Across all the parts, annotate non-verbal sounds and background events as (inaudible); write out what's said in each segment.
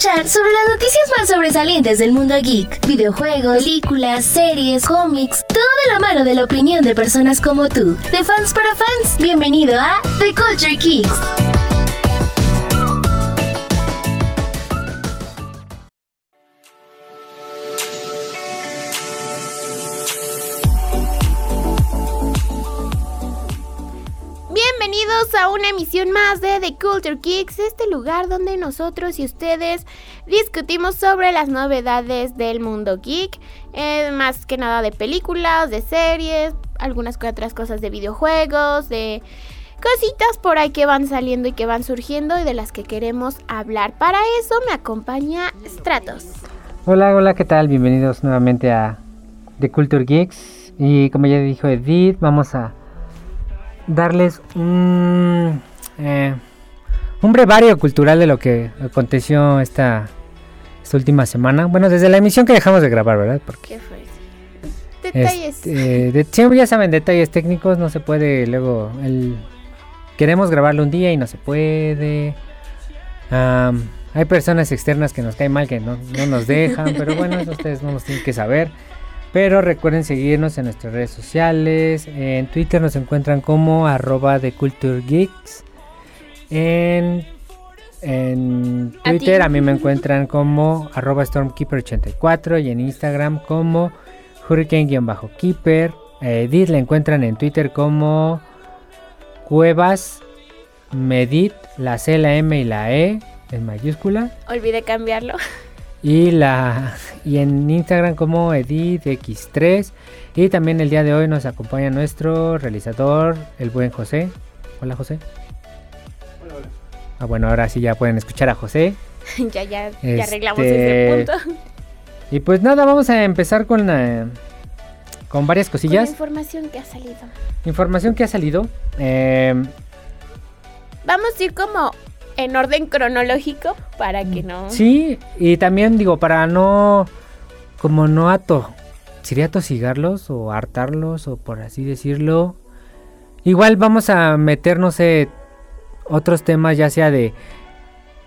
sobre las noticias más sobresalientes del mundo geek, videojuegos, películas, series, cómics, todo de la mano de la opinión de personas como tú, de fans para fans. Bienvenido a The Culture Kicks. A una emisión más de The Culture Kicks, este lugar donde nosotros y ustedes discutimos sobre las novedades del mundo geek, eh, más que nada de películas, de series, algunas otras cosas de videojuegos, de cositas por ahí que van saliendo y que van surgiendo y de las que queremos hablar. Para eso me acompaña Stratos. Hola, hola, ¿qué tal? Bienvenidos nuevamente a The Culture Geeks. Y como ya dijo Edith, vamos a darles un, eh, un brevario cultural de lo que aconteció esta, esta última semana. Bueno, desde la emisión que dejamos de grabar, ¿verdad? Porque ¿Qué fue? Detalles. este, de- siempre ya saben, detalles técnicos, no se puede luego... El, queremos grabarlo un día y no se puede. Am, hay personas externas que nos caen mal, que no, no nos dejan, (laughs) pero bueno, eso ustedes no nos tienen que saber. Pero recuerden seguirnos en nuestras redes sociales. En Twitter nos encuentran como arroba de Culture. En, en. Twitter a, mí me encuentran como arroba Stormkeeper84 y en Instagram como Hurricane-Keeper. Edith la encuentran en Twitter como Cuevas Medit, la C, la M y la E en mayúscula. Olvidé cambiarlo. Y la y en Instagram como EditX3. Y también el día de hoy nos acompaña nuestro realizador, el buen José. Hola José. Ah, bueno, ahora sí ya pueden escuchar a José. (laughs) ya, ya, ya Este, arreglamos ese punto. Y pues nada, vamos a empezar con la- con varias Con la cosillas. información que ha salido. Información que ha salido. Eh, Vamos a ir como en orden cronológico para que no. Sí, y también digo, para no, como no ato, sería atosigarlos o hartarlos o por así decirlo. Igual vamos a meter, no sé, otros temas, ya sea de,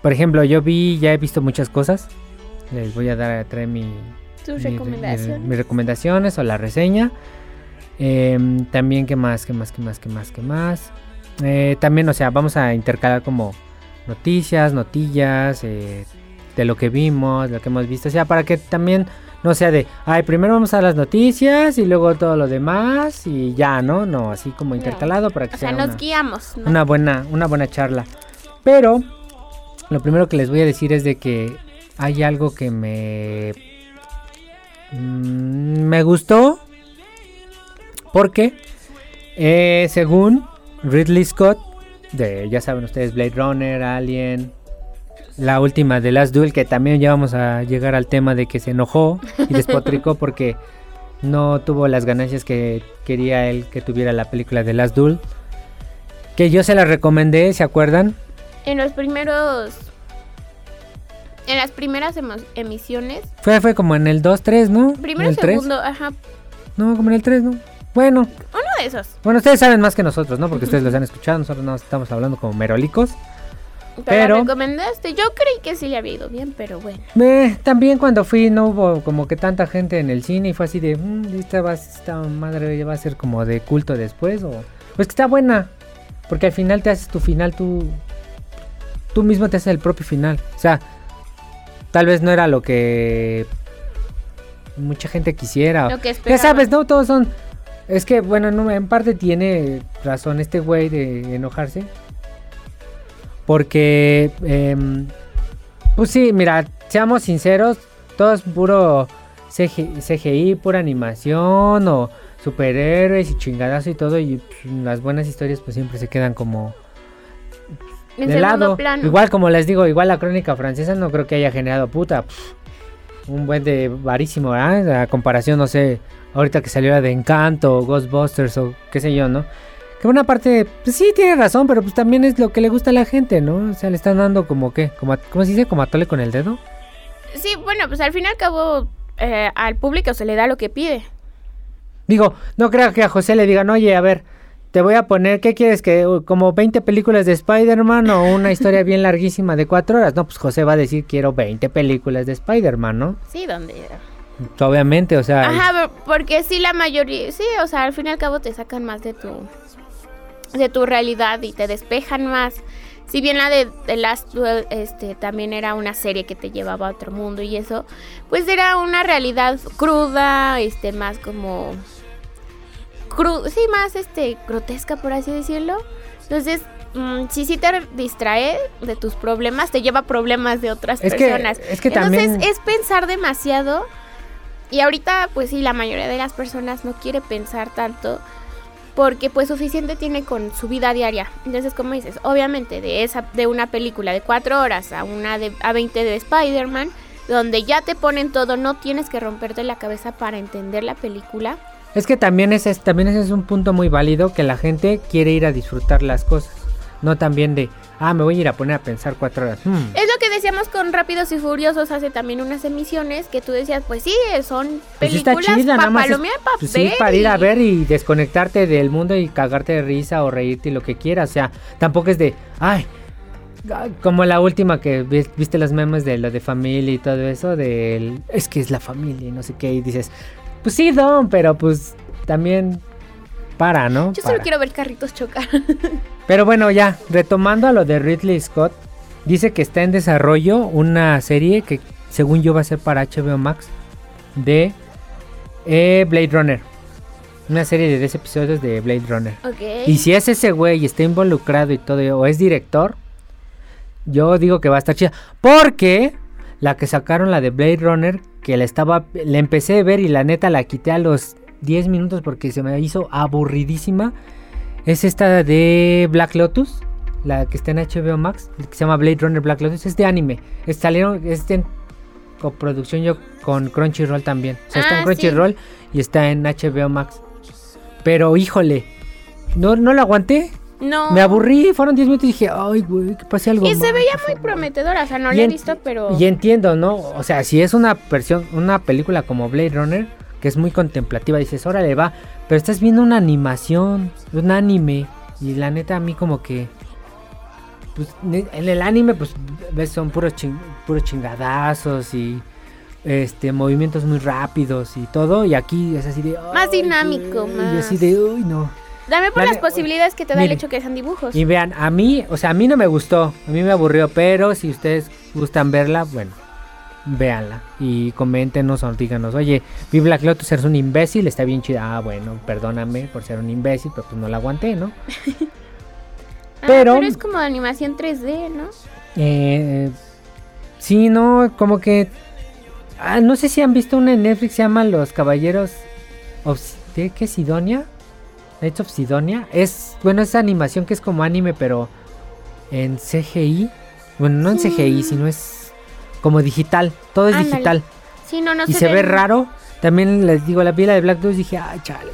por ejemplo, yo vi, ya he visto muchas cosas. Les voy a dar a traer mi, Tus mi- mi- recomendaciones. mis recomendaciones o la reseña. Em, también, ¿qué más? ¿Qué más? ¿Qué más? ¿Qué más? ¿Qué más? Eh, también, o sea, vamos a intercalar como noticias, notillas, eh, de lo que vimos, lo que hemos visto. O sea, para que también no sea de, ay, primero vamos a las noticias y luego todo lo demás y ya, ¿no? No, así como No. intercalado para que O sea, sea nos una, guiamos. ¿no? una buena, una buena charla. Pero lo primero que les voy a decir es de que hay algo que me mm, me gustó porque eh, según Ridley Scott de ya saben ustedes Blade Runner, Alien, la última de Last Duel que también ya vamos a llegar al tema de que se enojó y despotricó (laughs) porque no tuvo las ganancias que quería él que tuviera la película de Last Duel. Que yo se la recomendé, ¿se acuerdan? En los primeros. En las primeras emisiones. Fue, fue como en el 2-3, ¿no? ¿En Primero y el 3? segundo, ajá. No, como en el 3, ¿no? Bueno, Uno de esos. bueno, ustedes saben más que nosotros, ¿no? Porque ustedes los han escuchado, nosotros no estamos hablando como merolicos. Pero, Pero- recomendaste. Yo creí que sí le había ido bien, pero bueno. Eh, también cuando fui no hubo como que tanta gente en el cine y fue así de, "Mm, esta, va, esta madre va a ser como de culto después o... Pues que está buena, porque al final te haces tu final, tú, tú mismo te haces el propio final. O sea, tal vez no era lo que mucha gente quisiera. Lo que Ya sabes, ¿no? Todos son... Es que, bueno, no, en parte tiene razón este güey de enojarse. Porque, em, pues sí, mira, seamos sinceros, todo es puro CG CGI, pura animación o superhéroes y chingadazo y todo. Y pues, las buenas historias pues siempre se quedan como En de lado. plano. Igual como les digo, igual la crónica francesa no creo que haya generado puta. un buen de varísimo, ¿verdad? A comparación, no sé, ahorita que salió la de Encanto o Ghostbusters o qué sé yo, ¿no? Que una parte, pues sí, tiene razón, pero pues también es lo que le gusta a la gente, ¿no? O sea, le están dando como que, como, a- ¿cómo se dice? Como a tole con el dedo. Sí, bueno, pues al fin y al cabo eh, al público se le da lo que pide. Digo, no creo que a José le digan, oye, a ver, te voy a poner, ¿qué quieres? que ¿Como 20 películas de Spider-Man o una historia bien larguísima de 4 horas? No, pues José va a decir, quiero 20 películas de Spider-Man, ¿no? Sí, donde... Obviamente, o sea... Ajá, porque sí, la mayoría... Sí, o sea, al fin y al cabo te sacan más de tu... De tu realidad y te despejan más. Si bien la de The Last Duel este, también era una serie que te llevaba a otro mundo y eso, pues era una realidad cruda, este, más como sí, más este grotesca por así decirlo. Entonces, mm, si sí te distrae de tus problemas, te lleva problemas de otras personas. es que Entonces es pensar demasiado. Y ahorita, pues sí, la mayoría de las personas no quiere pensar tanto porque pues suficiente tiene con su vida diaria. Entonces, como dices, obviamente de esa de una película de cuatro horas a una de a 20 de Spider-Man, donde ya te ponen todo, no tienes que romperte la cabeza para entender la película. Es que también ese, es, también ese es un punto muy válido que la gente quiere ir a disfrutar las cosas. No también de, ah, me voy a ir a poner a pensar cuatro horas. Hmm. Es lo que decíamos con Rápidos y Furiosos hace también unas emisiones que tú decías, pues sí, son pues películas pues para pues sí, para ir a ver y desconectarte del mundo y cagarte de risa o reírte y lo que quieras. O sea, tampoco es de, ay, como la última que viste los memes de lo de familia y todo eso, del es que es la familia y no sé qué, y dices, pues sí, Don, pero pues también para, ¿no? Yo solo quiero ver carritos chocar. (laughs) Pero bueno, ya, retomando a lo de Ridley Scott, dice que está en desarrollo una serie que según yo va a ser para HBO Max de eh, Blade Runner. Una serie de 10 episodios de Blade Runner. Y si es ese güey y está involucrado y todo, o es director, yo digo que va a estar chida. Porque la que sacaron, la de Blade Runner, que la estaba, la empecé a ver y la neta la quité a los 10 minutos porque se me hizo aburridísima. Es esta de Black Lotus, la que está en HBO Max, que se llama Blade Runner Black Lotus, es de anime. Es, salieron, es en coproducción yo con Crunchyroll también. O sea, está en ah, Crunchyroll y está en HBO Max. Pero híjole, no, no la aguanté. No. Me aburrí, fueron 10 minutos y dije, ay, güey, que pase algo. Y se veía muy prometedora, o sea, no la he visto, pero. Y entiendo, ¿no? O sea, si es una versión, una película como Blade Runner, que es muy contemplativa, dices, órale, va. Pero estás viendo una animación, un anime. Y la neta, a mí como que. Pues en el anime, pues ves, son puros, puros chingadazos y este movimientos muy rápidos y todo y aquí es así de más dinámico más y así de uy no Dame por las posibilidades que te da el hecho que sean dibujos. Y vean, a mí, o sea, a mí no me gustó, a mí me aburrió, pero si ustedes gustan verla, bueno, véanla y coméntenos o díganos, oye, vi Black Lotus, eres un imbécil, está bien chida. Ah, bueno, perdóname por ser un imbécil, pero pues no la aguanté, ¿no? (laughs) Ah, (laughs) pero, pero es como animación 3D, ¿no? Eh, sí, no, como que... Ah, no sé si han visto una en Netflix, se llama Los Caballeros... ¿Qué es Sidonia? Nights of Sidonia. Es, bueno, esa animación que es como anime, pero en CGI. Bueno, no en CGI, sino es como digital. Todo es digital. Sí, no, no y se, ve raro. También les digo, la pila de Black Dog dije, ay, chale.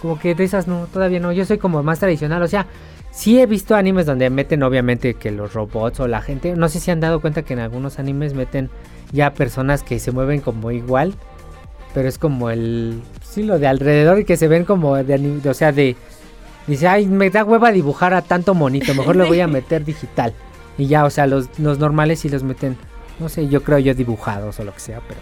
Como que de esas no, todavía no. Yo soy como más tradicional. O sea, sí he visto animes donde meten obviamente que los robots o la gente. No sé si han dado cuenta que en algunos animes meten ya personas que se mueven como igual. Pero es como el sí, lo de alrededor y que se ven como de, o sea, de dice, "Ay, me da hueva dibujar a tanto monito, mejor lo voy a (laughs) meter digital." Y ya, o sea, los, los normales sí los meten, no sé, yo creo yo dibujados o lo que sea, pero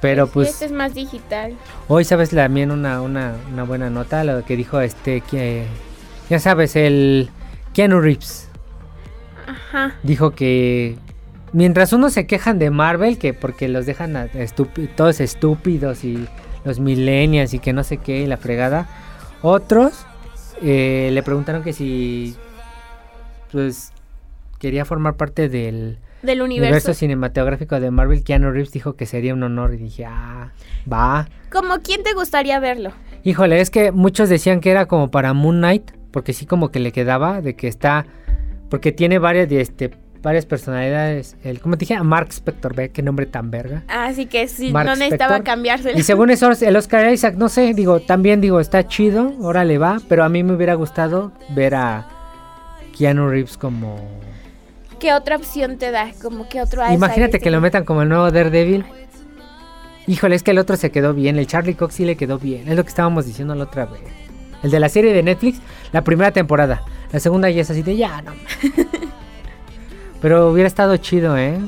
pero pues este es más digital. Hoy sabes también una, una, una buena nota lo que dijo este que ya sabes el Keanu Reeves. Ajá. Dijo que mientras unos se quejan de Marvel que porque los dejan todos estúpidos y los millennials y que no sé qué, y la fregada. Otros eh, le preguntaron que si pues quería formar parte del, del universo. cinematográfico de Marvel. Keanu Reeves dijo que sería un honor y dije, ah, va. ¿Como quién te gustaría verlo? Híjole, es que muchos decían que era como para Moon Knight, porque sí como que le quedaba, de que está, porque tiene varias de este varias personalidades. El, como te dije, a Mark Spector, ve qué nombre tan verga. Así que sí, no necesitaba cambiarse. Y según eso, el Oscar Isaac, no sé, digo, también digo, está chido, órale va, pero a mí me hubiera gustado ver a Keanu Reeves como... ¿Qué otra opción te da? Como que otro Imagínate que lo metan como el nuevo Daredevil. Híjole, es que el otro se quedó bien, el Charlie Cox sí le quedó bien, es lo que estábamos diciendo la otra vez. el de la serie de Netflix, la primera temporada. La segunda ya es así de ya, no. (laughs) Pero hubiera estado chido, ¿eh?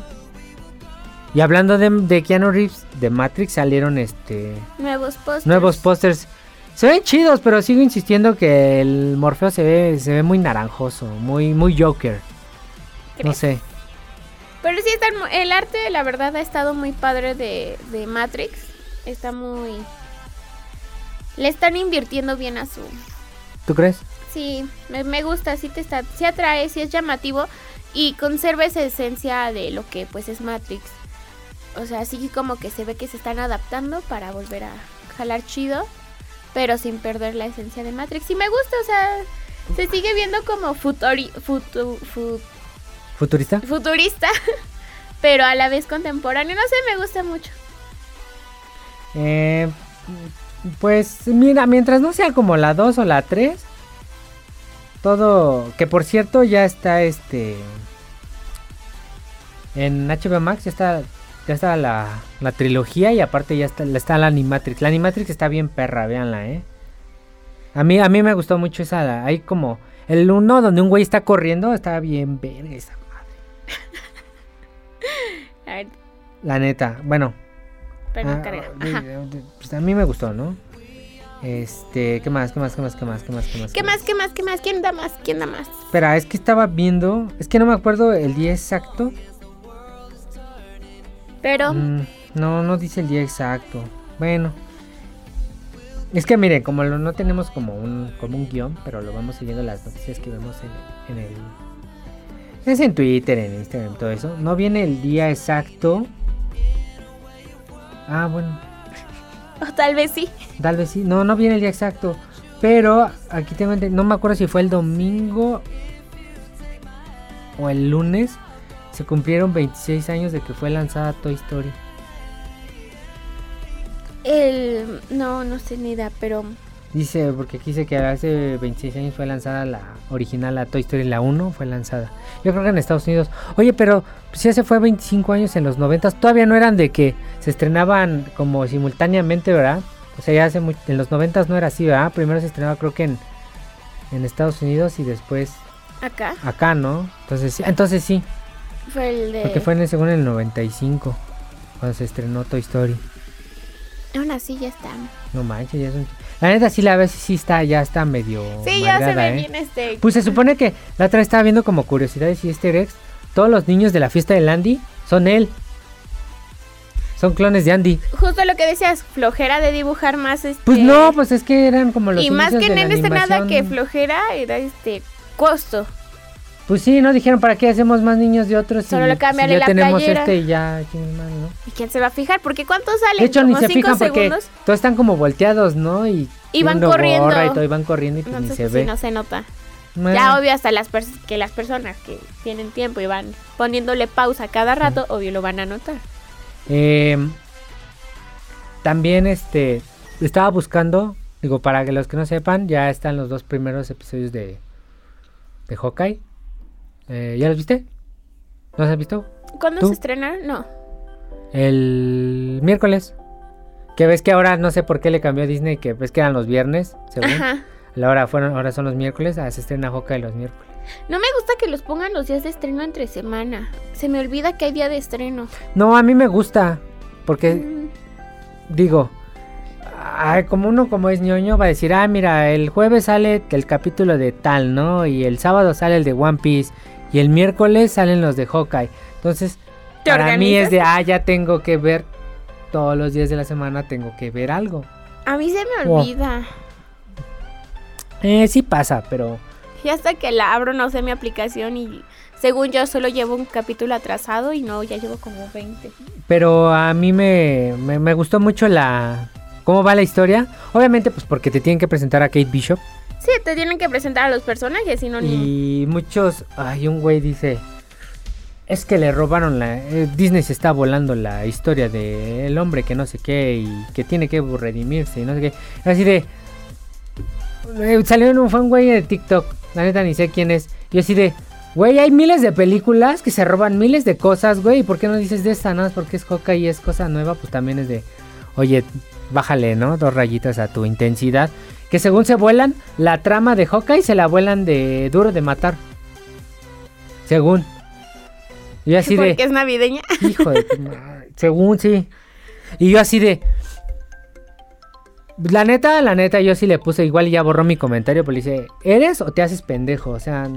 Y hablando de, de Keanu Reeves, de Matrix salieron este Nuevos pósters. nuevos pósters. Se ven chidos, pero sigo insistiendo que el Morfeo se ve, se ve muy naranjoso, muy, muy Joker. No sé. Pero sí, el arte, la verdad, ha estado muy padre de, de Matrix. Está muy... Le están invirtiendo bien a su... ¿Tú crees? Sí, me, me gusta, sí te está, sí atrae, sí es llamativo y conserva esa esencia de lo que pues es Matrix. O sea, sí como que se ve que se están adaptando para volver a jalar chido, pero sin perder la esencia de Matrix. Y me gusta, o sea, se sigue viendo como futuri, futu- fu- ¿Futurista? futurista, (laughs) pero a la vez contemporáneo. No sé, me gusta mucho. Eh, pues mira, mientras no sea como la 2 o la 3, todo, que por cierto ya está este en HBO Max ya está ya está la, la trilogía y aparte ya está, está la Animatrix. La Animatrix está bien perra, véanla, eh. A mí a mí me gustó mucho esa, hay como el uno donde un güey está corriendo, está bien verga esa. (laughs) A ver, La neta, bueno, pero no Ah, carga. pues a mí me gustó, ¿no? Este, ¿qué más? ¿Qué más? ¿Qué más? ¿Qué más? ¿Qué más? ¿Qué más? ¿Qué más? ¿Qué más? ¿Qué más? ¿Quién da más? ¿Quién da más? Espera, es que estaba viendo, es que no me acuerdo el día exacto. Pero Mm, no, no dice el día exacto. Bueno. Es que miren, como lo- no tenemos como un, como un guion, pero lo vamos siguiendo las noticias que vemos en, en el... Es en Twitter, en Instagram, todo eso. No viene el día exacto. Ah, bueno. (laughs) o tal vez sí. Tal vez sí. No, no viene el día exacto. Pero aquí tengo No me acuerdo si fue el domingo o el lunes. Se cumplieron 26 años de que fue lanzada Toy Story. El no, no sé ni idea, pero Dice, porque aquí dice que hace 26 años fue lanzada la original, la Toy Story, la 1 fue lanzada. Yo creo que en Estados Unidos. Oye, pero ya se fue 25 años en los 90. Todavía no eran de que se estrenaban como simultáneamente, ¿verdad? O sea, ya hace mucho, en los 90 no era así, ¿verdad? Primero se estrenaba creo que en, en Estados Unidos y después acá acá, ¿no? Entonces, sí- entonces sí, fue el de porque fue en el, según en el 95 cuando se estrenó Toy Story. Aún así ya está. No manches, ya es un... La neta sí la ves sí está, ya está medio Sí, ya se ve ¿eh? bien este. Pues se supone que la otra vez estaba viendo como curiosidades y este Rex, todos los niños de la fiesta de Landy son él. Son clones de Andy. Justo lo que decías, flojera de dibujar más este. Pues no, pues es que eran como los y más que en este nada que flojera era este costo. Pues sí, no dijeron para qué hacemos más niños de otros Solo si, le cámbiale si ya la tenemos playera. este y ya ¿no? ¿Y quién se va a fijar? Porque ¿cuántos salen? De hecho ni se fijan porque segundos. todos están como volteados, ¿no? Y Y van corriendo. y todo, y van corriendo y pues ni Entonces, se ve. no se nota. Bueno, Ya obvio hasta las que las personas que tienen tiempo y van poniéndole pausa cada rato, obvio lo van a notar. eh, también este estaba buscando, digo, para que los que no sepan, ya están los dos primeros episodios de, de Hawkeye. Eh, ¿Ya los viste? ¿No los has visto? ¿Cuándo ¿Tú? se estrenaron? No. El miércoles. Que ves que ahora no sé por qué le cambió a Disney, que ves que eran los viernes, según. Ajá. La hora fueron, ahora son los miércoles, ah, se estrena Hawkeye los miércoles. No me gusta que los pongan los días de estreno entre semana. Se me olvida que hay día de estreno. No, a mí me gusta, porque Mm, digo, ay, como uno como es ñoño va a decir, ah, mira, el jueves sale el capítulo de tal, ¿no? Y el sábado sale el de One Piece y el miércoles salen los de Hawkeye. Entonces, ¿Te para mí es de, ah, ya tengo que ver todos los días de la semana, tengo que ver algo. A mí se me Oh. olvida. Eh, sí pasa, pero Y hasta que la abro, no sé mi aplicación y según yo solo llevo un capítulo atrasado y no, ya llevo como 20. Pero a mí me, me, me gustó mucho la... ¿Cómo va la historia? Obviamente, pues porque te tienen que presentar a Kate Bishop. Sí, te tienen que presentar a los personajes, si no ni... Y muchos... Ay, un güey dice... Es que le robaron la... eh, Disney se está volando la historia del hombre que no sé qué y que tiene que redimirse y no sé qué. Así de... eh, salió un, fue un güey de TikTok. La neta ni sé quién es. Y así de... Güey, hay miles de películas que se roban miles de cosas, güey. ¿Y por qué no dices de esta? Nada más porque es Hawkeye y es cosa nueva. Pues también es de... Oye, bájale, ¿no? Dos rayitas a tu intensidad. Que según se vuelan, la trama de Hawkeye se la vuelan de duro de matar. Según. Y yo así Porque de. es navideña. (laughs) Hijo de. Según sí. Y yo así de. La neta, la neta, yo sí le puse igual y ya borró mi comentario, pero le dice, ¿eres o te haces pendejo? O sea,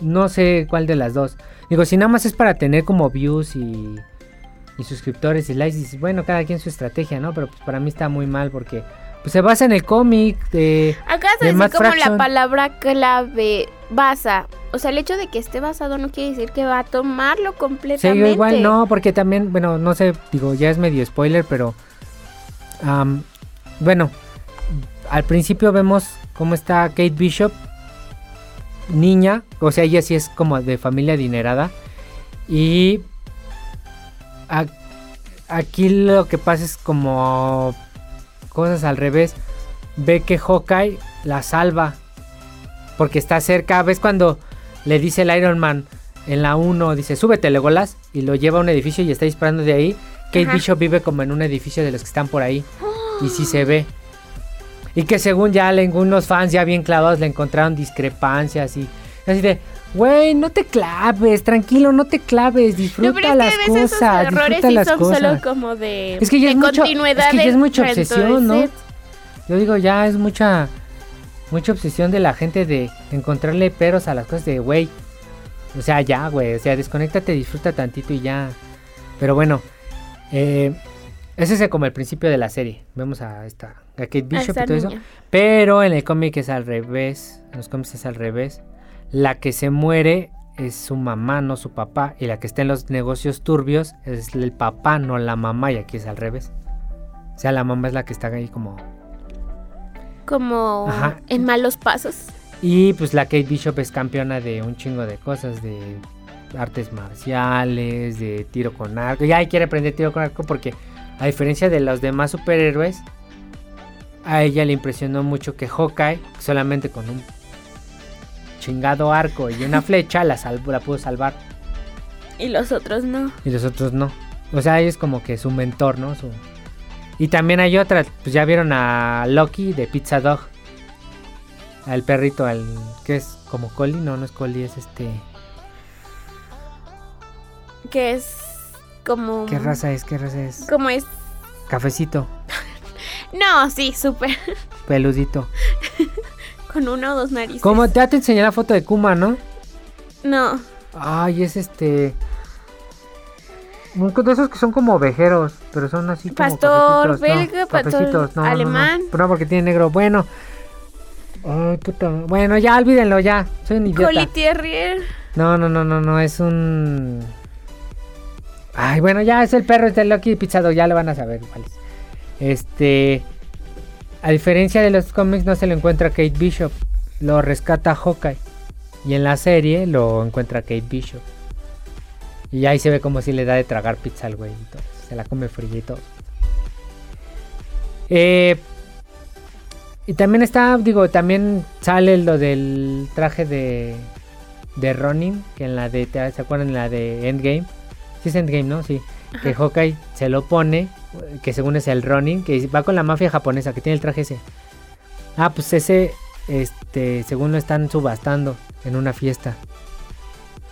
no sé cuál de las dos. Digo, si nada más es para tener como views y, y suscriptores y likes, dices, bueno, cada quien su estrategia, ¿no? Pero pues para mí está muy mal porque pues, se basa en el cómic de... Acá De Matt como Fraction. la palabra clave basa. O sea, el hecho de que esté basado no quiere decir que va a tomarlo Sí, completamente. yo igual no, porque también, bueno, no sé, digo, ya es medio spoiler, pero... bueno, al principio vemos cómo está Kate Bishop, niña, o sea, ella sí es como de familia adinerada. Y a- aquí lo que pasa es como cosas al revés. Ve que Hawkeye la salva porque está cerca. ¿Ves cuando le dice el Iron Man en la 1? Dice, súbete, Legolas. Y lo lleva a un edificio y está disparando de ahí. Kate Ajá. Bishop vive como en un edificio de los que están por ahí. Y sí se ve. Y que según ya algunos fans ya bien clavados le encontraron discrepancias y así de, güey, no te claves, tranquilo, no te claves, No, disfruta pero es las que a veces cosas, esos errores disfruta sí las son cosas. solo como de, Es que ya de es mucho- continuidad. es que ya es mucha obsesión, ¿no? Yo digo, ya es mucha mucha obsesión de la gente de encontrarle peros a las cosas de, güey, o sea, ya, güey, o sea, desconéctate, disfruta tantito y ya. Pero bueno, eh, ese es como el principio de la serie. Vemos a esta a Kate Bishop y todo eso. Pero en el cómic es al revés. En los cómics es al revés. La que se muere es su mamá, no su papá. Y la que está en los negocios turbios es el papá, no la mamá. Y aquí es al revés. O sea, la mamá es la que está ahí como... Como Ajá. en malos pasos. Y pues la Kate Bishop es campeona de un chingo de cosas, de artes marciales, de tiro con arco. Ya ahí quiere aprender tiro con arco porque a diferencia de los demás superhéroes, a ella le impresionó mucho que Hawkeye solamente con un chingado arco y una flecha la, salvó, la pudo salvar Y los otros no. y los otros no. O sea, es como que su mentor, ¿no? Su... Y también hay otra, pues ya vieron a Loki de Pizza Dog. Al perrito, al que es como Collie, no, no es Collie, es este... Que es como. ¿Qué raza es? ¿Qué raza es? Como es. Cafecito, (laughs) No, sí, súper. peludito. (laughs) Con una o dos narices. Como ya te enseñé la foto de Kuma, ¿no? No. Ay, es este... De esos que son como ovejeros, pero son así como Pastor no, belga, pastor cafecitos, no, no, no. alemán. No, porque tiene negro. Bueno. Ay, puta. Bueno, ya olvídenlo, ya. Soy un idiota. Collie Terrier. No, no, no, no, no, es un... Ay, bueno, ya es el perro de Loki Pizzado, ya lo van a saber cuál es. Este... A diferencia de los cómics no se lo encuentra Kate Bishop, lo rescata Hawkeye. Y en la serie lo encuentra Kate Bishop. Y ahí se ve como si le da de tragar pizza al güey y. Se la come fría. Eh, y también está, digo, también sale lo del traje de, de Ronin, que en la de, ¿te- ¿se acuerdan? En la de Endgame. Sí es Endgame, ¿no? Sí. Que Hawkeye se lo pone, que según es el Ronin, que va con la mafia japonesa, que tiene el traje ese. Ah, pues ese, este, según lo están subastando en una fiesta.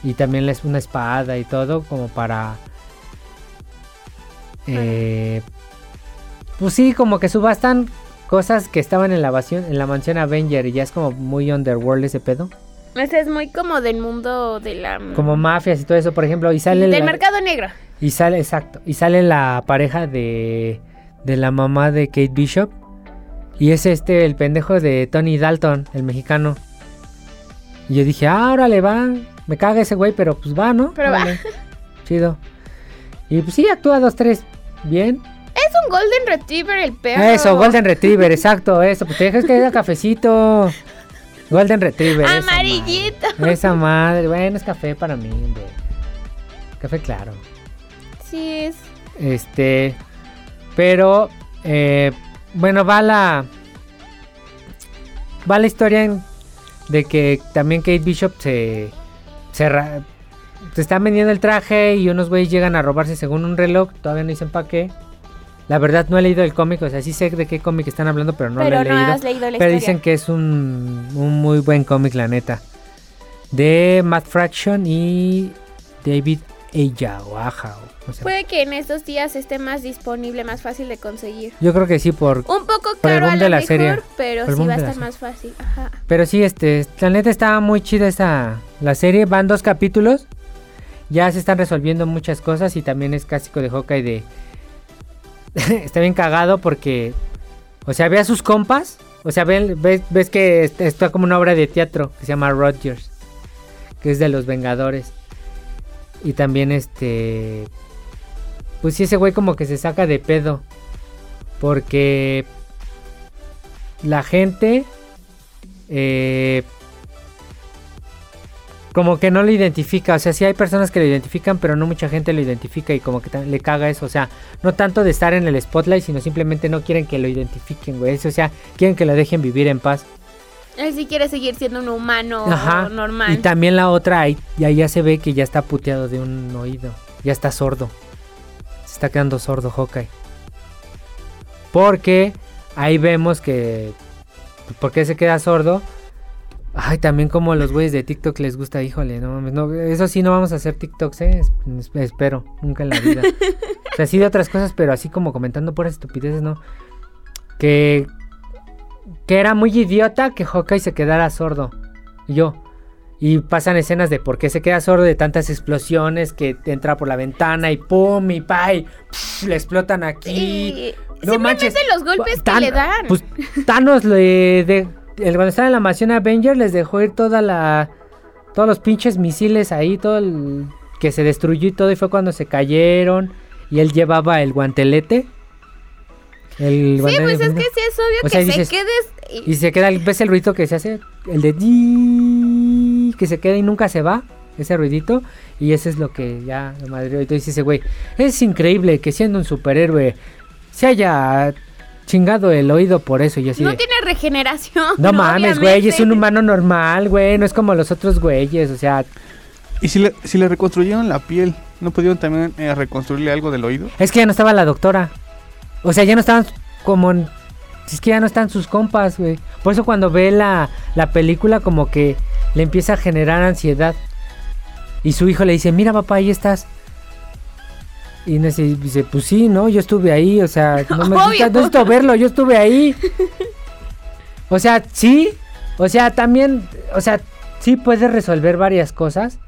Y también es una espada y todo, como para... Eh, pues sí, como que subastan cosas que estaban en la, vasión- en la mansión Avenger y ya es como muy underworld ese pedo. Ese es muy como del mundo de la. Como mafias y todo eso, por ejemplo, y sale... Del la- mercado negro. Y sale, exacto. Y sale la pareja de, de la mamá de Kate Bishop. Y es este, el pendejo de Tony Dalton, el mexicano. Y yo dije, ah, órale, va. Me caga ese güey, pero pues va, ¿no? Pero va. Órale. Chido. Y pues sí, actúa dos, tres. Bien. Es un Golden Retriever el perro. Eso, Golden Retriever, exacto, eso. Pues te dejas que haya cafecito. Golden Retriever. esa Amarillito. madre. Esa madre. Bueno, es café para mí, hombre. Café claro. Es. Este, pero, eh, bueno, va la, va la historia en- de que también Kate Bishop se, se, se están vendiendo el traje y unos güeyes llegan a robarse según un reloj, todavía no dicen para qué. La verdad no he leído el cómic, o sea, sí sé de qué cómic están hablando, pero no Pero lo he no leído. has leído la pero historia. dicen que es un, un muy buen cómic, la neta. De Matt Fraction y David Eya o Aja. o cómo se llama. Puede que en estos días esté más disponible, más fácil de conseguir. Yo creo que sí, por... Un poco Por el a lo de la mejor, serie. pero sí va a estar más fácil. Ajá. Pero sí, este, la neta está muy chida esta, la serie, van dos capítulos, ya se están resolviendo muchas cosas y también es clásico de Hawkeye de... (laughs) está bien cagado porque, o sea, ve a sus compas, o sea, ven- ves, ves que est- está como una obra de teatro que se llama Rogers, que es de los Vengadores. Y también este... Pues sí, ese güey como que se saca de pedo. Porque la gente eh, como que no lo identifica. O sea, sí hay personas que lo identifican, pero no mucha gente lo identifica y como que le caga eso. O sea, no tanto de estar en el spotlight, sino simplemente no quieren que lo identifiquen, güey. O sea, quieren que lo dejen vivir en paz. Él sí quiere seguir siendo un humano Ajá. normal. Y también la otra, ahí ya, ya se ve que ya está puteado de un oído. Ya está sordo. Se está quedando sordo Hawkeye. Porque ahí vemos que... ¿Por qué se queda sordo? Ay, también como a los güeyes de TikTok les gusta, híjole, no mames, no, eso sí no vamos a hacer TikToks, eh, es- es- espero, nunca en la vida. (laughs) o sea, sí de otras cosas, pero así como comentando puras estupideces, ¿no? Que que era muy idiota que Hawkeye se quedara sordo. Y yo. Y pasan escenas de por qué se queda sordo de tantas explosiones que entra por la ventana y pum y pa y pf, le explotan aquí. Y No simplemente manches. los golpes Tan- que le dan. Pues Thanos le de, el, cuando estaba en la mansión Avenger les dejó ir toda la todos los pinches misiles ahí, todo el que se destruyó y todo y fue cuando se cayeron y él llevaba el guantelete. El sí, pues es que sí es obvio O que sea, se dices- quedes. y se queda, ves el ruido que se hace, el de di, que se queda y nunca se va, ese ruidito, y ese es lo que ya lo madre. Entonces dice ese güey, es increíble que siendo un superhéroe se haya chingado el oído por eso. Y así no de, tiene regeneración. no (laughs) mames, güey, es un humano normal, güey, no es como los otros güeyes, o sea, Y si le, si le reconstruyeron la piel, ¿no pudieron también eh, reconstruirle algo del oído? es que ya no estaba la doctora. O sea, ya no estaban como en- Es que ya no están sus compas, güey. Por eso cuando ve la, la película como que le empieza a generar ansiedad. Y su hijo le dice, mira papá, ahí estás. Y dice, pues sí, ¿no? Yo estuve ahí, o sea, (laughs) no me necesitas- no verlo, yo estuve ahí. (laughs) O sea, sí, o sea, también, o sea, sí puedes resolver varias cosas.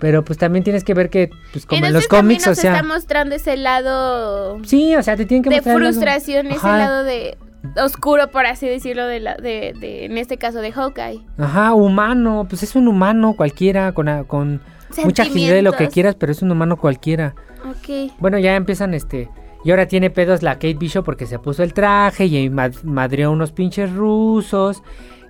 Pero pues también tienes que ver que, pues como en los cómics, o sea... está mostrando ese lado Sí, o sea, te tienen que de mostrar el lado- frustración, ese Ajá. lado de oscuro, por así decirlo, de, la, de, de- en este caso de Hawkeye. Ajá, humano, pues es un humano cualquiera, con, con mucha agilidad de lo que quieras, pero es un humano cualquiera. Ok. Bueno, ya empiezan este. Y ahora tiene pedos la Kate Bishop porque se puso el traje y mad- madreó unos pinches rusos.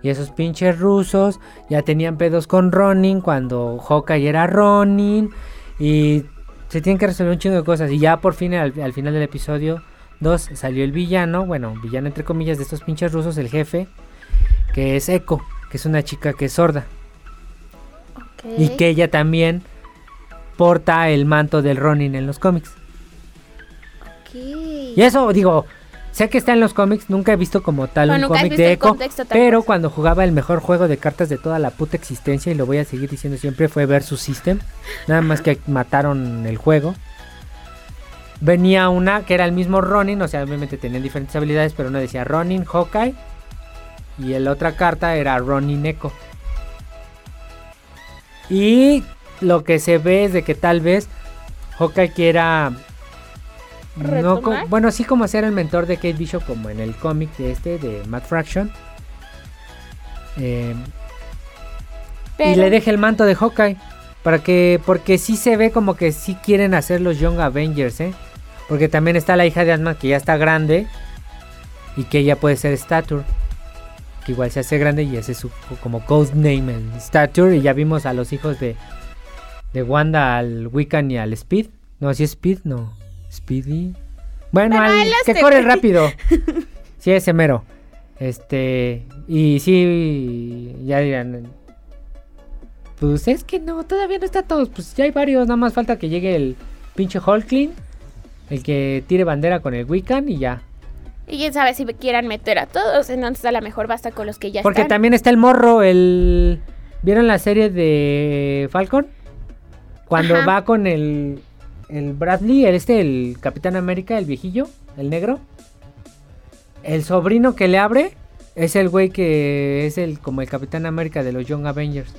Y esos pinches rusos ya tenían pedos con Ronin cuando Hawkeye era Ronin. Y se tienen que resolver un chingo de cosas. Y ya por fin, al, al final del episodio 2, salió el villano. Bueno, villano entre comillas de estos pinches rusos, el jefe. Que es Echo, que es una chica que es sorda. Y que ella también porta el manto del Ronin en los cómics. Y eso, digo, sé que está en los cómics, nunca he visto como tal Bueno, un cómic de Echo, pero cosa. cuando jugaba el mejor juego de cartas de toda la puta existencia, y lo voy a seguir diciendo siempre, fue Versus System. Nada más que mataron el juego. Venía una que era el mismo Ronin, o sea, obviamente tenían diferentes habilidades, pero una decía Ronin Hawkeye. Y la otra carta era Ronin Echo. Y lo que se ve es de que tal vez Hawkeye quiera no bueno, sí como ser el mentor de Kate Bishop como en el cómic de este, de Matt Fraction. Eh, y le deje el manto de Hawkeye. Para que, porque sí se ve como que sí quieren hacer los Young Avengers, ¿eh? Porque también está la hija de Ant-Man que ya está grande. Y que ella puede ser Stature. Que igual se hace grande y ese es su como code name, el Stature. Y ya vimos a los hijos de, de Wanda, al Wiccan y al Speed. No, si es Speed, no. Speedy. Bueno, al que te- corre rápido. (laughs) sí, ese mero. Este. Y sí, ya dirán. Pues es que no, todavía no está todos. Pues ya hay varios. Nada más falta que llegue el pinche Hulkling. el que tire bandera con el Wiccan y ya. Y quién sabe si quieran meter a todos, entonces a lo mejor basta con los que ya Porque están. también está el morro, el... ¿Vieron la serie de Falcon? Cuando Ajá. va con el, el Bradley, el este, el Capitán América, el viejillo, el negro. El sobrino que le abre es el güey que es el como el Capitán América de los Young Avengers.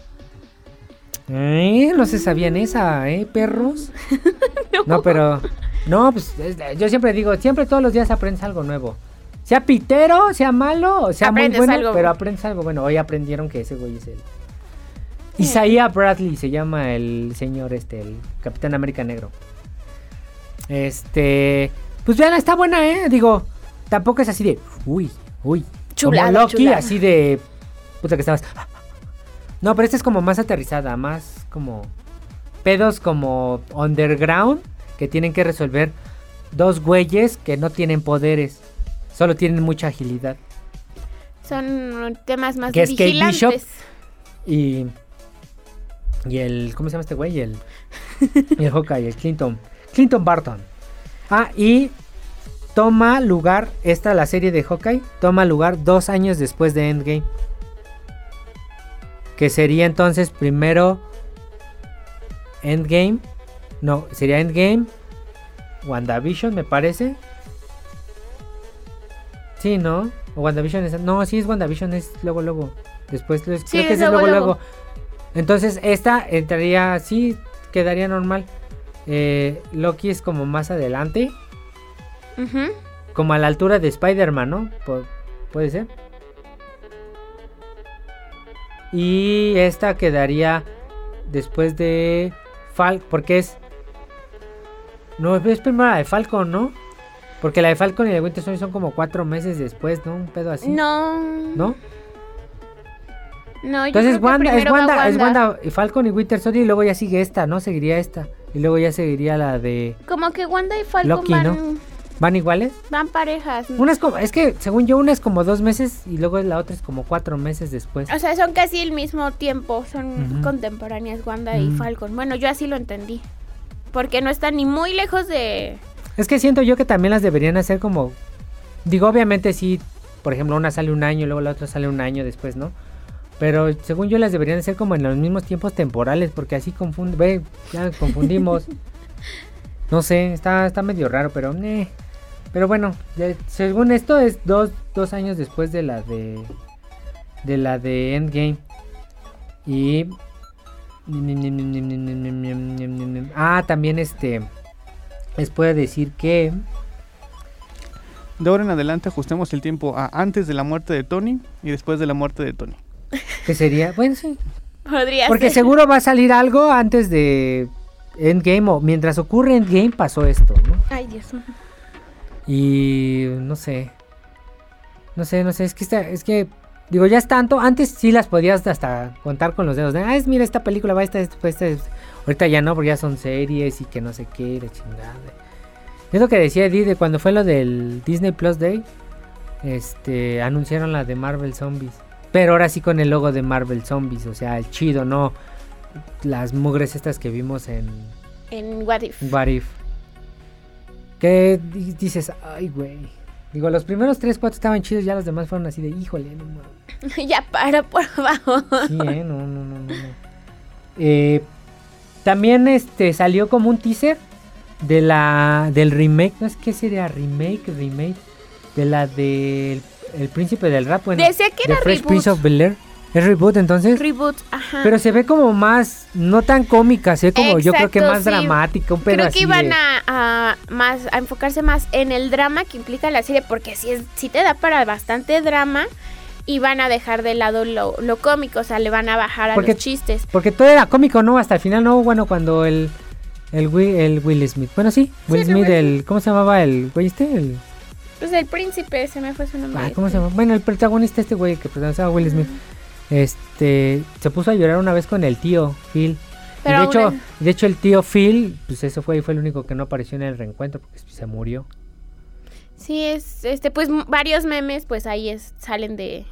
¿Eh? No se sabían esa, ¿eh, perros? (laughs) no. pero... No, pues es- yo siempre digo, siempre todos los días aprendes algo nuevo. Sea pitero, sea malo, sea muy bueno, algo. pero aprendes algo bueno. Hoy aprendieron que ese güey es el... Isaiah Bradley se llama el señor este, el Capitán América Negro. Este... Pues vean, está buena, ¿eh? Digo, tampoco es así de... Uy, uy. Chulada, como Loki, chulada. así de... Puta que estabas... No, pero esta es como más aterrizada, más como... Pedos como underground que tienen que resolver dos güeyes que no tienen poderes. Solo tienen mucha agilidad. Son temas más Que es Kate vigilantes. Bishop. Y... Y el... ¿Cómo se llama este güey? El... y (laughs) el Hawkeye, el Clinton. Clinton Barton. Ah, y toma lugar, esta la serie de Hawkeye, toma lugar dos años después de Endgame. Que sería entonces primero Endgame. No, sería Endgame. WandaVision, me parece. Sí, ¿no? O WandaVision es... No, sí es WandaVision, es luego, luego. Después, creo Sí, que es es luego, luego, luego. luego. Entonces, esta entraría, sí, quedaría normal. Eh, Loki es como más adelante, como a la altura de Spider-Man, ¿no? Pu- puede ser. Y esta quedaría después de Fal, porque es no es primero la de Falcon, ¿no? Porque la de Falcon y la de Winter Soldier son como cuatro meses después, ¿no? Un pedo así. No. ¿No? No, yo Entonces creo que Wanda, es va Wanda, es Wanda y Falcon y Winter Soldier y luego ya sigue esta, ¿no? Seguiría esta. Y luego ya seguiría la de... Como que Wanda y Falcon Loki, van, ¿no? ¿Van iguales? van parejas. Una es como... Es que según yo una es como dos meses y luego la otra es como cuatro meses después. O sea, son casi el mismo tiempo, son contemporáneas Wanda y. Falcon. Bueno, yo así lo entendí. Porque no están ni muy lejos de... Es que siento yo que también las deberían hacer como... Digo, obviamente sí, por ejemplo, una sale un año, luego la otra sale un año después, ¿no? Pero según yo las deberían hacer como en los mismos tiempos temporales, porque así confunde... Ve, ya confundimos. (laughs) no sé, está, está medio raro, pero... eh. Pero bueno, según esto es dos, dos años después de la de... De la de Endgame. Y... Ah, también este... Les puedo decir que... De ahora en adelante ajustemos el tiempo a antes de la muerte de Tony y después de la muerte de Tony. Que sería... Bueno, sí. Podría Porque ser. seguro va a salir algo antes de Endgame o mientras ocurre Endgame pasó esto, ¿no? Ay, Dios. Y no sé. No sé, no sé, es que está, es que digo, ya es tanto, antes sí las podías hasta contar con los dedos, de, ah, es, mira esta película va esta, esta, esta, esta". ahorita ya no, porque ya son series y que no sé qué, la chingada. Es lo que decía Eddie de cuando fue lo del Disney Plus Day, este, anunciaron la de Marvel Zombies, pero ahora sí con el logo de Marvel Zombies, o sea, el chido, no las mugres estas que vimos en En What If. What If. Que di- dices, ay, güey. Digo, los primeros 3, 4 estaban chidos, ya los demás fueron así de, híjole, no mames. (laughs) ya para, por favor. Sí, eh, no, no, no, no. no. Eh, también este salió como un teaser de la del remake, no es que sería remake, remake de la del el príncipe del rap, bueno, Decía que era Fresh reboot. Prince of Bel-Air. Es reboot entonces, Reboot, ajá. pero se ve como más no tan cómica, se ve como yo creo que más sí. dramática, un Creo que iban de- a, a más a enfocarse más en el drama que implica la serie porque si es si te da para bastante drama y van a dejar de lado lo, lo cómico, o sea, le van a bajar a Porque- los chistes. Porque todo era cómico, ¿no? Hasta el final, no, bueno, cuando el. El, Will, el Will Smith. Bueno, sí, Will Sí, Smith, el. ¿Cómo se llamaba el güey este? El, Pues el príncipe, se me fue su nombre. ay, ¿Cómo se llama? Bueno, el protagonista, este güey que protagonizaba a Will Smith. Este. Se puso a llorar una vez con el tío Phil. Pero de hecho, de hecho, el tío Phil, pues eso fue, fue el único que no apareció en el reencuentro porque se murió. Sí, es este pues varios memes pues ahí es, salen de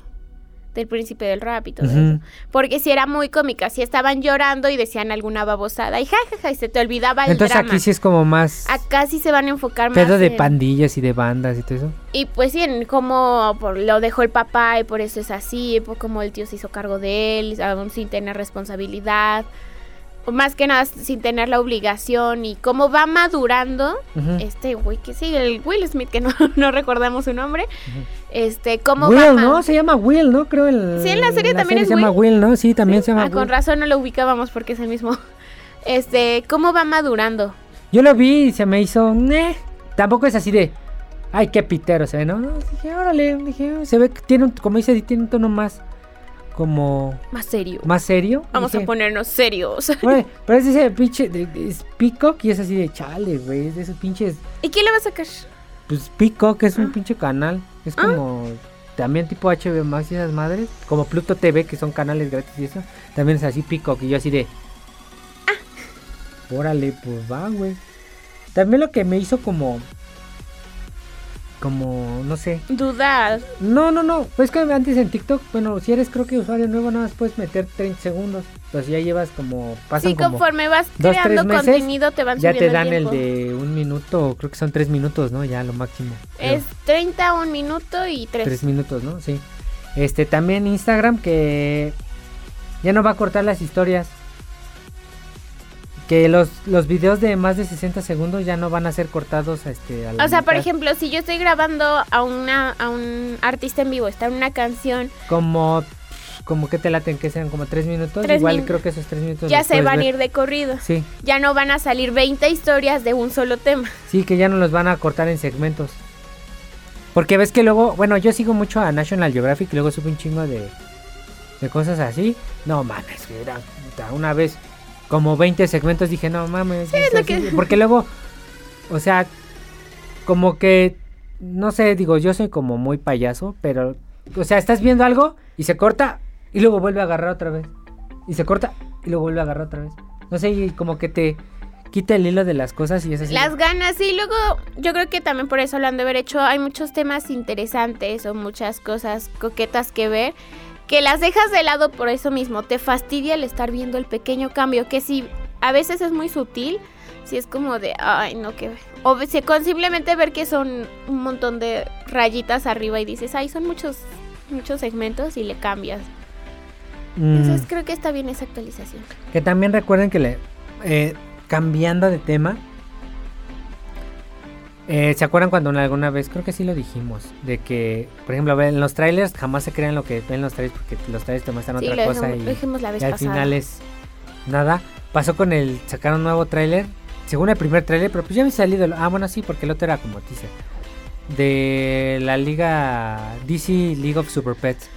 del príncipe del rap y todo eso. Porque si era muy cómica, si estaban llorando y decían alguna babosada y jajaja y se te olvidaba el Entonces drama. aquí sí es como más Acá sí se van a enfocar más pedo de en- pandillas y de bandas y todo eso. y pues sí, en cómo por- lo dejó el papá y por eso es así, por cómo el tío se hizo cargo de él, aún sin tener responsabilidad, más que nada sin tener la obligación y cómo va madurando este güey que sí, el Will Smith, que no, (laughs) no recordamos su nombre, este, cómo va Will, ¿no? Se llama Will, ¿no? Creo el Sí, en la serie también es se llama Will, ¿no? Sí, también se llama Ah, con Will. razón no lo ubicábamos porque es el mismo. (laughs) Este, cómo va madurando. Yo lo vi y se me hizo, "Neh". Tampoco es así de, ay, qué pitero se ve, ¿no? No, dije, órale, dije, se ve que tiene un, como dice, tiene un tono más, como, Más serio. más serio. Vamos Dije, a ponernos serios. (laughs) "Órale", pero es ese pinche, de- de- es Peacock y es así de chale, güey, es de esos pinches, ¿Y quién le va a sacar? pues Peacock es un Ah. pinche canal, es Ah. como, también tipo HBO Max y esas madres, como Pluto TV, que son canales gratis y eso, también es así Peacock y yo así de, órale, pues va, güey. También lo que me hizo como, como, no sé, Dudas. no, no, no. Pues que antes en TikTok, bueno, si eres creo que usuario nuevo, nada más puedes meter 30 segundos. Pues ya llevas como. Pasan Sí, como. conforme vas dos, creando tres meses, contenido te van Ya te dan el de un minuto, creo que son tres minutos, ¿no? Ya lo máximo. creo. Es 30, un minuto y 3. Tres minutos, ¿no? Sí. Este, también Instagram que ya no va a cortar las historias. Que los, los videos de más de 60 segundos ya no van a ser cortados este, a la O sea, por ejemplo, si yo estoy grabando a una a un artista en vivo, está en una canción, Como, como que te laten, que sean como tres minutos. Tres Igual min- creo que esos tres minutos. ya se van a ir de corrido. Sí, Ya no van a salir 20 historias de un solo tema. sí, que ya no los van a cortar en segmentos. Porque ves que luego, bueno, yo sigo mucho a National Geographic y luego sube un chingo de, de cosas así. No mames, que era una vez como 20 segmentos dije, no mames. que- Porque luego, o sea, como que, no sé, digo, yo soy como muy payaso, pero, o sea, estás viendo algo y se corta y luego vuelve a agarrar otra vez. Y se corta y luego vuelve a agarrar otra vez. No sé, y como que te quita el hilo de las cosas y es así. Las ganas, y luego yo creo que también por eso lo han de haber hecho. Hay muchos temas interesantes o muchas cosas coquetas que ver que las dejas de lado por eso mismo. Te fastidia el estar viendo el pequeño cambio, que si a veces es muy sutil, si es como de, ay, no, que. O con simplemente ver que son un montón de rayitas arriba y dices, ay, son muchos, muchos segmentos y le cambias. Mm, Entonces creo que está bien esa actualización. que también recuerden que le, eh, cambiando de tema, eh, ¿se acuerdan cuando alguna vez, creo que sí lo dijimos, de que, por ejemplo, en los trailers jamás se crean lo que ven los trailers porque los trailers te muestran Sí, otra lo cosa dijimos, y, lo dijimos la vez y al pasada. final es nada. Pasó con el, sacaron un nuevo trailer, según el primer trailer, pero pues ya había salido, ah, bueno, sí, porque el otro era como teaser, de la liga DC League of Super Pets.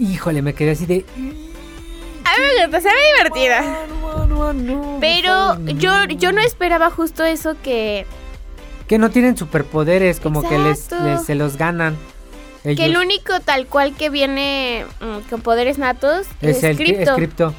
Híjole, me quedé así de... A mí me gusta, se ve divertida. No, no, no, Pero yo, yo no esperaba justo eso que, Que no tienen superpoderes, como que les, se los ganan. que el ellos. único tal cual que viene mm, con poderes natos es, es el Crypto. Crypto.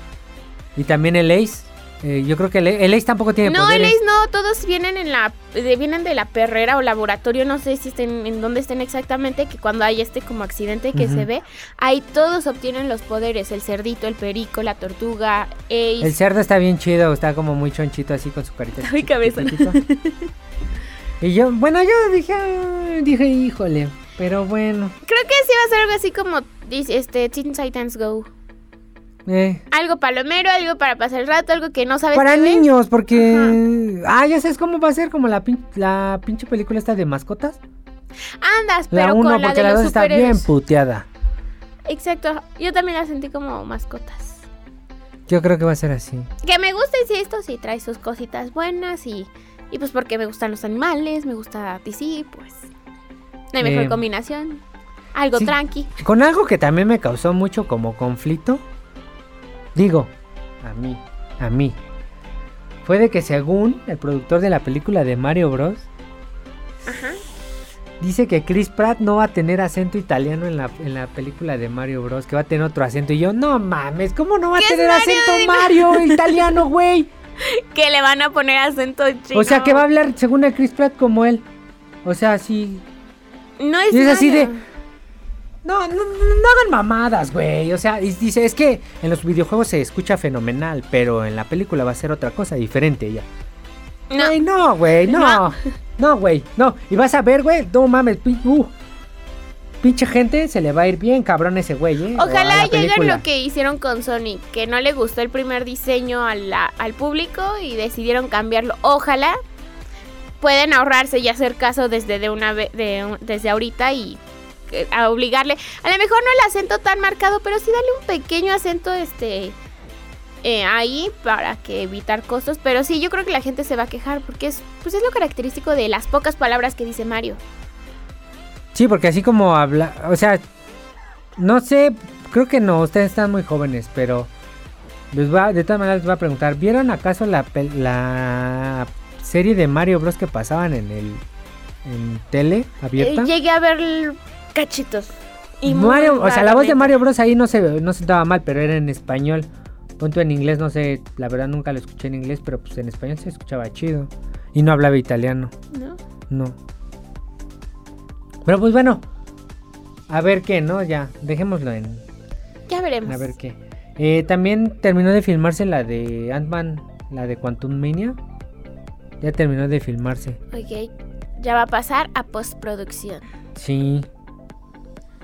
Y también el Ace. eh, yo creo que el, el Ace tampoco tiene No, el poderes. Ace no, todos vienen en la de- vienen de la perrera o laboratorio, no sé si estén en dónde estén exactamente, que cuando hay este como accidente que se ve, ahí todos obtienen los poderes, el cerdito, el perico, la tortuga, Ace. El cerdo está bien chido, está como muy chonchito así con su carita. Está muy cabezón. (laughs) y yo, bueno, yo dije, "Ay", dije, híjole, pero bueno. Creo que sí va a ser algo así como este Teen Titans Go. eh, Algo palomero, algo para pasar el rato, algo que no sabes para niños, porque... Ah, ya sabes cómo va a ser, como la, pin- la pinche película esta de mascotas. Andas, La pero 1, con la porque de la los 2 está bien puteada. Exacto, yo también la sentí como mascotas. Yo creo que va a ser así. Que me gusta esto sí trae sus cositas buenas y, y pues porque me gustan los animales, me gusta DC, pues no hay mejor Eh, combinación. Algo sí. tranqui. Con algo que también me causó mucho como conflicto, digo, a mí, a mí, fue de que según el productor de la película de Mario Bros, Ajá. dice que Chris Pratt no va a tener acento italiano en la, en la película de Mario Bros, que va a tener otro acento. Y yo, no mames, ¿cómo no va a ¿Qué es tener acento Mario (laughs) italiano, güey? (laughs) Que le van a poner acento chino. O sea, que va a hablar según el Chris Pratt como él. O sea, sí. No es, y es así de- No, no, no, hagan mamadas, güey. O sea, y dice, es que en los videojuegos se escucha fenomenal, pero en la película va a ser otra cosa diferente ya. No. Güey, no, güey, no. No. Güey, no. Y vas a ver, güey, no mames, uh, pinche gente se le va a ir bien cabrón ese güey, eh. Ojalá lleguen lo que hicieron con Sony, que no le gustó el primer diseño a la- al público y decidieron cambiarlo. Ojalá pueden ahorrarse y hacer caso desde de una de desde ahorita y eh, a obligarle. A lo mejor no el acento tan marcado, pero sí darle un pequeño acento este eh, ahí para que evitar costos. Pero sí, yo creo que la gente se va a quejar porque es pues es lo característico de las pocas palabras que dice Mario. Sí, porque así como habla, o sea, no sé, creo que no, ustedes están muy jóvenes, pero les va, de todas maneras les voy a preguntar, ¿vieron acaso la, la serie de Mario Bros que pasaban en el en tele abierta? Eh, llegué a ver cachitos. Y Mario, o sea, la voz de. Mario Bros ahí no se no se estaba mal, pero era en español. Punto en inglés, no sé, la verdad nunca lo escuché en inglés, pero pues en español se escuchaba chido. Y no hablaba italiano, ¿No? no. Pero pues bueno, a ver qué, ¿no? Ya, dejémoslo en, Ya veremos. a ver qué. Eh, también terminó de filmarse la de Ant-Man, la de Quantum Mania. Ya terminó de filmarse. Ok, ya va a pasar a postproducción. Sí.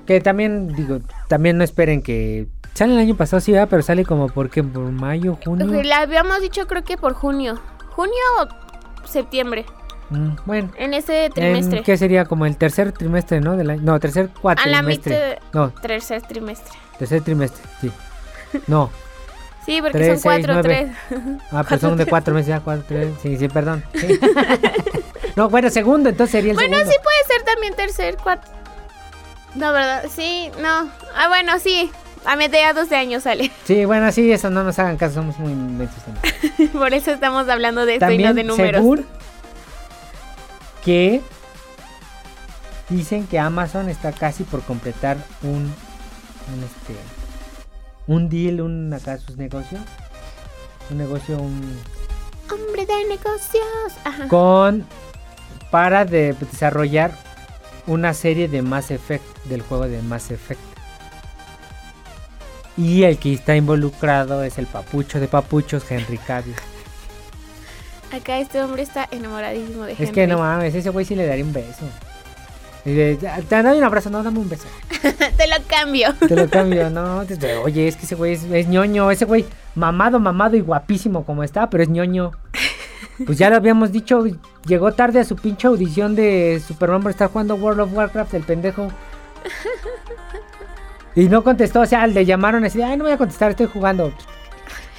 Que también, digo, también no esperen que... Sale el año pasado, sí, ¿verdad? pero sale como porque por mayo, junio. La habíamos dicho creo que por junio. Junio o septiembre. Mm, bueno. En ese en- trimestre. ¿Qué sería? Como el tercer trimestre, ¿no? Del año- No, tercer A la cuatrimestre. mitad. No, Tercer trimestre. tercer trimestre, sí. No, (laughs) Sí, porque Tres, son seis, cuatro, nueve. tres. ah, pues son de cuatro meses, ya cuatro, tres. Sí, sí, perdón. sí. (laughs) no, bueno, segundo, entonces sería el Bueno, segundo. sí puede ser también tercer, cuarto. No, ¿verdad? Sí, no. Ah, bueno, sí. A mediados de año sale. (laughs) Sí, bueno, sí, eso no nos hagan caso, somos muy también. Por eso estamos hablando de esto y no de números. Que dicen que Amazon está casi por completar un, un este un deal, un acá sus negocios, un negocio un, Hombre de negocios. Ajá. con para de desarrollar una serie de Mass Effect del juego de Mass Effect. Y el que está involucrado es el papucho de papuchos, Henry Cavill. Acá este hombre está enamoradísimo de Es Henry. que no mames, ese güey sí le daría un beso. De, te doy un abrazo, no, dame un beso. (laughs) Te lo cambio. Te lo cambio, (laughs) no. te- oye, es que ese güey es, es ñoño. Ese güey mamado, mamado y guapísimo como está, pero es ñoño. Pues ya lo habíamos dicho, llegó tarde a su pinche audición de Superman por estar jugando World of Warcraft, el pendejo. Y no contestó, o sea, le llamaron así, ay, no voy a contestar, estoy jugando.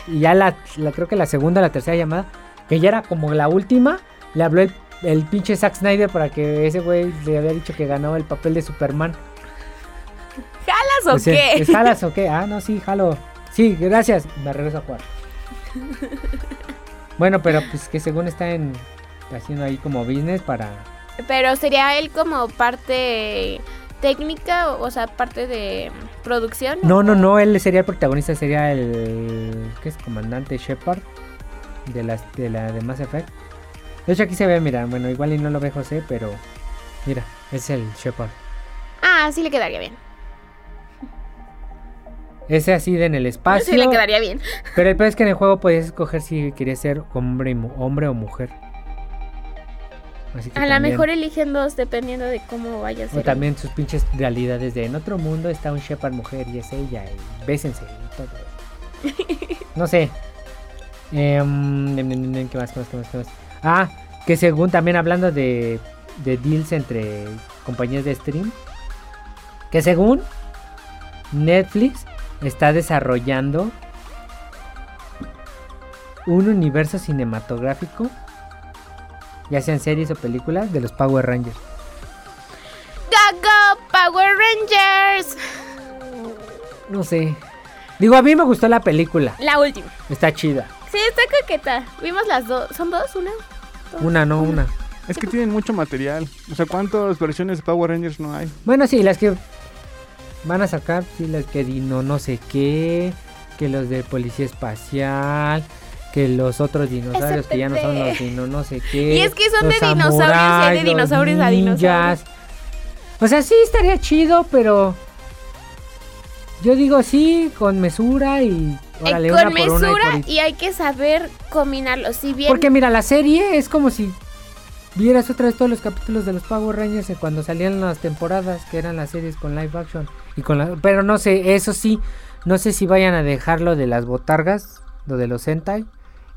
Y ya la, la- creo que la segunda, la tercera llamada, que ya era como la última, le habló el, el pinche Zack Snyder para que ese güey le había dicho que ganó el papel de Superman. ¿Jalas o O sea, qué? ¿Es jalas o qué? Ah, no, sí, jalo. Sí, gracias. Me regreso a jugar. (laughs) bueno, pero pues que según está en haciendo ahí como business para Pero sería él como parte técnica, o sea, parte de producción. No, no, no, él sería el protagonista, sería el ¿qué es? Comandante Shepard de las de la de Mass Effect. De hecho aquí se ve, mira, bueno, igual y no lo ve José, pero mira, es el Shepard. Ah, sí le quedaría bien. Ese así de en el espacio. Sí le quedaría bien. Pero el peor es que en el juego podías escoger si querías ser hombre, hombre o mujer. Así que A lo mejor eligen dos dependiendo de cómo vaya a O ser. también sus pinches realidades de en otro mundo está un Shepard mujer y es ella y bésense y todo. (laughs) No sé. Em, nem, nem, ¿Qué más? ¿Qué más? ¿Qué más? ¿Qué más? Ah, que según también hablando de, de deals entre compañías de stream. Que según Netflix está desarrollando un universo cinematográfico, ya sean series o películas, de los Power Rangers. ¡Go, go, Power Rangers! No sé. Digo, a mí me gustó la película. La última. Está chida. Sí, está coqueta. Vimos las dos. ¿Son dos? ¿Una? Una, no una. Es que tienen mucho material. O sea, ¿cuántas versiones de Power Rangers no hay? Bueno, sí, las que van a sacar, sí, las que Dino no sé qué, que los de Policía Espacial, que los otros dinosaurios que ya no son los Dino no sé (laughs) qué. Y es que son los de dinosaurios y hay de dinosaurios a ninjas. O sea, sí estaría chido, pero yo digo sí, con mesura y Eh, con y mesura y hay que saber combinarlo. Si bien Porque mira, la serie es como si vieras otra vez todos los capítulos de los Power Rangers cuando salían las temporadas, que eran las series con live action. y con la, Pero no sé, eso sí, no sé si vayan a dejarlo de las botargas, lo de los Sentai.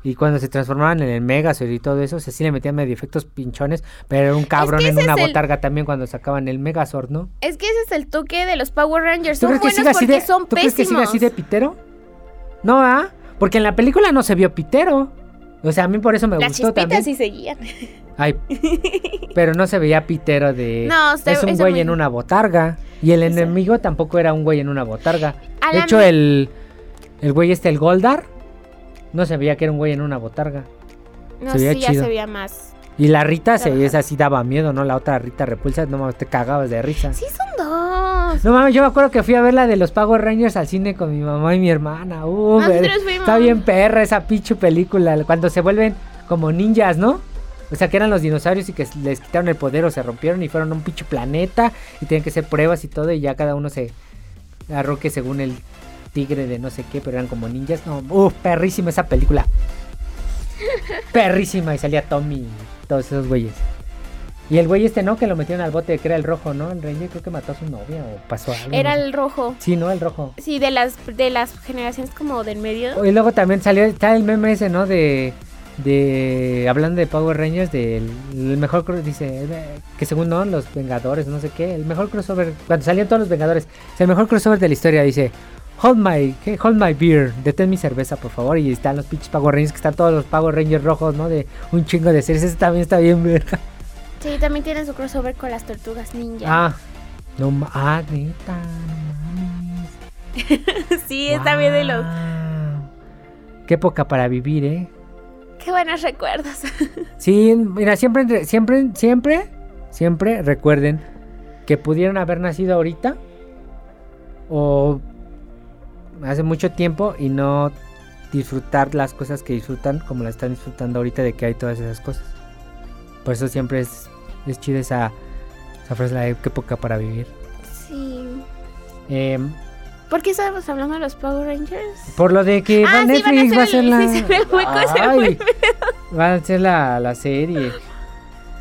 Y cuando se transformaban en el Megazord y todo eso, o sea, sí le metían medio efectos pinchones, pero era un cabrón en una el- botarga también cuando sacaban el Megazord, ¿no? es que ese es el toque de los Power Rangers. ¿Tú Son crees que buenos porque de, son ¿tú crees que pésimos. así de pitero? No, ¿ah? Porque en la película no se vio pitero. O sea, a mí por eso me Las gustó chispitas también. sí seguían. Ay, pero no se veía pitero de. (laughs) No, se- es un güey muy- en una botarga. Y el enemigo tampoco era un güey en una botarga. A De hecho, mi- el. El güey este, el Goldar. No se veía que era un güey en una botarga. No, se veía sí, ya chido. se veía más. Y la Rita, se, esa sí daba miedo, ¿no? La otra Rita repulsa, no mames, te cagabas de risa. Sí, son dos. No mames, yo me acuerdo que fui a ver la de los Power Rangers al cine con mi mamá y mi hermana. Uh, ver- fuimos. está bien perra esa pinche película. Cuando se vuelven como ninjas, ¿no? O sea, que eran los dinosaurios y que les quitaron el poder o se rompieron y fueron a un pinche planeta y tienen que hacer pruebas y todo y ya cada uno se arroque según el tigre de no sé qué, pero eran como ninjas. No, uh, perrísima esa película. Perrísima y salía Tommy y todos esos güeyes. Y el güey este, ¿no? Que lo metieron al bote, que era el rojo, ¿no? El Ranger creo que mató a su novia o pasó algo. Era no sé. el rojo. Sí, ¿no? El rojo. Sí, de las de las generaciones como del medio. Y luego también salió, está el meme ese, ¿no? De, de, hablando de Power Rangers, del el mejor, dice, que según no, los Vengadores, no sé qué, el mejor crossover, cuando salían todos los Vengadores, es el mejor crossover de la historia, dice, hold my, ¿qué? hold my beer, detén mi cerveza, por favor, y están los pinches Power Rangers, que están todos los Power Rangers rojos, ¿no? De un chingo de series, ese también está bien verga. Sí, también tiene su crossover con las tortugas ninja. Ah, no, ah, neta, (laughs) sí, está bien de los. Qué época para vivir, ¿eh? Qué buenos recuerdos. (laughs) Sí, mira, siempre, siempre, siempre, siempre recuerden que pudieron haber nacido ahorita o hace mucho tiempo y no disfrutar las cosas que disfrutan como las están disfrutando ahorita de que hay todas esas cosas. Por eso siempre es, es chida esa, esa frase, la de qué época para vivir. sí. Em, ¿Por qué estábamos hablando de los Power Rangers? por lo de que Ah, va sí, van a Netflix va a ser el- la... me Ay, va a ser la, la serie.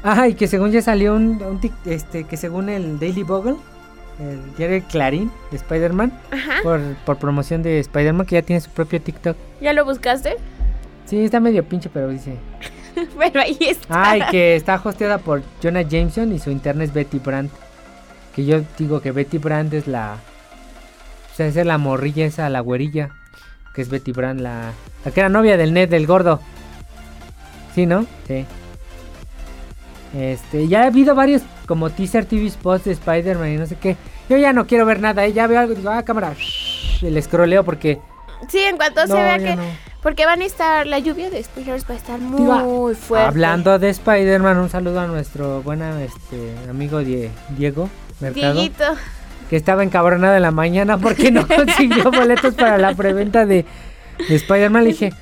Ay, que según ya salió un, un tic- este, que según el Daily Bugle, el diario Clarín de Spider-Man, Ajá. por, por promoción de Spider-Man, que ya tiene su propio TikTok. ¿Ya lo buscaste? Sí, está medio pinche, pero dice. (laughs) Pero ahí está. Ay, que está hosteada por Jonah Jameson y su interna es Betty Brandt. Que yo digo que Betty Brandt es la. O sea, es la morrilla esa, la güerilla. Que es Betty Brandt, la. La que era novia del Ned, del gordo. Sí, ¿no? Sí. Este, ya ha habido varios como teaser TV spots de Spider-Man y no sé qué. Yo ya no quiero ver nada, ¿eh? ya veo algo y digo, ah, cámara. shh, El escroleo porque. Sí, en cuanto se vea que. no. Porque van a estar. La lluvia de spoilers va a estar muy fuerte. Hablando de Spider-Man, un saludo a nuestro buen este, amigo Die- Diego Mercado. Dieguito. que estaba encabronado en la mañana porque no (laughs) consiguió boletos para la preventa de, de Spider-Man. Le dije,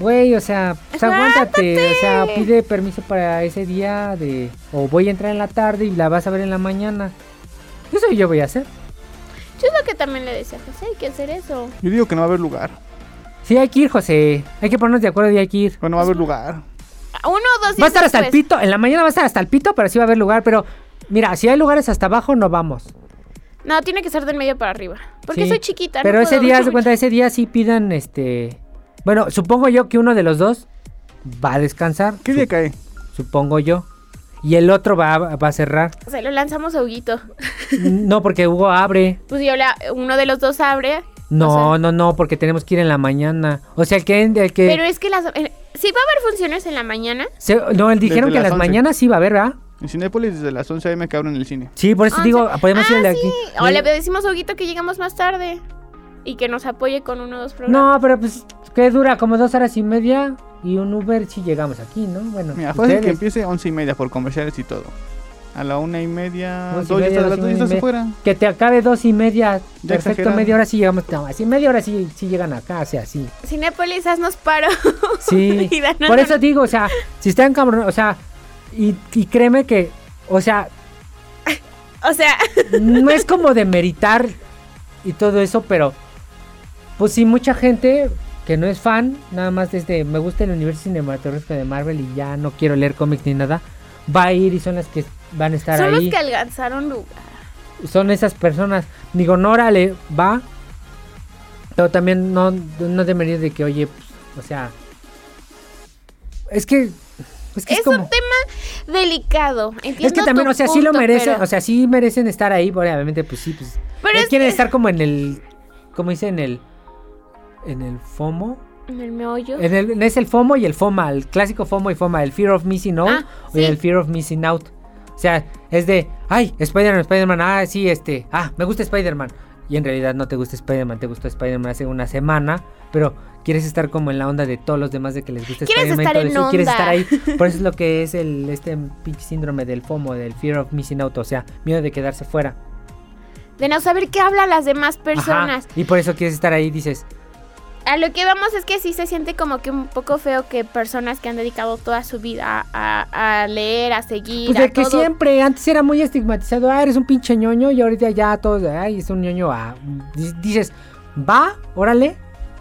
güey, o sea, pues aguántate, o sea, pide permiso para ese día de, o voy a entrar en la tarde y la vas a ver en la mañana. Eso yo voy a hacer. Yo es lo que también le decía a José, hay que hacer eso. Yo digo que no va a haber lugar. Sí, hay que ir, José. Hay que ponernos de acuerdo y hay que ir. Bueno, va a haber lugar. Uno o dos días Va a estar hasta el después. pito, en la mañana va a estar hasta el pito, pero sí va a haber lugar. Pero mira, si hay lugares hasta abajo, no vamos. No, tiene que ser del medio para arriba. Porque Sí, soy chiquita. no Pero ese puedo día, haz de cuenta, ese día sí pidan este. Bueno, supongo yo que uno de los dos va a descansar. ¿Qué día cae? Supongo yo. Y el otro va, a- va a cerrar. mucho. Se lo lanzamos a Huguito. (laughs) No, porque Hugo abre. Pues yo la, uno de los dos abre. No, O sea- no, no, porque tenemos que ir en la mañana. O sea, el que. El que Pero es que las. sí va a haber funciones en la mañana. se- no, él dijeron Desde que en las las 11. mañanas sí va a haber, ¿verdad? En Cinépolis desde las 11 am que abren el cine. Sí, por eso Ah, digo, podemos ir ah, de aquí. sí. O le decimos a Huguito que llegamos más tarde. Y que nos apoye con uno o dos programas. No, pero pues, ¿qué dura? Como dos horas y media. Y un Uber si llegamos aquí, ¿no? Bueno, Mira, fácil que empiece 11 y media por comerciales y todo. A la una y media, Once y dos ya media, estás- dos y media. Que te acabe dos y media. Ya Perfecto, exagerado. media hora sí llegamos. No, así media hora sí, sí llegan acá, o sea, sí. Cinépolis, haznos paro. (laughs) Sí. (laughs) Danos Por eso digo, o sea, si están cabrón, o sea, y, y créeme que, o sea, (laughs) O sea, no es como de meritar y todo eso, pero pues sí, mucha gente que no es fan, nada más desde me gusta el universo cinematográfico de Marvel y ya no quiero leer cómics ni nada, va a ir y son las que van a estar Son ahí. los que alcanzaron lugar. Son esas personas. Digo, no, órale, va. Pero también no, no debería de que, oye, pues, o sea. Es que. Es que es, Es como. un tema delicado. Entiendo Es que también, o sea, sí lo merecen, pero- o sea, sí merecen estar ahí, obviamente, pues sí, pues. Pero es quieren que- estar como en el, como dice, en el, en el FOMO. En el meollo. En el, es el FOMO y el FOMA, el clásico FOMO y FOMA, el Fear of Missing Out Ah, sí. el Fear of Missing Out. O sea, es de, ay, Spider-Man, Spider-Man, ah, sí, este, ah, me gusta Spider-Man. Y en realidad no te gusta Spider-Man, te gustó Spider-Man hace una semana, pero quieres estar como en la onda de todos los demás de que les gusta Spider-Man y estar todo en eso, y quieres onda. estar ahí. (laughs) Por eso es lo que es el este pinche síndrome del FOMO, del Fear of Missing Out, o sea, miedo de quedarse fuera. De no saber qué hablan las demás Ajá, personas. Y por eso quieres estar ahí, dices, A lo que vamos es que sí se siente como que un poco feo que personas que han dedicado toda su vida a, a leer, a seguir, Pues a de que todo, siempre, antes era muy estigmatizado, ah, eres un pinche ñoño y ahorita ya todos, ay, es un ñoño, ah, di- dices, va, órale,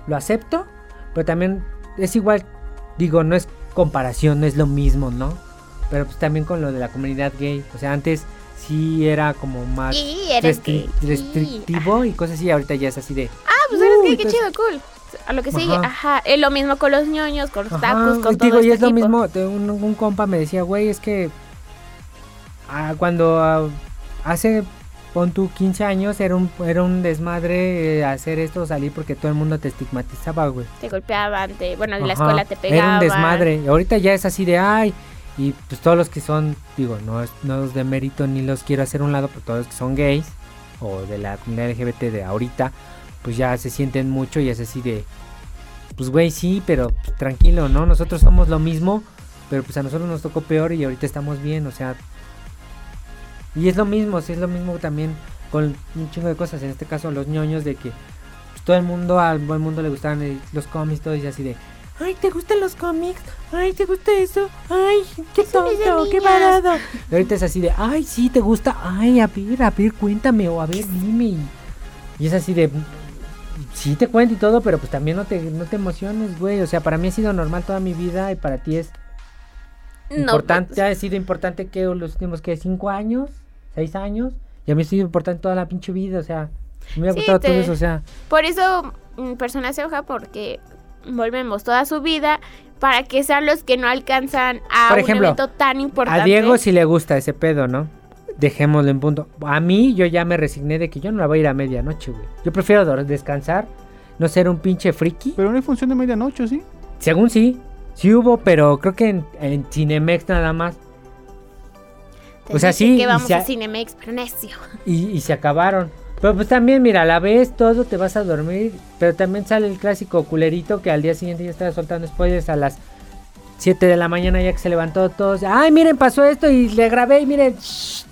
lo acepto, pero también es igual, digo, no es comparación, no es lo mismo, ¿no? Pero pues también con lo de la comunidad gay, o sea, antes sí era como más eres restri- gay. restrictivo y cosas así, ahorita ya es así de, Ah, pues eres Uy, gay, qué entonces- chido, cool. A lo que sigue, Ajá. ajá. Es lo mismo con los ñoños, con los Ajá, tacos, con y todo digo, y este es lo tipo. mismo, un, un compa me decía, güey, es que ah, cuando ah, hace, pon tú 15 años, era un, era un desmadre eh, hacer esto, salir porque todo el mundo te estigmatizaba, güey. Te golpeaban, te, bueno, en la escuela te pegaban. Era un desmadre, ahorita ya es así de, ay, y pues todos los que son, digo, no, no los de mérito ni los quiero hacer un lado, pero todos los que son gays o de la comunidad LGBT de ahorita, pues ya se sienten mucho y es así de, pues güey, sí, pero pues, tranquilo, ¿no? Nosotros somos lo mismo, pero pues a nosotros nos tocó peor y ahorita estamos bien, o sea. Y es lo mismo, sí, es lo mismo también con un chingo de cosas, en este caso los ñoños de que pues, todo el mundo, al buen mundo le gustaban los cómics, todo y así de, ay, ¿te gustan los cómics? Ay, ¿te gusta eso? Ay, qué tonto, qué niñas". parado. Y ahorita es así de, ay, sí, ¿te gusta? Ay, a ver, a ver, cuéntame, o a ver, dime. Y es así de, sí te cuento y todo, pero pues también no te, no te emociones, güey. O sea, para mí ha sido normal toda mi vida y para ti es No, importante, pues, ha sido importante que los últimos, que cinco años, seis años, y a mí ha sido importante toda la pinche vida, o sea, me ha Sí, gustado todo eso, o sea, Por eso mm, personas se enoja porque volvemos toda su vida para que sean los que no alcanzan a Por un ejemplo, evento tan importante. a Diego sí le gusta ese pedo, ¿no? Dejémoslo en punto. A mí yo ya me resigné de que yo no la voy a ir a medianoche, güey. Yo prefiero descansar, no ser un pinche friki. Pero no hay función de medianoche, ¿sí? Según sí, sí hubo, pero creo que en, en Cinemex nada más. Te o sea, sí, que y vamos se a Cinemex, pero necio. y, y se acabaron. Pero pues también, mira, a la vez todo te vas a dormir, pero también sale el clásico culerito que al día siguiente ya estaba soltando spoilers a las 7 de la mañana ya que se levantó todos. Ay, miren, pasó esto y le grabé y miren. shh".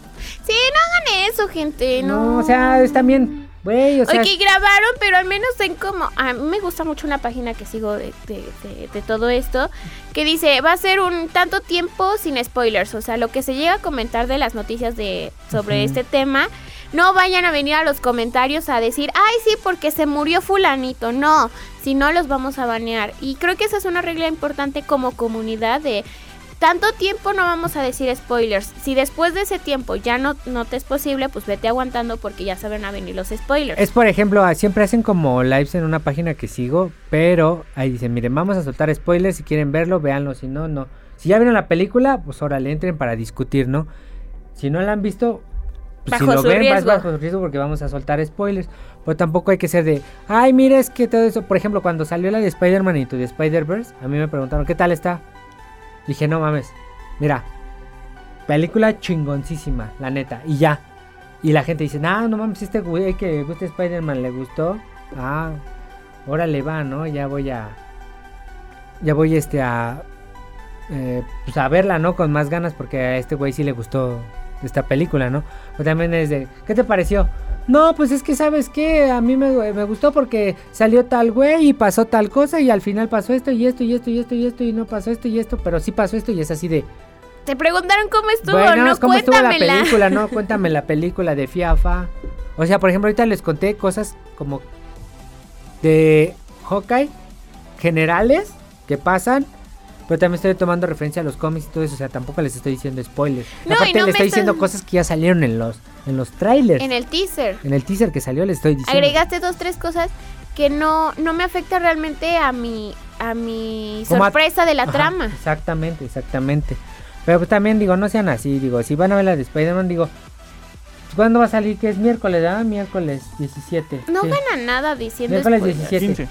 Sí, no hagan eso, gente. No, No, o sea, es también, güey, o sea, Oye, grabaron, pero al menos en como... A mí me gusta mucho una página que sigo de, de- de- de todo esto, que dice, va a ser un tanto tiempo sin spoilers, o sea, lo que se llega a comentar de las noticias de sobre este tema, no vayan a venir a los comentarios a decir, ay, sí, porque se murió fulanito, no, si no los vamos a banear. Y creo que esa es una regla importante como comunidad de... Tanto tiempo no vamos a decir spoilers. Si después de ese tiempo ya no, no te es posible, pues vete aguantando porque ya saben a venir los spoilers. es por ejemplo, siempre hacen como lives en una página que sigo, pero ahí dicen, miren, vamos a soltar spoilers, si quieren verlo, véanlo, si no, no. Si ya vieron la película, pues ahora le entren para discutir, ¿no? Si no la han visto, pues si Bajo lo su ven, vas bajo su riesgo porque vamos a soltar spoilers. Pero tampoco hay que ser de, ay, mira, es que todo eso. Por ejemplo, cuando salió la de Spider-Man y tu de Spider-Verse, a mí me preguntaron, ¿qué tal está? Dije, no mames, mira, película chingoncísima, la neta, y ya. Y la gente dice, ah, no mames, este güey que gusta Spider-Man le gustó. Ah, órale va, ¿no? Ya voy a. Ya voy este a. eh, pues a verla, ¿no? Con más ganas porque a este güey sí le gustó esta película, ¿no? O también es de, ¿qué te pareció? No, pues es que sabes qué, a mí me, me gustó porque salió tal güey y pasó tal cosa y al final pasó esto y esto y esto y esto y esto y no pasó esto y esto, pero sí pasó esto y es así de... Te preguntaron cómo estuvo, bueno, no ¿cómo estuvo la película? No, (laughs) cuéntame la película de Fiafa. O sea, por ejemplo, ahorita les conté cosas como de Hawkeye generales que pasan. Pero también estoy tomando referencia a los cómics y todo eso. O sea, tampoco les estoy diciendo spoilers. No, Aparte, no les me estoy diciendo estás- cosas que ya salieron en los, en los trailers. En el teaser. En el teaser que salió les estoy diciendo. Agregaste dos, tres cosas que no, no me afecta realmente a mi, a mi Como a- sorpresa de la Ajá, trama. Exactamente, exactamente. Pero pues también digo, no sean así, digo, si van a ver la de Spider-Man, digo, ¿cuándo va a salir? Que es miércoles, ¿ah? Miércoles 17. No sí. gana nada diciendo Miércoles spoilers. 17.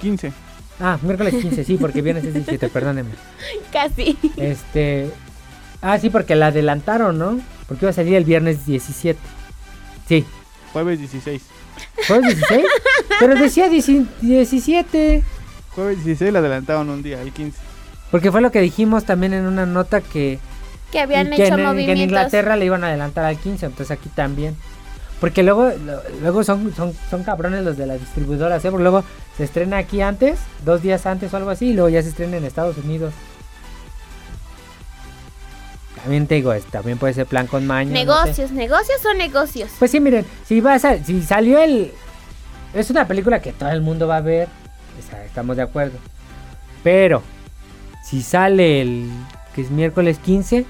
15. 15. Ah, miércoles 15, sí, porque viernes es 17, perdónenme. (laughs) Casi. Este. Ah, sí, porque la adelantaron, ¿no? Porque iba a salir el viernes 17. Sí. Jueves 16. ¿Fue el 16? Pero decía 10 17. Jueves 16 la adelantaron un día, el 15. Porque fue lo que dijimos también en una nota que Que habían que hecho en, que en movimientos. Inglaterra le iban a adelantar al 15, entonces aquí también. Porque luego, luego son, son, son cabrones los de las distribuidoras, ¿eh? Porque luego se estrena aquí antes, dos días antes o algo así, y luego ya se estrena en Estados Unidos. También te digo, también puede ser plan con maña. no sé. negocios, negocios son negocios. Pues sí, miren, si vas a, si salió el, es una película que todo el mundo va a ver, o estamos de acuerdo. Pero si sale el que es miércoles 15,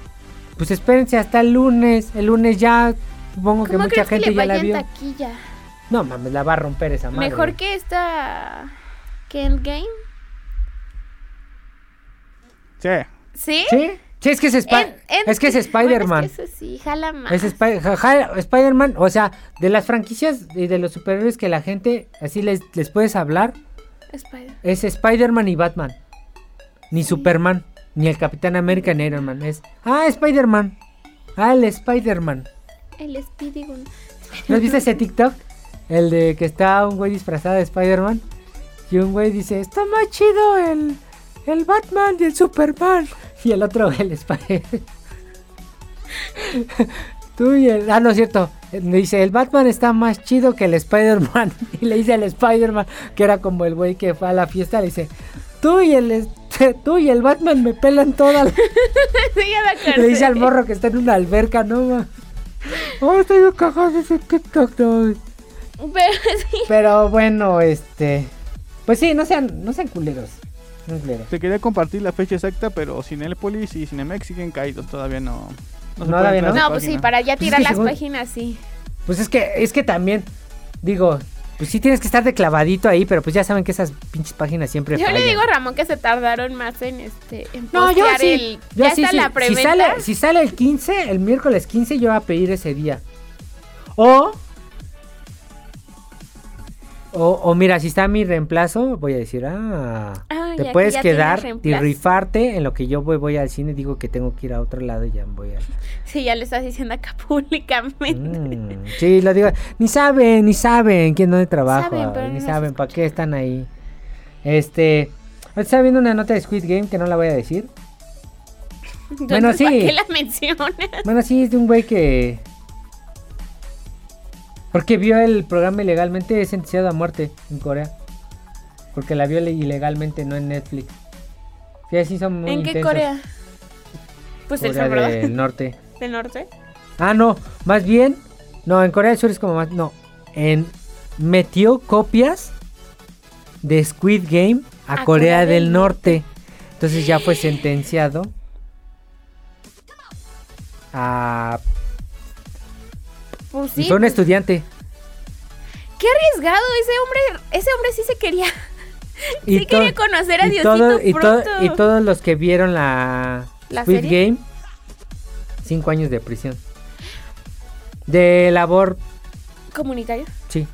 pues espérense hasta el lunes. El lunes ya supongo que ¿Cómo mucha crees que gente le ya la vio. taquilla? No mames, la va a romper esa madre. Mejor que esta... que Endgame. Sí. ¿Sí? ¿Sí? Sí, es que es, Spi- En- en- es que es (laughs) Bueno, Spider-Man. es que eso sí, jala más. Es ja- Spider-Man, o sea, de las franquicias y de los superhéroes que la gente así les, les puedes hablar, Spider. Es Spider-Man y Batman. Ni Superman. Ni el Capitán América ni Iron Man. Es. Ah, Spider-Man. Ah, el Spider-Man. El Speedy Gun- ¿No has visto ese TikTok? El de que está un güey disfrazado de Spider-Man. Y un güey dice: Está más chido el. El Batman y el Superman. Y el otro, el Spider. (laughs) Tú y el. Ah, no es cierto. Le dice: El Batman está más chido que el Spider-Man. (laughs) Y le dice al Spider-Man, que era como el güey que fue a la fiesta, le dice: Tú y el. es- Tú y el Batman me pelan toda la. (laughs) Sí, ya me acordé. Le dice al morro que está en una alberca, no ma. Oh, estoy cagado de ese TikTok, no. Pero (laughs) sí. Pero bueno, este. Pues sí, no sean, no sean culeros. No. Te quería compartir la fecha exacta, pero Cinépolis y Cinemex siguen caídos. Todavía no. se Todavía no. No, pues sí, para ya Pues es tirar que las según- páginas, sí. Pues es que, es que también, digo, pues sí tienes que estar de clavadito ahí, pero pues ya saben que esas pinches páginas siempre Yo le digo a Ramón que se tardaron más en este en No, yo postear sí. el yo ya sí, está sí. la Si preventa. sale, si sale el 15, el miércoles 15, yo voy a pedir ese día. O. O, o mira, si está mi reemplazo, voy a decir, ah, Ah, te puedes quedar y rifarte en lo que yo voy, voy al cine. Digo que tengo que ir a otro lado y ya voy a. Sí, ya le estás diciendo acá (laughs) públicamente. Mm, sí, lo digo. Ni saben, ni saben quién dónde trabaja. Saben, pero ni no saben para qué están ahí. Este. Estaba viendo una nota de Squid Game que no la voy a decir. (laughs) Bueno, Entonces, ¿para sí. qué la mencionas? Bueno, sí, es de un güey que. Porque vio el programa ilegalmente, es sentenciado a muerte en Corea. Porque la vio ilegalmente, no en Netflix. Sí, así son muy ¿En qué intensos. Corea? Pues el Corea Salvador del Norte. (laughs) del Norte. Ah, no, más bien. No, en Corea del Sur es como más. No, en. Metió copias de Squid Game a, Corea, del, Norte. Entonces ya fue sentenciado a. Pues y fue un pues, estudiante. qué arriesgado ese hombre, ese hombre sí se quería. (laughs) Y sí quería conocer a y Diosito todo- y, to- pronto. y todos los que vieron la, ¿La Squid serie? Game, cinco años de prisión. De labor, comunitario. sí.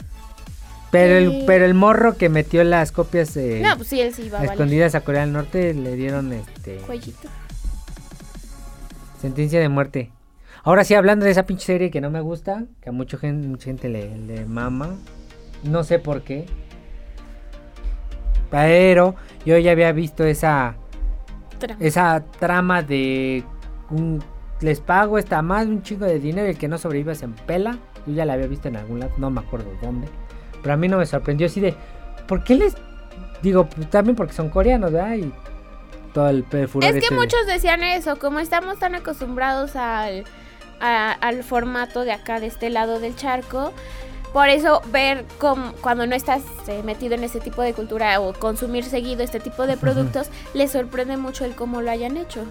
Pero Sí. el, pero el morro que metió las copias eh, No, pues sí, él sí iba a valer escondidas a Corea del Norte le dieron este cuellito. sentencia de muerte. Ahora sí, hablando de esa pinche serie que no me gusta, que a mucha gente, mucha gente le, le mama, no sé por qué. Pero yo ya había visto esa esa trama de un- les pago esta más un chingo de dinero y el que no sobreviva se empela. Yo ya la había visto en algún lado, no me acuerdo dónde. Pero a mí no me sorprendió así de, ¿por qué les digo? Pues también porque son coreanos, ¿verdad? Y todo el furor Es que este de- muchos decían eso, como estamos tan acostumbrados al, a- al formato de acá, de este lado del charco, por eso ver cómo- cuando no estás eh, metido en ese tipo de cultura o consumir seguido este tipo de productos, les sorprende mucho el cómo lo hayan hecho.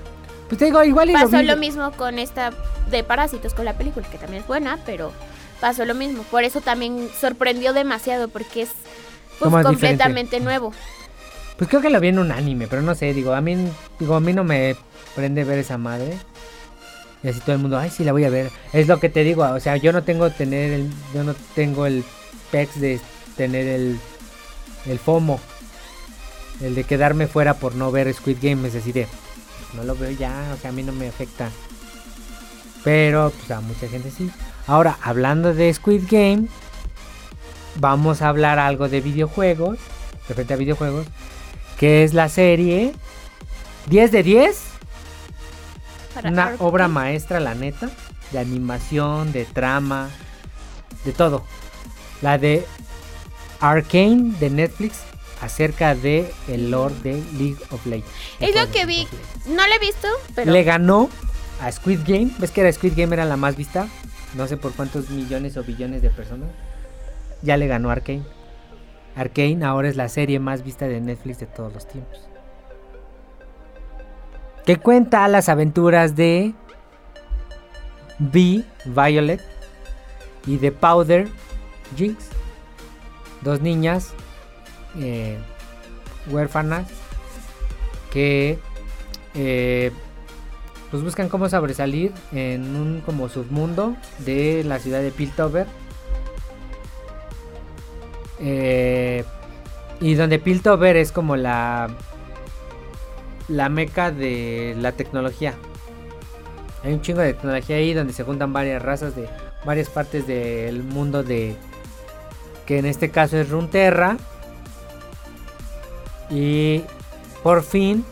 Pues te digo, igual y lo Pasó vi- lo mismo con esta de Parásitos, con la película, que también es buena, pero pasó lo mismo. Por eso también sorprendió demasiado, porque es pues, completamente nuevo. Pues creo que lo vi en un anime, pero no sé, digo, a mí, digo, a mí no me prende ver esa madre. Y así todo el mundo, ay, sí, la voy a ver. Es lo que te digo, o sea, yo no tengo tener el, yo no tengo el pex de tener el, el FOMO. El de quedarme fuera por no ver Squid Game, es decir, de, no lo veo ya, o sea, a mí no me afecta. Pero, pues a mucha gente sí. Ahora, hablando de Squid Game, vamos a hablar algo de videojuegos, referente a videojuegos, que es la serie 10 de 10, Para una obra maestra, la neta, de animación, de trama, de todo. La de Arcane de Netflix acerca de el lore de League of Legends. Es lo que vi. No la he visto, pero... Le ganó a Squid Game. ¿Ves que era Squid Game era la más vista? No sé por cuántos millones o billones de personas. Ya le ganó Arcane. Arcane ahora es la serie más vista de Netflix de todos los tiempos. Que cuenta las aventuras de Vi, Violet y de Powder, Jinx. Dos niñas eh, huérfanas que eh, pues buscan cómo sobresalir en un como submundo de la ciudad de Piltover. Eh, y donde Piltover es como la la meca de la tecnología. Hay un chingo de tecnología ahí donde se juntan varias razas de varias partes del mundo de que en este caso es Runeterra. Y por fin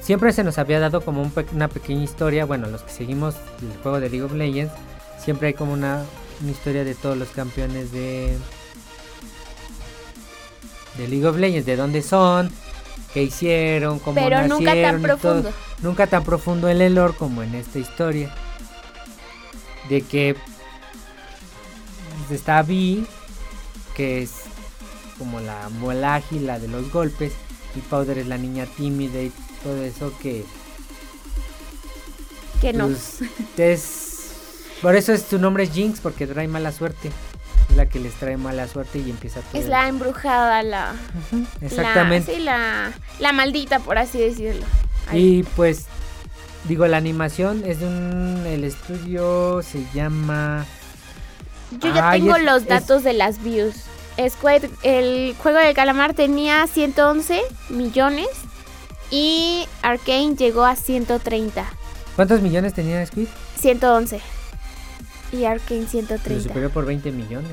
siempre se nos había dado como un una pequeña historia. Bueno, los que seguimos el juego de League of Legends, siempre hay como una, una historia de todos los campeones de, de League of Legends, de dónde son, qué hicieron, cómo Pero nunca tan nacieron y todo. profundo. Nunca tan profundo en el lore como en esta historia. De que está Vi, que es como la muela ágil, la de los golpes, y Powder es la niña tímida y todo eso que Que no. pues, es por eso es su nombre es Jinx porque trae mala suerte. Es la que les trae mala suerte y empieza todo. Es la embrujada, la... Exactamente. La, sí, la, la maldita, por así decirlo. Ahí. Y pues digo la animación es de un el estudio se llama Yo ya tengo es- los es- datos de las views. Squid, el juego del calamar tenía 111 millones y Arkane llegó a 130. ¿Cuántos millones tenía Squid? 111. Y Arkane Lo 130. superó por 20 millones.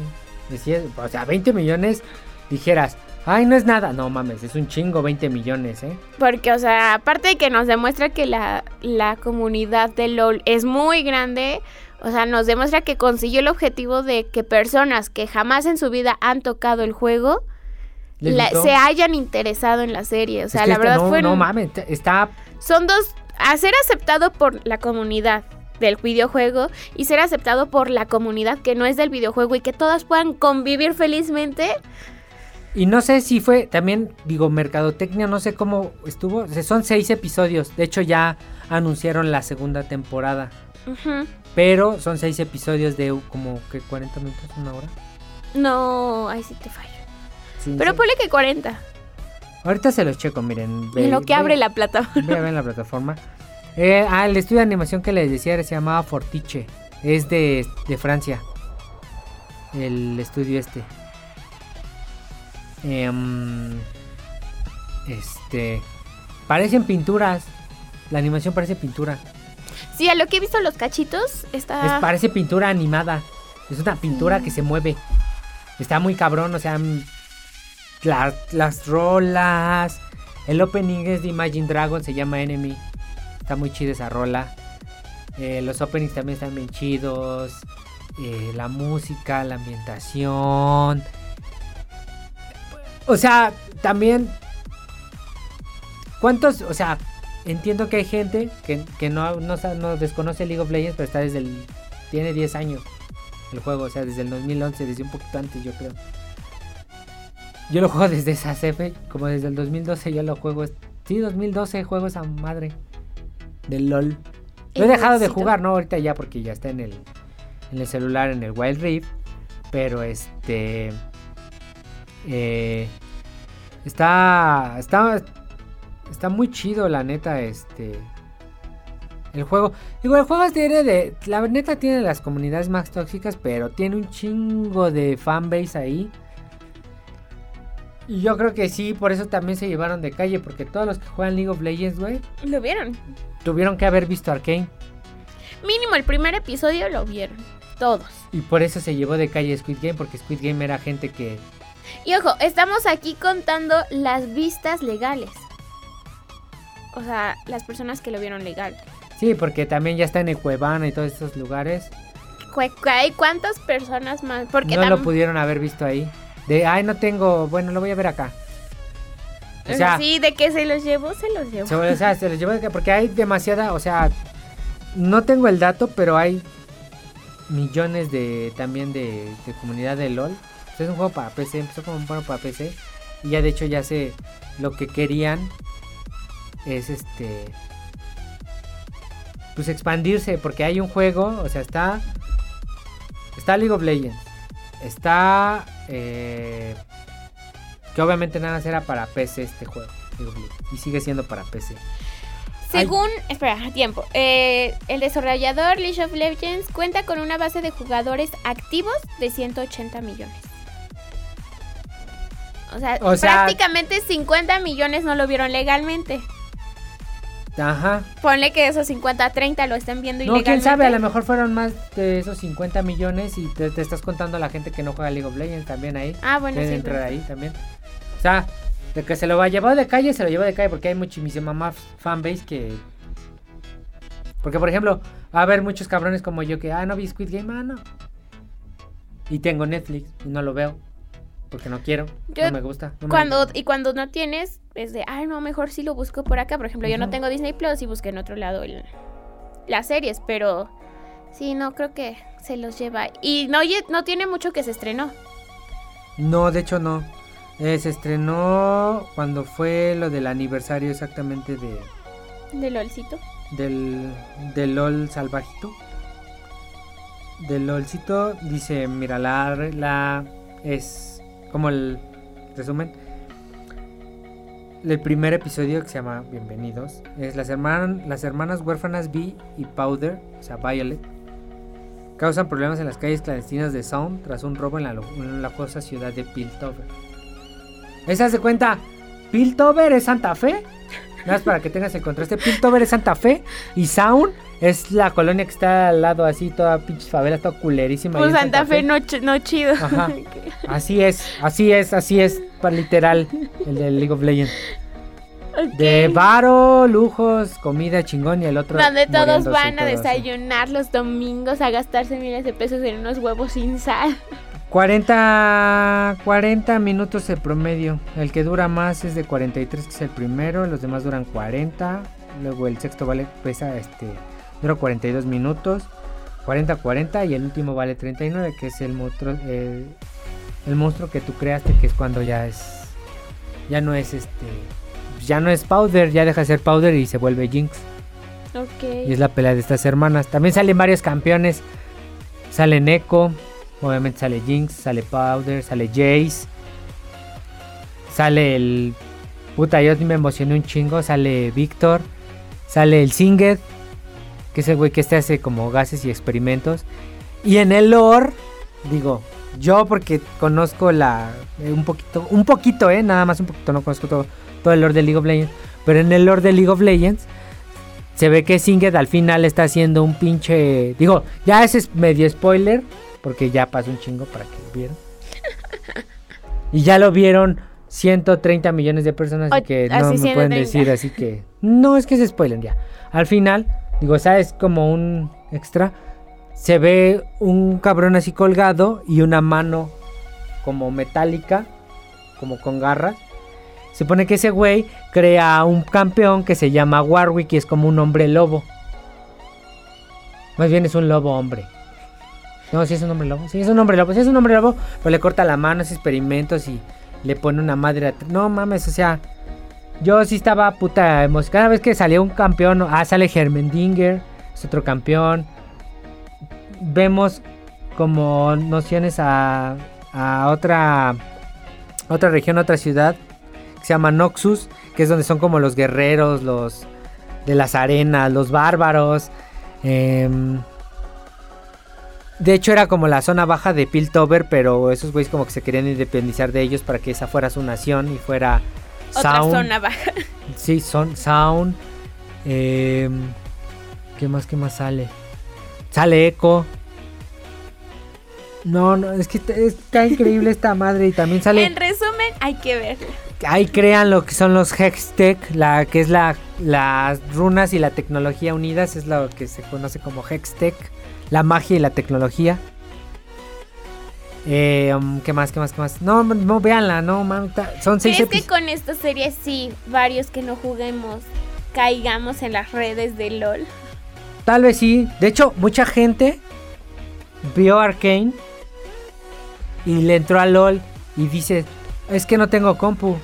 Decía, o sea, 20 millones dijeras, ay, no es nada. No mames, es un chingo 20 millones, ¿eh? Porque, o sea, aparte de que nos demuestra que la, la comunidad de LOL es muy grande, o sea, nos demuestra que consiguió el objetivo de que personas que jamás en su vida han tocado el juego la- se hayan interesado en la serie. O sea, Es que la esto verdad no, fue... No mames, está son dos a ser aceptado por la comunidad del videojuego y ser aceptado por la comunidad que no es del videojuego y que todas puedan convivir felizmente. Y no sé si fue también, digo, mercadotecnia, no sé cómo estuvo. Son seis episodios. De hecho, ya anunciaron la segunda temporada. Pero son seis episodios de como que 40 minutos, una hora. No, ahí sí te fallo. Sí, Pero sí. ponle que 40. Ahorita se los checo, miren. En ve- lo que ve- abre la plataforma. Ver en la plataforma. Eh, ah, el estudio de animación que les decía se llamaba Fortiche. Es de, de Francia. El estudio este. Em, este. Parecen pinturas. La animación parece pintura. Sí, a lo que he visto los cachitos está... Es, parece pintura animada. Es una pintura que se mueve. Está muy cabrón, o sea. la- las rolas. El opening es de Imagine Dragon, se llama Enemy. Está muy chida esa rola. Eh, los openings también están bien chidos. Eh, la música, la ambientación. O sea, también. ¿Cuántos? O sea, entiendo que hay gente que, que no, no, no desconoce League of Legends, pero está desde el. Tiene 10 años el juego, o sea, desde el 2011, desde un poquito antes, yo creo. Yo lo juego (laughs) desde esa CF, como desde el 2012 yo lo juego. Sí, 2012 juego esa madre del LOL. Lo he dejado de jugar, no ahorita ya porque ya está en el, en el celular, en el Wild Rift. Pero este. eh, está. Está. Está muy chido, la neta, este. El juego. Digo, el juego tiene de. La neta tiene las comunidades más tóxicas, pero tiene un chingo de fanbase ahí. Y yo creo que sí, por eso también se llevaron de calle, porque todos los que juegan League of Legends, güey, ¿Lo vieron? tuvieron que haber visto Arkane. Mínimo el primer episodio lo vieron. Todos. Y por eso se llevó de calle Squid Game, porque Squid Game era gente que. Y ojo, estamos aquí contando las vistas legales. O sea, las personas que lo vieron legal. Sí, porque también ya está en Ecuevana y todos esos lugares. Cu- cu- ¿Hay cuántas personas más? Porque no lo pudieron haber visto ahí. De, ay, no tengo. Bueno, lo voy a ver acá. O sea, sí, de que se los llevó, se los llevó. se, o sea, se los llevó porque hay demasiada. O sea, no tengo el dato, pero hay millones de también de, de comunidad de LOL. O sea, es un juego para PC, empezó como un juego para PC. Y ya de hecho ya sé lo que querían es este pues expandirse porque hay un juego, o sea, está está League of Legends, está eh, que obviamente nada más era para PC este juego y sigue siendo para PC. Según, espera, tiempo. Eh, el desarrollador League of Legends cuenta con una base de jugadores activos de 180 millones. O sea, O sea- prácticamente 50 millones no lo vieron legalmente. Ajá. Ponle que esos 50, 30 lo están viendo No, ilegalmente. quién sabe, a lo mejor fueron más de esos 50 millones y te, te estás contando a la gente que no juega League of Legends también ahí. Ah, bueno, Pueden sí. entrar pero- ahí también. O sea, de que se lo va a llevar de calle, se lo llevó de calle porque hay muchísima más fanbase que... Porque, por ejemplo, va a haber muchos cabrones como yo que, ah, no vi Squid Game, ah, no. Y tengo Netflix y no lo veo. Porque no quiero, Yo- no me gusta. no me- Cuando, y cuando no tienes, es de, ay, no, mejor sí lo busco por acá. Por ejemplo, yo no tengo Disney Plus y busqué en otro lado el- las series, pero sí, no creo que se los lleva. Y no, no tiene mucho que se estrenó. No, de hecho no. Eh, se estrenó cuando fue lo del aniversario exactamente de... De LOLcito. del, del LOL salvajito. Del LOLcito dice, mira, la, la es como el resumen. El primer episodio que se llama Bienvenidos es las, herman- las hermanas huérfanas Vi y Powder, o sea, Violet, causan problemas en las calles clandestinas de Sound tras un robo en la, lo- en la lujosa ciudad de Piltover. ¿Esa se cuenta? ¿Piltover es Santa Fe? Nada más para que tengas el contraste. Piltover es Santa Fe y Sound es la colonia que está al lado así, toda pinche favela, toda culerísima. Pues Santa Fe no, no chido. Ajá. (laughs) Así es, así es, así es, para literal, el de League of Legends. De varo, lujos, comida chingón y el otro. Donde todos van a todo así. desayunar los domingos a gastarse miles de pesos en unos huevos sin sal. 40, 40 minutos de promedio. El que dura más es de 43, que es el primero. Los demás duran 40. Luego el sexto vale, pesa, este, dura 42 minutos. 40, 40. Y el último vale 39, que es el monstruo, el monstruo que tú creaste, que es cuando ya es, ya no es este, ya no es Powder, ya deja de ser Powder y se vuelve Jinx. Ok. Y es la pelea de estas hermanas. También salen varios campeones. Sale Neko. Obviamente sale Jinx. Sale Powder. Sale Jace. Sale el. Puta, yo me emocioné un chingo. Sale Víctor. Sale el Singed. Que es el güey que este hace como gases y experimentos. Y en el lore. Digo. Yo porque conozco la. eh, un poquito. Un poquito, eh. Nada más un poquito. No conozco todo, todo el lore de League of Legends. Pero en el lore de League of Legends se ve que Singed al final está haciendo un pinche. Digo, ya ese es medio spoiler. Porque ya pasó un chingo para que lo vieran. (laughs) y ya lo vieron 130 millones de personas. Así O- que no así me pueden 130. decir. Así que. No es que se spoilen ya. Al final, digo, ¿sabes? Como un extra. Se ve un cabrón así colgado y una mano como metálica. Como con garras. Supone que ese güey crea un campeón que se llama Warwick y es como un hombre lobo. Más bien es un lobo hombre. No, sí es un hombre lobo. Sí es un hombre lobo. Sí es un hombre lobo. Pero le corta la mano, hace experimentos y le pone una madre. at- No mames, o sea. Yo sí estaba puta emocionada. Cada vez que salía un campeón. Ah, sale Hermendinger. Es otro campeón. Vemos como nociones a, a otra. Otra región, otra ciudad. Que se llama Noxus. Que es donde son como los guerreros, los. De las arenas, los bárbaros. Em, de hecho era como la zona baja de Piltover, pero esos güeyes como que se querían independizar de ellos para que esa fuera su nación y fuera Otra Sound. zona baja. Sí, son Sound. em, ¿Qué más? ¿Qué más sale? Sale Echo. No, no, es que está- está increíble esta madre y también sale... En resumen, hay que verla. Ahí crean lo que son los Hextech, la que es la las runas y la tecnología unidas, es lo que se conoce como Hextech, la magia y la tecnología. Eh, um, ¿Qué más? ¿Qué más? ¿Qué más? No, no, véanla, no, man, ta- son seis ¿Crees que con esta serie sí, varios que no juguemos, caigamos en las redes de LOL? Tal vez sí. De hecho, mucha gente vio Arkane y le entró a LOL y dice, es que no tengo compu.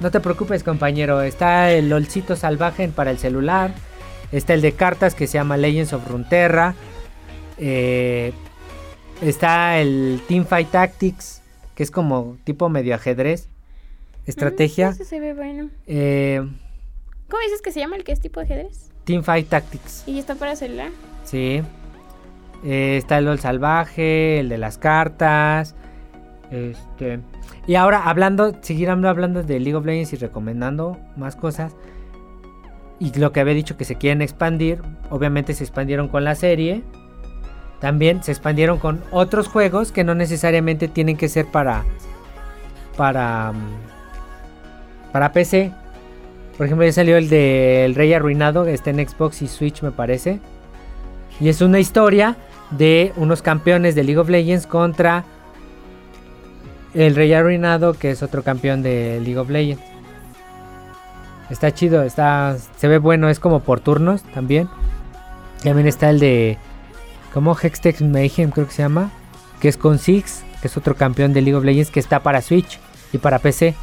No te preocupes, compañero. Está el LOLcito salvaje para el celular. Está el de cartas que se llama Legends of Runeterra. Eh, está el Teamfight Tactics, que es como tipo medio ajedrez. Estrategia. Mm, ese se ve bueno. Eh, ¿Cómo dices que se llama el que es tipo ajedrez? Teamfight Tactics. ¿Y está para celular? Sí. Eh, está el LOL salvaje, el de las cartas. Este. Y ahora hablando, seguir hablando, hablando de League of Legends y recomendando más cosas. Y lo que había dicho que se quieren expandir. Obviamente se expandieron con la serie. También se expandieron con otros juegos que no necesariamente tienen que ser para. Para. mm, Para PC. Por ejemplo, ya salió el de El Rey Arruinado. Que está en Xbox y Switch, me parece. Y es una historia de unos campeones de League of Legends contra el Rey Arruinado, que es otro campeón de League of Legends. Está chido, está se ve bueno, es como por turnos también. También está el de como Hextech Mayhem, creo que se llama, que es con Six, que es otro campeón de League of Legends que está para Switch y para PC.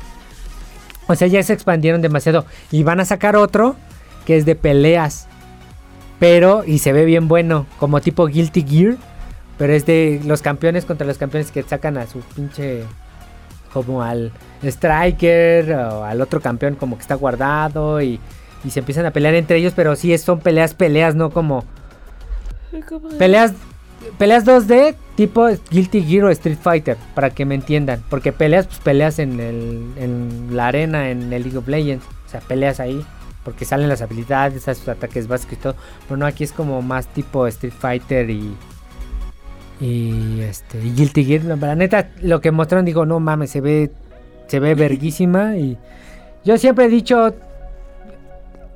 O sea, ya se expandieron demasiado y van a sacar otro que es de peleas. Pero, y se ve bien bueno, como tipo Guilty Gear. Pero es de los campeones contra los campeones que sacan a su pinche. Como al Striker o al otro campeón, como que está guardado. Y, y se empiezan a pelear entre ellos. Pero sí son peleas, peleas, no como. Peleas. Peleas 2D tipo Guilty Gear o Street Fighter, para que me entiendan. Porque peleas, pues peleas en, el, en la arena, en el League of Legends. O sea, peleas ahí. Porque salen las habilidades, sus ataques básicos y todo. Pero no, aquí es como más tipo Street Fighter y. Y este. Guilty Gear. La, la neta, lo que mostraron, digo, no mames, se ve. Se ve verguísima. y. Yo siempre he dicho.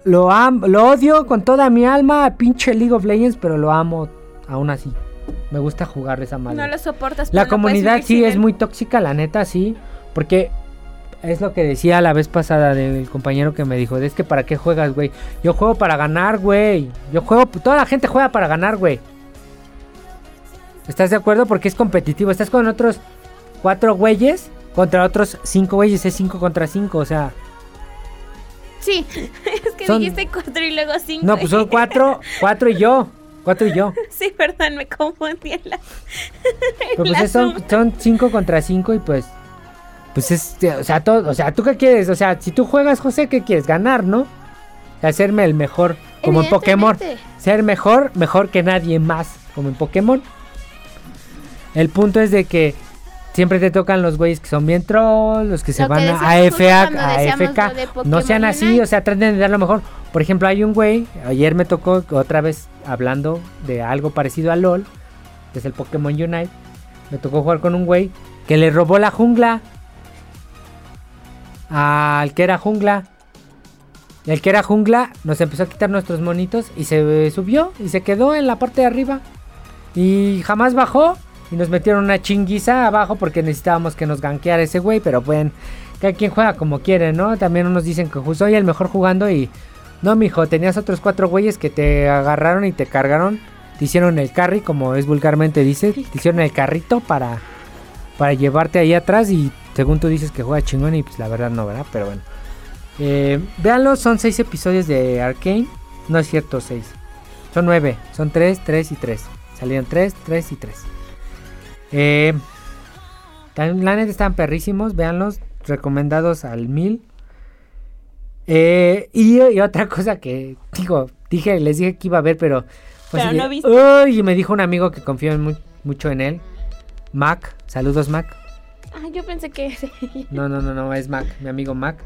Lo, am, lo odio con toda mi alma pinche League of Legends, pero lo amo aún así. Me gusta jugar de esa manera. No lo soportas. La comunidad sí es muy tóxica, la neta, sí. Porque es lo que decía la vez pasada del compañero que me dijo, es que para qué juegas, güey. Yo juego para ganar, güey. Yo juego, toda la gente juega para ganar, güey. ¿Estás de acuerdo? Porque es competitivo. Estás con otros cuatro güeyes contra otros cinco güeyes. Es cinco contra cinco, o sea. Sí, (laughs) es que Son- dijiste cuatro y luego cinco. No, pues son (laughs) cuatro, cuatro y yo. Cuatro y yo. Sí, perdón, me confundí en la... Pero pues La es- son, son cinco contra cinco y pues. Pues es. O sea, todo, o sea, ¿tú qué quieres? O sea, si tú juegas, José, ¿qué quieres? Ganar, ¿no? Hacerme el mejor. Como en Pokémon. Ser mejor, mejor que nadie más. Como en Pokémon. El punto es de que siempre te tocan los güeyes que son bien trolls, los que se Lo van a cuando a de No sean así, o sea, traten de dar lo mejor. Por ejemplo, hay un güey, ayer me tocó otra vez hablando de algo parecido a LOL, que es el Pokémon Unite. Me tocó jugar con un güey que le robó la jungla al que era jungla. Y el que era jungla nos empezó a quitar nuestros monitos y se subió y se quedó en la parte de arriba. Y jamás bajó. Y nos metieron una chinguiza abajo porque necesitábamos que nos gankeara ese güey. Pero bueno, cada quien juega como quiere, ¿no? También unos dicen que soy el mejor jugando y no, mijo, tenías otros cuatro güeyes que te agarraron y te cargaron, te hicieron el carry, como es vulgarmente dice, te hicieron el carrito para para llevarte ahí atrás y según tú dices que juega chingón y pues la verdad no, ¿verdad? Pero bueno. Eh, véanlo, son seis episodios de Arkane. No es cierto, seis. Son nueve. Son tres, tres y tres. Salieron tres, tres y tres. Eh, la neta están perrísimos. Véanlos. Recomendados al mil. Eh, y, y, otra cosa que digo, dije, les dije que iba a ver, pero. Pues pero no viste. Uy, y me dijo un amigo que confío en mu mucho en él. Mac, saludos Mac. Ah, yo pensé que... no, no, no, no, es Mac, mi amigo Mac.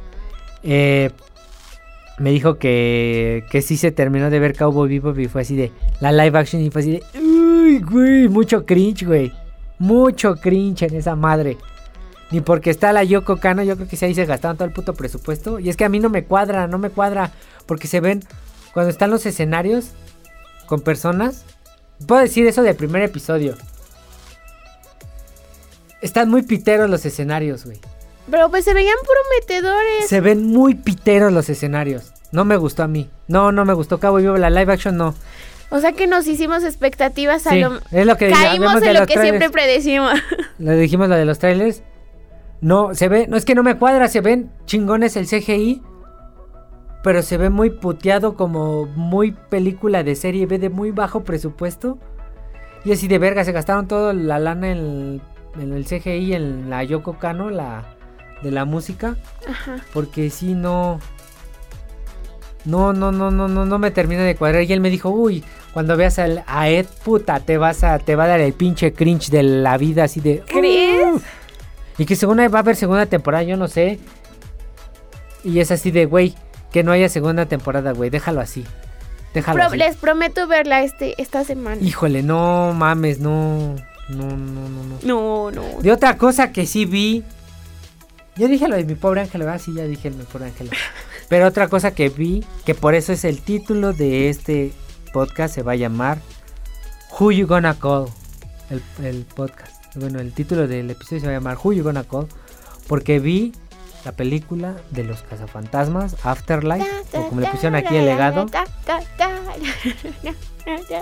Eh, me dijo que, que sí se terminó de ver Cowboy Bebop y fue así de la live action y fue así de uy, güey, mucho cringe, güey. Mucho cringe en esa madre. Ni porque está la Yoko Kano, yo creo que sí ahí se gastaron todo el puto presupuesto. Y es que a mí no me cuadra, no me cuadra. Porque se ven, cuando están los escenarios con personas. Puedo decir eso del primer episodio. Están muy piteros los escenarios, güey. Pero pues se veían prometedores. Se ven muy piteros los escenarios. No me gustó a mí. No, no me gustó Cabo Vivo. La live action no. O sea que nos hicimos expectativas a Sí, lo... es lo que Caímos en lo que trailers. siempre predecimos. (laughs) Le dijimos lo de los trailers. No, se ve, no es que no me cuadra, se ven chingones el CGI. Pero se ve muy puteado como muy película de serie B de muy bajo presupuesto. Y así de verga, se gastaron toda la lana en el, en el CGI, en la Yoko Kano, la de la música. Ajá. Porque si no. No, no, no, no, no, no me termina de cuadrar. Y él me dijo, uy, cuando veas al, a Ed, puta, te vas a, te va a dar el pinche cringe de la vida así de. ¿Crees? "Uh". Y que según va a haber segunda temporada, yo no sé. Y es así de, güey, que no haya segunda temporada, güey, déjalo así. Déjalo Pro- así. les prometo verla este, esta semana. Híjole, no mames, no. No, no, no, no. No, no. De otra cosa que sí vi. Yo dije lo de mi pobre ángel, ¿verdad? Sí, ya dije mi pobre ángel. Pero otra cosa que vi, que por eso es el título de este podcast, se va a llamar Who You Gonna Call. El, el podcast. Bueno, el título del episodio se va a llamar Who You Gonna Call. Porque vi la película de los cazafantasmas, Afterlife, o como le pusieron aquí el legado.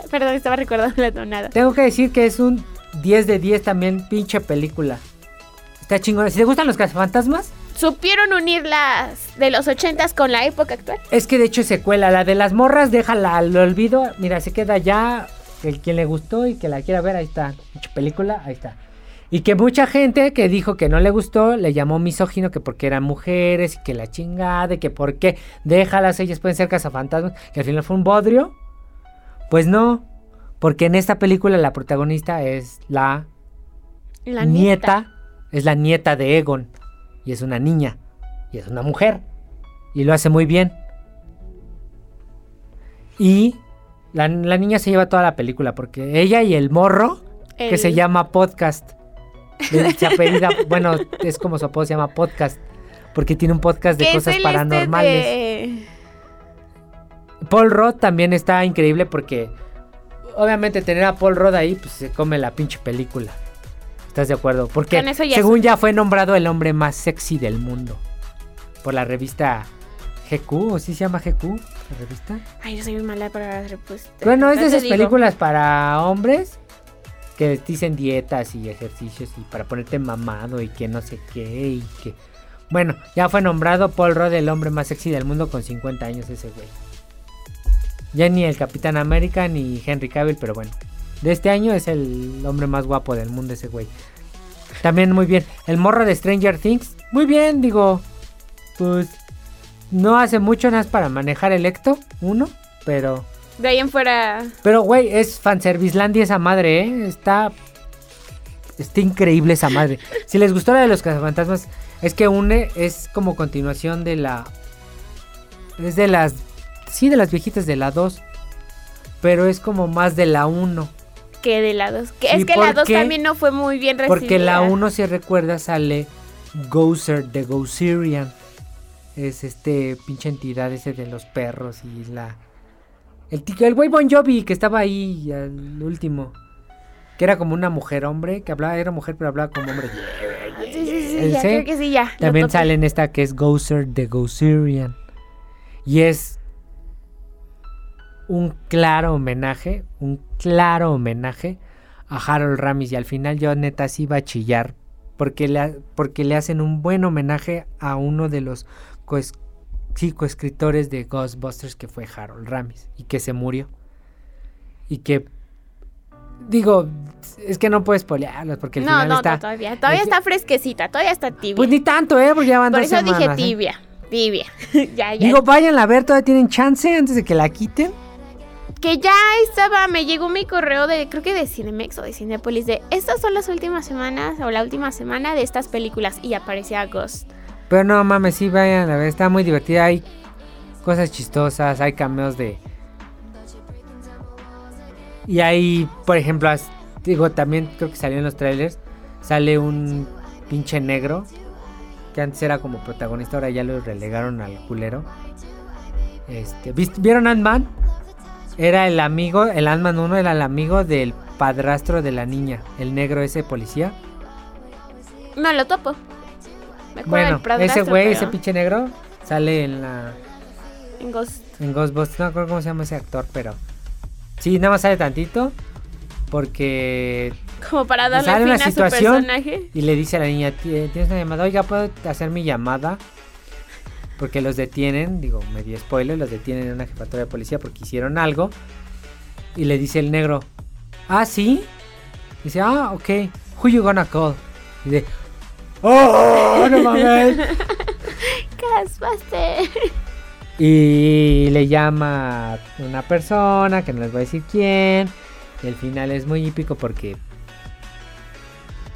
Perdón, estaba recordando la tonada. Tengo que decir que es un 10 de 10 también, pinche película. Está chingona. Si te gustan los cazafantasmas, ¿Supieron unir las de los ochentas con la época actual? Es que de hecho es secuela. La de las morras, déjala al olvido. Mira, se queda ya. El quien le gustó y que la quiera ver, ahí está. Mucha película, ahí está. Y que mucha gente que dijo que no le gustó, le llamó misógino, que porque eran mujeres, y que la chingada, y que por qué déjalas, ellas pueden ser cazafantasmas, que al final fue un bodrio. Pues no, porque en esta película la protagonista es la, La nieta, es la nieta de Egon, y es una niña, y es una mujer, y lo hace muy bien. Y la, la niña se lleva toda la película, porque ella y el morro, que se llama podcast, de- se (laughs) apellida- bueno, es como su apodo, se llama podcast, porque tiene un podcast de cosas este paranormales. de- Paul Rudd también está increíble porque obviamente tener a Paul Rudd ahí pues se come la pinche película. ¿Estás de acuerdo? Porque Con eso ya según ya fue nombrado el hombre más sexy del mundo por la revista GQ, ¿o sí se llama GQ? La revista. Ay, yo soy muy mala para las respuestas. Bueno, es de esas digo. películas para hombres que dicen dietas y ejercicios y para ponerte mamado y que no sé qué y que... Bueno, ya fue nombrado Paul Rudd el hombre más sexy del mundo con 50 años ese güey. Ya ni el Capitán América ni Henry Cavill, pero bueno. De este año es el hombre más guapo del mundo ese güey. También muy bien. El morro de Stranger Things. Muy bien, digo. Pues no hace mucho nada más para manejar el Ecto, uno, pero... De ahí en fuera. Pero, güey, es fanservicelandia esa madre, ¿eh? Está. Está increíble esa madre. Si les gustó la de los cazafantasmas, es que une, es como continuación de la. Es de las. Sí, de las viejitas de la 2. Pero es como más de la 1. Que de la 2. Que Sí, es que la ¿por 2 qué? también no fue muy bien recibida. Porque la 1, si recuerdas, sale Gozer de Gozerian. Es este pinche entidad ese de los perros y la. El, el güey Bon Jovi que estaba ahí al último. que era como una mujer hombre, que hablaba, era mujer pero hablaba como hombre. Sí, sí, sí, El ya, C creo que sí, ya. También sale en esta que es Gozer de Gozerian. Y es un claro homenaje, un claro homenaje a Harold Ramis. Y al final yo neta sí iba a chillar. Porque le, porque le hacen un buen homenaje a uno de los coes- sí, coescritores de Ghostbusters que fue Harold Ramis. Y que se murió. Y que... Digo, es que no puedes polearlos porque al No, final no, está... todavía. Todavía el- está fresquecita, todavía está tibia. Pues ni tanto, ¿eh? Porque ya van Por dos eso dije ¿eh? tibia. Tibia. (laughs) ya, ya. Digo, vayan a ver, todavía tienen chance antes de que la quiten. Que ya estaba, me llegó mi correo de, creo que de Cinemex o de Cinepolis, de estas son las últimas semanas o la última semana de estas películas y aparecía Ghost. Pero no mames, sí, vayan a ver, está muy divertida. Hay cosas chistosas, hay cameos de. Y hay, por ejemplo, as- digo, también creo que salió en los trailers. Sale un pinche negro. Que antes era como protagonista, ahora ya lo relegaron al culero. Este, ¿vist- ¿Vieron Ant-Man? Era el amigo, el Ant-Man 1 era el amigo del padrastro de la niña, el negro ese policía. No lo topo. Me acuerdo Bueno, del ese güey, pero ese pinche negro, sale en la en Ghost. en Ghostbusters. No acuerdo cómo se llama ese actor, pero sí, nada más sale tantito porque Como para darle sale fin una a su situación personaje. y le dice a la niña, "Ti- "Tienes una llamada, oiga, puedo hacer mi llamada." Porque los detienen, digo, medio spoiler, los detienen en una jefatura de policía porque hicieron algo. Y le dice el negro, "Ah, sí." Dice, "Ah, ok. Who you gonna call?" Y de, "Oh, no mames." (laughs) Y le llama una persona que no les voy a decir quién. Y el final es muy hípico porque.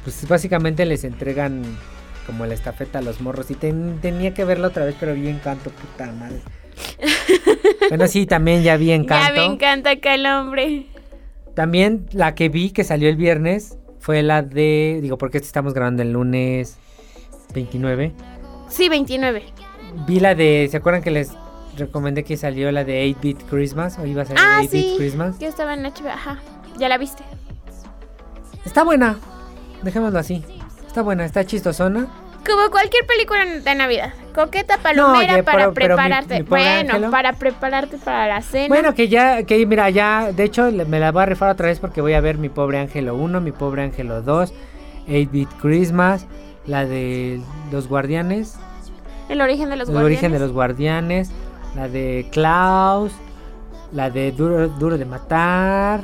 Pues básicamente les entregan como la estafeta a los morros. Y ten- tenía que verlo otra vez, pero vi encanto, puta madre. (laughs) bueno, sí, también ya vi Ya encanto. me encanta acá el hombre. También la que vi que salió el viernes fue la de. Digo, porque estamos grabando el lunes 29. Sí, 29. Vi la de. ¿Se acuerdan que les recomendé que salió la de 8-Bit Christmas? O iba a salir Ah, 8-Bit sí. Christmas. Yo estaba en HBO. Ajá. ¿Ya la viste? Está buena. Dejémoslo así. Está buena, está chistosona. Como cualquier película de Navidad. Coqueta palomera oye, para pero- pero mi- prepararte. mi bueno, Ángelo. para prepararte para la cena. Bueno, que ya, que mira, ya, de hecho, me la voy a rifar otra vez porque voy a ver mi pobre Ángelo 1, mi pobre Ángelo 2, 8-Bit Christmas, la de los guardianes, el origen de los el guardianes. origen de los guardianes, la de Klaus, la de Duro, Duro de Matar,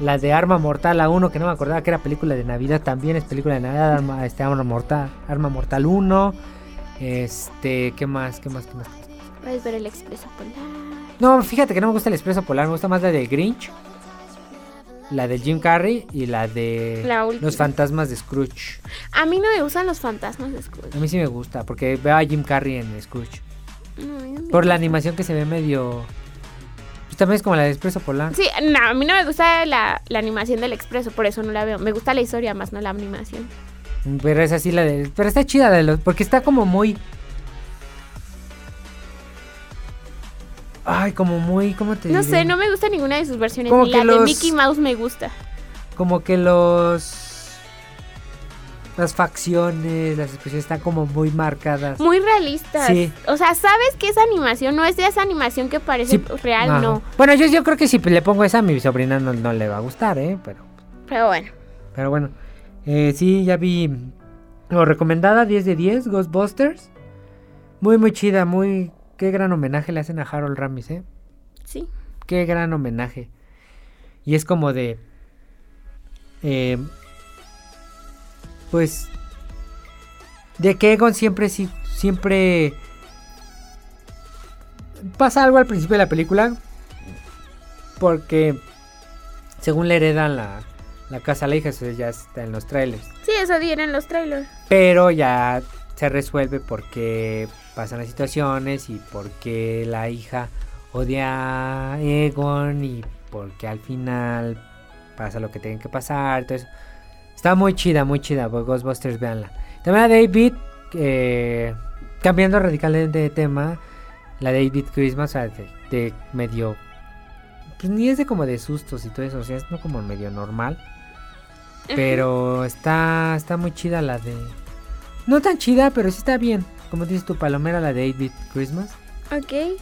la de Arma Mortal a 1, que no me acordaba que era película de Navidad también, es película de Navidad, Arma, este, Arma Mortal, Arma Mortal 1, este, ¿qué más? ¿Qué más? ¿Qué más? Puedes ver el expreso polar. No, fíjate que no me gusta el Expreso Polar, me gusta más la de Grinch, la de Jim Carrey y la de La. Los Fantasmas de Scrooge. A mí no me gustan los fantasmas de Scrooge. A mí sí me gusta, porque veo a Jim Carrey en Scrooge. No, no Por la animación que se ve medio... También es como la de Expreso Polar. Sí, no, a mí no me gusta la, la animación del expreso, por eso no la veo. Me gusta la historia más, no la animación. Pero es así la de... Pero está chida la de los... Porque está como muy... Ay, como muy... ¿Cómo te No diré? sé, no me gusta ninguna de sus versiones. Como Ni que la los- de Mickey Mouse me gusta. Como que los... Las facciones, las expresiones están como muy marcadas. Muy realistas. Sí. O sea, sabes que esa animación no es de esa animación que parece Sí, real, Ajá. no. Bueno, yo, yo creo que si le pongo esa a mi sobrina no, no le va a gustar, ¿eh? Pero, Pero bueno. pero bueno. Eh, sí, ya vi. Lo recomendada 10 de 10, Ghostbusters. Muy, muy chida, muy... Qué gran homenaje le hacen a Harold Ramis, ¿eh? Sí. Qué gran homenaje. Y es como de... eh, pues... De que Egon siempre, sí- siempre... Pasa algo al principio de la película. Porque... Según le heredan la, la casa a la hija, eso ya está en los trailers. Sí, eso viene en los trailers. Pero ya se resuelve porque pasan las situaciones y porque la hija odia a Egon y porque al final pasa lo que tiene que pasar. Entonces, está muy chida, muy chida. pues, Ghostbusters, véanla. También la David, eh, cambiando radicalmente de tema, la David Christmas, o sea, de, de medio. Pues ni es de como de sustos y todo eso, o sea, es no como medio normal. Pero está, está muy chida la de... No tan chida, pero sí está bien. Como dices tu palomera, la de 8-Bit Christmas. Ok.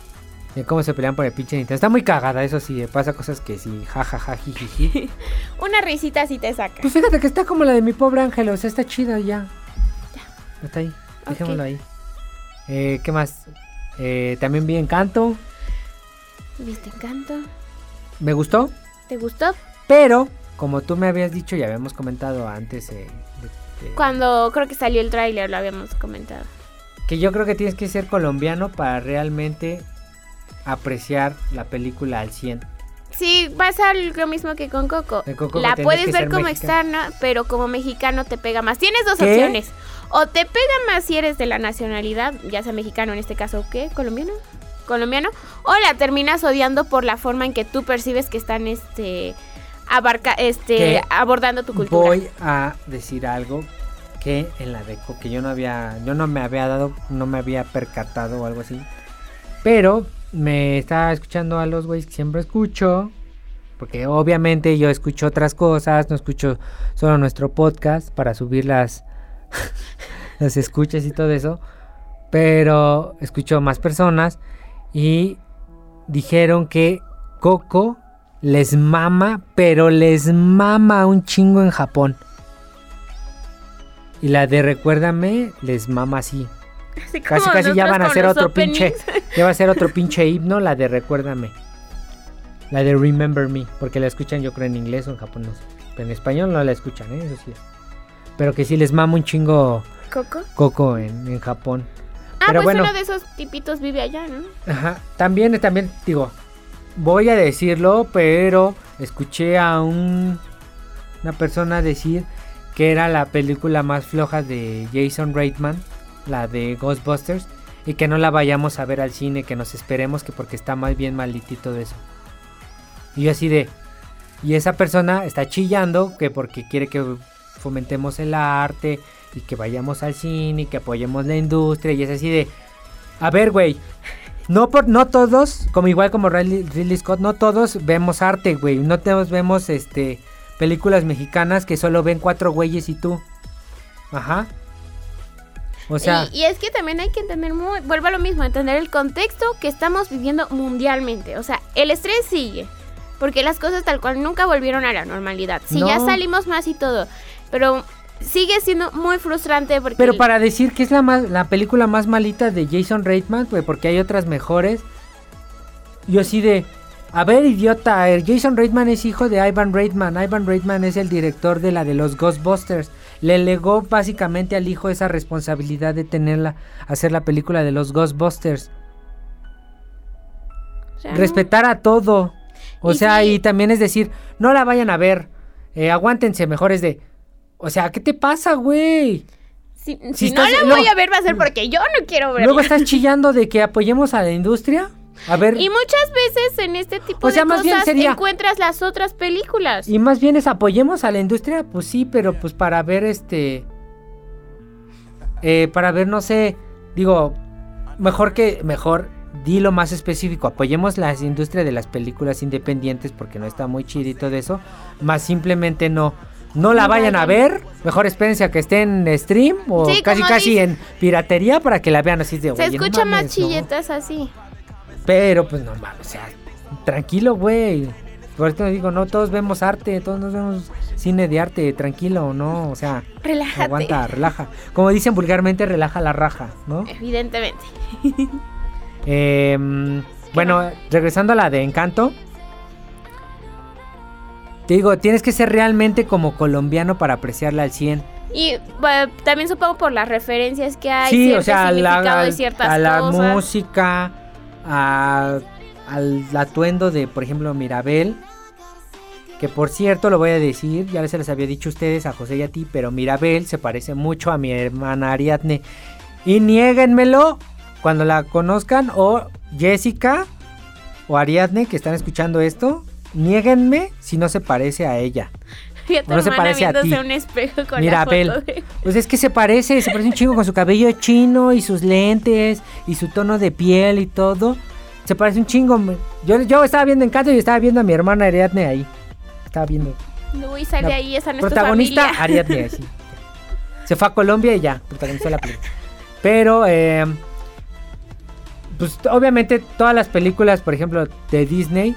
De cómo se pelean por el pinche Nintendo. Está muy cagada, eso sí. eh, Pasa cosas que sí, jajaja, jijiji. (laughs) Una risita sí te saca. Pues fíjate que está como la de mi pobre ángel, o sea, está chida ya. Está ahí, dejémoslo ahí. Eh, ¿Qué más? Eh, también vi Encanto, ¿Viste encanto? me gustó, ¿Te gustó? pero como tú me habías dicho y habíamos comentado antes, eh, de- de- Cuando creo que salió el tráiler lo habíamos comentado. que yo creo que tienes que ser colombiano para realmente apreciar la película al 100. Sí, pasa lo mismo que con Coco. La puedes ver como externa, pero como mexicano te pega más. Tienes dos ¿Qué? opciones. O te pega más si eres de la nacionalidad, ya sea mexicano en este caso, ¿qué? ¿Colombiano? ¿Colombiano? O la terminas odiando por la forma en que tú percibes que están este abarca este Que abordando tu cultura. Voy a decir algo que en la de que yo no había, yo no me había dado, no me había percatado o algo así. Pero me estaba escuchando a los güeyes que siempre escucho. Porque obviamente yo escucho otras cosas, no escucho solo nuestro podcast para subir las, (laughs) las escuchas y todo eso. Pero escucho más personas y dijeron que Coco les mama, pero les mama un chingo en Japón. Y la de Recuérdame les mama así. Así Casi como casi ya van a hacer otro pinche. (laughs) Ya va a ser otro pinche himno, la de Recuérdame. La de Remember Me, porque la escuchan yo creo en inglés o en japonés. Pero en español no la escuchan, ¿eh? eso sí. Pero que sí les mama un chingo Coco. Coco en, en Japón. Ah, Pero pues bueno. uno de esos tipitos vive allá, ¿no? Ajá. También, también, digo, voy a decirlo, pero escuché a un, una persona decir que era la película más floja de Jason Reitman, la de Ghostbusters, y que no la vayamos a ver al cine, que nos esperemos, que porque está más bien malditito de eso. Y así de... Y esa persona está chillando que porque quiere que fomentemos el arte y que vayamos al cine y que apoyemos la industria y es así de... A ver, güey. No por no todos, como igual como Ridley, Ridley Scott, no todos vemos arte, güey. No todos vemos este películas mexicanas que solo ven cuatro güeyes y tú. Ajá. O sea, y, y es que también hay que entender muy, vuelvo a lo mismo, entender el contexto que estamos viviendo mundialmente. O sea, el estrés sigue. Porque las cosas tal cual nunca volvieron a la normalidad. Sí, ya salimos más y todo. Pero sigue siendo muy frustrante porque... pero para decir que es la más la película más malita de Jason Reitman, güey, porque hay otras mejores. Yo así de a ver, idiota, el Jason Reitman es hijo de Ivan Reitman. Ivan Reitman es el director de la de los Ghostbusters. Le legó básicamente al hijo esa responsabilidad de tenerla, hacer la película de los Ghostbusters. respetar a todo. O Y sea, sí. y también es decir, no la vayan a ver. eh, aguántense, mejor es de. O sea, ¿qué te pasa, güey? Si, si si no la luego- voy a ver va a ser porque yo no quiero verla. Luego estás (laughs) chillando de que apoyemos a la industria. A ver, Y muchas veces en este tipo O sea, de más bien cosas sería- encuentras las otras películas. y más bien es apoyemos a la industria, pues sí, pero pues para ver este. eh, para ver, no sé. Digo, mejor que. Mejor, dilo más específico. Apoyemos la industria de las películas independientes porque no está muy chido y todo eso. Más simplemente no. No la No vayan a ver. Mejor espérense a que esté en stream o Sí, casi casi dice- en piratería para que la vean así de Se "Oye, no escucha más mames, no". chilletas así. Pero pues no mames, o sea, tranquilo, güey. Por eso te digo, no todos vemos arte, todos nos vemos cine de arte, tranquilo, ¿no? O sea, Relájate. aguanta, relaja. Como dicen vulgarmente, relaja la raja, ¿no? Evidentemente. (laughs) Em, bueno, regresando a la de Encanto. Te digo, tienes que ser realmente como colombiano para apreciarla al 100. Y bueno, también supongo por las referencias que hay, sí, o sea, a la, de ciertas a la cosas. música, a- al atuendo de, por ejemplo, Mirabel. Que por cierto, lo voy a decir, ya se les había dicho a ustedes, a José y a ti, pero Mirabel se parece mucho a mi hermana Ariadne. Y niéguenmelo cuando la conozcan, o Jessica o Ariadne que están escuchando esto, niéguenme si no se parece a ella. A tu no se parece a ti. un espejo con Mira, la foto Abel. de- Pues es que se parece, se parece un chingo con su cabello chino y sus lentes y su tono de piel y todo. Se parece un chingo. Yo, yo estaba viendo Encanto y estaba viendo a mi hermana Ariadne ahí. Estaba viendo. Uy, sale La ahí, esa no es protagonista. Ariadne, sí. Se fue a Colombia y ya, protagonizó la película. Pero, eh, pues obviamente todas las películas, por ejemplo, de Disney,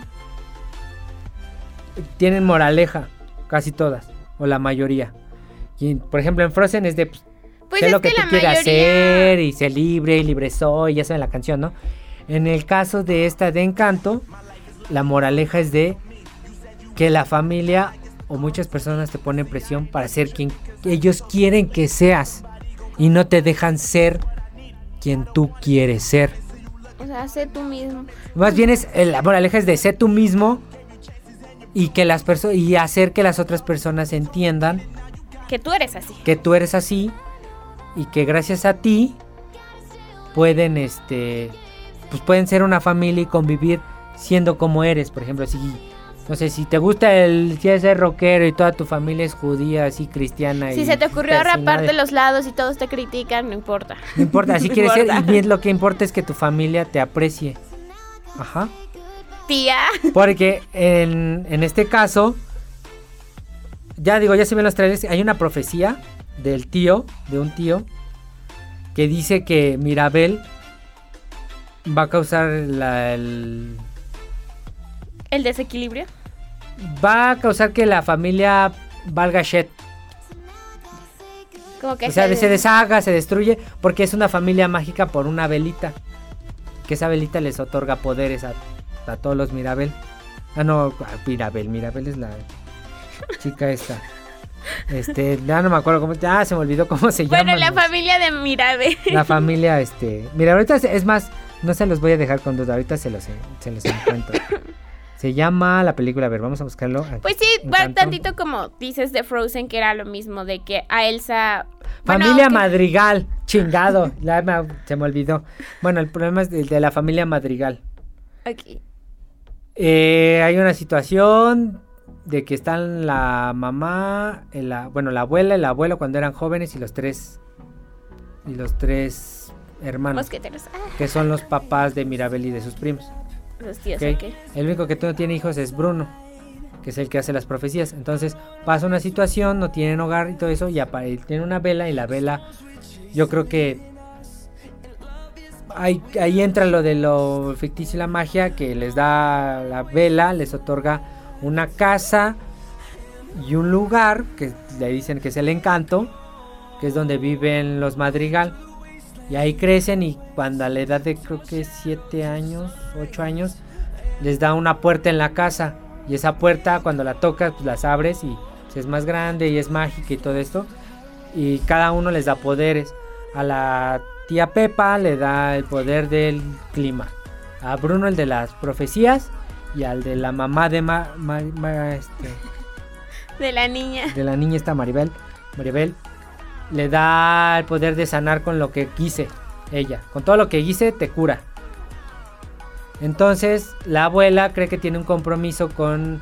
tienen moraleja, casi todas, o la mayoría. Y, por ejemplo, en Frozen es de, pues, Pues sé es lo que, que tú quieras mayoría... hacer y sé libre y libre soy, ya saben la canción, ¿no? En el caso de esta de Encanto, la moraleja es de que la familia o muchas personas te ponen presión para ser quien ellos quieren que seas y no te dejan ser quien tú quieres ser. O sea, sé tú mismo. Más bien es eh, la moraleja es de ser tú mismo y que las personas y hacer que las otras personas entiendan Que tú eres así. que tú eres así y que gracias a ti pueden este pues pueden ser una familia y convivir siendo como eres, por ejemplo, si no sé, si te gusta el quieres ser rockero y toda tu familia es judía, así cristiana Si y se te ocurrió persinada, raparte los lados y todos te critican, no importa. no importa, así (laughs) No quieres ser importa. y bien lo que importa es que tu familia te aprecie. Ajá. Tía. Porque en, en este caso, ya digo, ya se ven los trailers, hay una profecía del tío, de un tío, que dice que Mirabel va a causar la, el- El desequilibrio. va a causar que la familia valga shit. Como que O sea, se- se deshaga, se destruye, porque es una familia mágica por una velita. Que esa velita les otorga poderes a, a todos los Mirabel. Ah, no, Mirabel, Mirabel es la chica esta. Este, ya no me acuerdo cómo, ya se me olvidó cómo se llama. Bueno, la familia de Mirabe. La (laughs) familia, este. Mira, ahorita es- es más, no se los voy a dejar con duda, ahorita se los, se los encuentro. (laughs) Se llama la película, a ver, vamos a buscarlo. aquí. Pues sí, va tantito como dices de Frozen, que era lo mismo, de que a Elsa... bueno, Familia aunque- Madrigal, chingado, (laughs) me- se me olvidó. Bueno, el problema es el de la familia Madrigal. Ok. Eh, hay una situación de que están la mamá, eh, la, bueno, la abuela y el abuelo cuando eran jóvenes y los tres y los tres hermanos Mosqueteros. Ah, que son los papás de Mirabel y de sus primos. los tíos, ¿ok? ok. El único que no tiene hijos es Bruno, que es el que hace las profecías. Entonces pasa una situación, no tienen hogar y todo eso, y tiene una vela y la vela, yo creo que ahí, ahí entra lo de lo ficticio y la magia, que les da la vela, les otorga una casa y un lugar, que le dicen que es el encanto, que es donde viven los madrigal. Y ahí crecen y cuando a la edad de creo que 7 años, 8 años, les da una puerta en la casa. Y esa puerta cuando la tocas, pues las abres y pues, es más grande y es mágica y todo esto. Y cada uno les da poderes. A la tía Pepa le da el poder del clima. A Bruno el de las profecías. Y al de la mamá de, Ma- Ma- Ma- este, (laughs) De la niña. de la niña esta Maribel, Maribel, le da el poder de sanar con lo que quise ella. Con todo lo que quise te cura. Entonces la abuela cree que tiene un compromiso con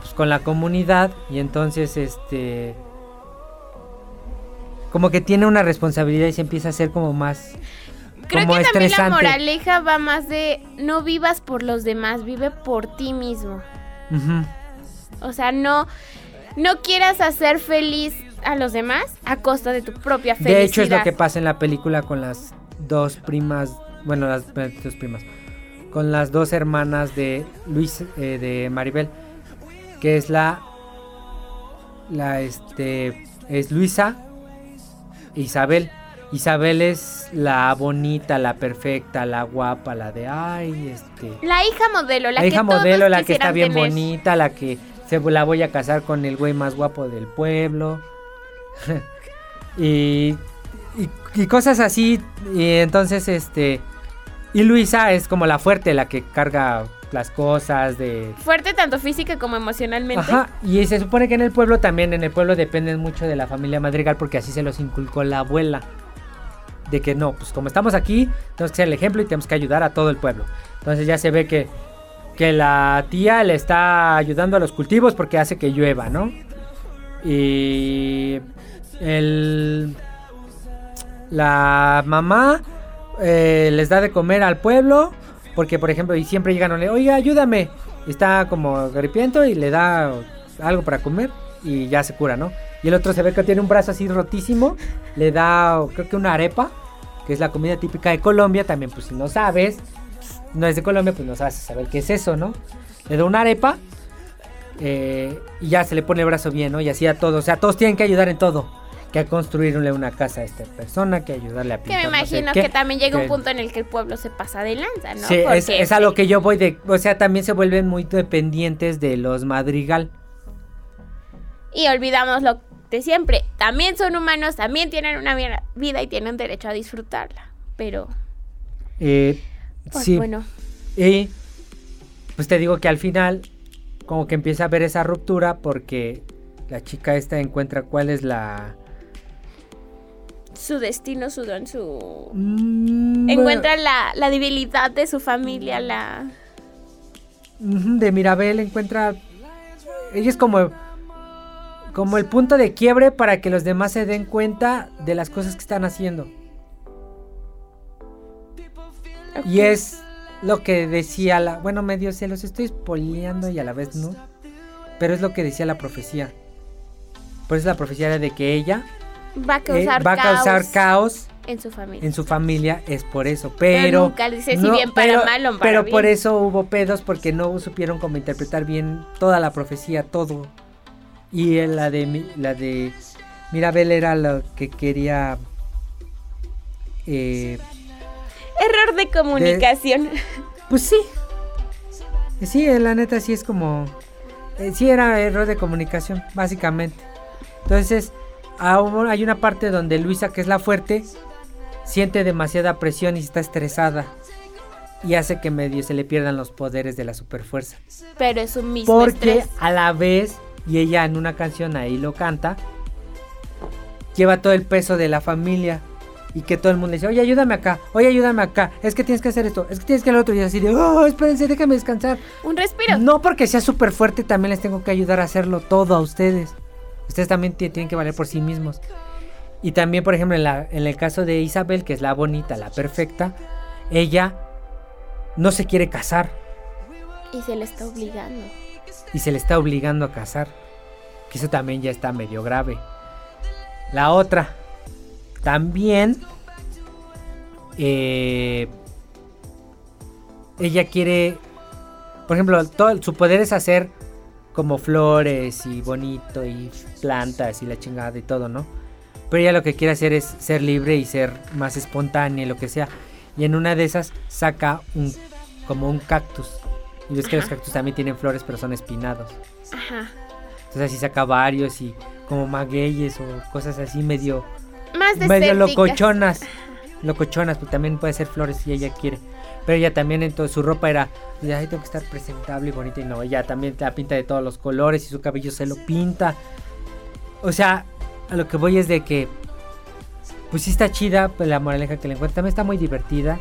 pues, con la comunidad y entonces este como que tiene una responsabilidad y se empieza a hacer como más Creo como que también la moraleja va más de no vivas por los demás, vive por ti mismo. O sea, no, no quieras hacer feliz a los demás a costa de tu propia felicidad. De hecho es lo que pasa en la película con las dos primas, bueno, las eh, dos primas, con las dos hermanas de Luis, eh, de Maribel, que es la, la, este, es Luisa, Isabel. Isabel es la bonita, la perfecta, la guapa, la de, ay, este, La hija modelo, la, la, hija que todos modelo, la que está bien tener. bonita, la que se la voy a casar con el güey más guapo del pueblo. (laughs) y, y, y cosas así. Y entonces, este. Y Luisa es como la fuerte, la que carga las cosas de. Fuerte tanto física como emocionalmente. Ajá, y se supone que en el pueblo también, en el pueblo dependen mucho de la familia Madrigal porque así se los inculcó la abuela. De que no, pues como estamos aquí, tenemos que ser el ejemplo y tenemos que ayudar a todo el pueblo. Entonces ya se ve que, que la tía le está ayudando a los cultivos porque hace que llueva, ¿no? Y el, la mamá eh, les da de comer al pueblo porque, por ejemplo, y siempre llegan, oiga, ayúdame. Está como gripiento y le da algo para comer y ya se cura, ¿no? Y el otro se ve que tiene un brazo así rotísimo, le da creo que una arepa, que es la comida típica de Colombia, también pues si no sabes, no es de Colombia, pues no sabes saber qué es eso, ¿no? Le da una arepa eh, y ya se le pone el brazo bien, ¿no? Y así a todos, o sea, todos tienen que ayudar en todo. Que a construirle una casa a esta persona, que ayudarle a Que pintar. me no sé imagino que también llega un que- punto en el que el pueblo se pasa de lanza, ¿no? Sí, es, Porque es a lo que yo voy de. O sea, también se vuelven muy dependientes de los madrigal. Y olvidamos lo de siempre. También son humanos, también tienen una vi- vida y tienen derecho a disfrutarla. Pero, Eh, pues sí. bueno. Y pues te digo que al final, como que empieza a haber esa ruptura porque la chica esta encuentra cuál es la. Su destino, su don, su... Mm, Encuentra la, la debilidad de su familia, la... De Mirabel encuentra ella es como como el punto de quiebre para que los demás se den cuenta de las cosas que están haciendo. Y es lo que decía la bueno medio se los estoy spoileando y a la vez no pero es lo que decía la profecía. Por eso la profecía era de que ella Va a eh, causar, va a causar caos caos en su familia. en su familia es por eso, Pero pero... nunca dice si bien para mal o para Pero bien. por eso hubo pedos porque no supieron cómo interpretar bien toda la profecía, todo. Y eh, la de, la de Mirabel era lo que quería... eh, Error de comunicación. pues sí. Sí, eh, la neta sí es como... eh, sí era error de comunicación, básicamente. Entonces, aún hay una parte donde Luisa, que es la fuerte, siente demasiada presión y está estresada. Y hace que medio se le pierdan los poderes de la superfuerza. Pero es un mismo Porque estrés. a la vez, y ella en una canción ahí lo canta, lleva todo el peso de la familia. Y que todo el mundo le dice, oye, ayúdame acá, oye, ayúdame acá, es que tienes que hacer esto, es que tienes que hacer lo otro. Y así de, oh, espérense, déjame descansar. Un respiro. No porque sea súper fuerte, también les tengo que ayudar a hacerlo todo a ustedes. Ustedes también ti- tienen que valer por sí mismos. Y también, por ejemplo, en, la- en el caso de Isabel, que es la bonita, la perfecta, ella no se quiere casar Y se le está obligando. y se le está obligando a casar. Que eso también ya está medio grave. La otra, también, eh, ella quiere, por ejemplo, todo, su poder es hacer como flores y bonito y plantas y la chingada y todo, ¿no? Pero ella lo que quiere hacer es ser libre y ser más espontánea y lo que sea. Y en una de esas saca un como un cactus. Y ves que los cactus también tienen flores, pero son espinados. Ajá. Entonces así saca varios y como magueyes o cosas así medio Más de medio locochonas. Locochonas, pues también puede ser flores si ella quiere. Pero ella también en toda su ropa era, de, ay, tengo que estar presentable y bonita. Y no, ella también la pinta de todos los colores y su cabello se lo pinta. O sea, a lo que voy es de que, pues sí está chida, pues la moraleja que le encuentra. También está muy divertida.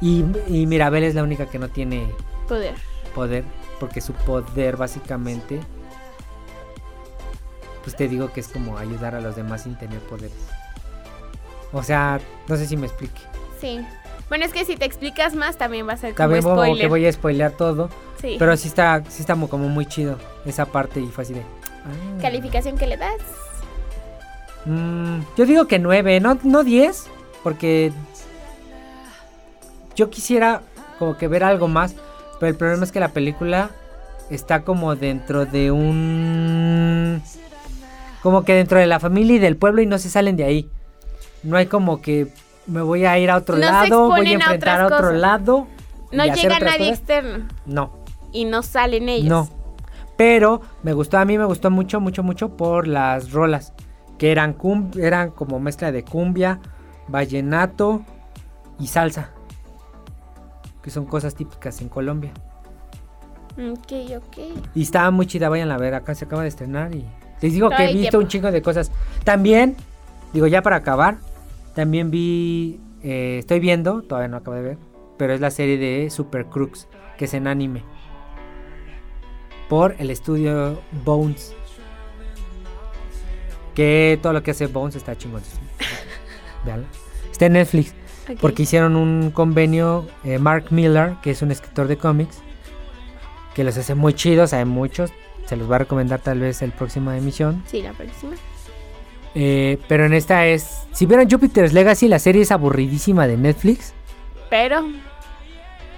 Y, y Mirabel es la única que no tiene Poder. poder, porque su poder básicamente, pues te digo que es como ayudar a los demás sin tener poderes. O sea, no sé si me explique. Sí. Bueno, es que si te explicas más también va a ser como También spoiler. que voy a spoilear todo, Sí. pero sí está, sí está mo- como muy chido esa parte y fue así de... ah. ¿Calificación que le das? Mm, yo digo que 9, no, no 10, porque yo quisiera como que ver algo más, pero el problema es que la película está como dentro de un... Como que dentro de la familia y del pueblo y no se salen de ahí. No hay como que me voy a ir a otro No lado, voy a enfrentar a, otro lado. No llega nadie cosas. externo. No, Y no salen ellos. no. Pero me gustó, a mí me gustó mucho, mucho, mucho por las rolas. Que eran, cum- eran como mezcla de cumbia, vallenato y salsa. Que son cosas típicas en Colombia. Ok, ok. Y estaba muy chida, vayan a ver, acá se acaba de estrenar y les digo que he visto tiempo. un chingo de cosas. También, digo ya para acabar, también vi, eh, estoy viendo, todavía no acabo de ver, pero es la serie de Super Crooks, que es en anime. Por el estudio Bones. Que todo lo que hace Bones está chingón. (laughs) Está en Netflix. Porque hicieron un convenio, eh, Mark Miller, que es un escritor de cómics, que los hace muy chidos, hay muchos. Se los va a recomendar tal vez el próxima emisión. Sí, la próxima. Eh, pero en esta es. Si vieron Jupiter's Legacy, la serie es aburridísima de Netflix. Pero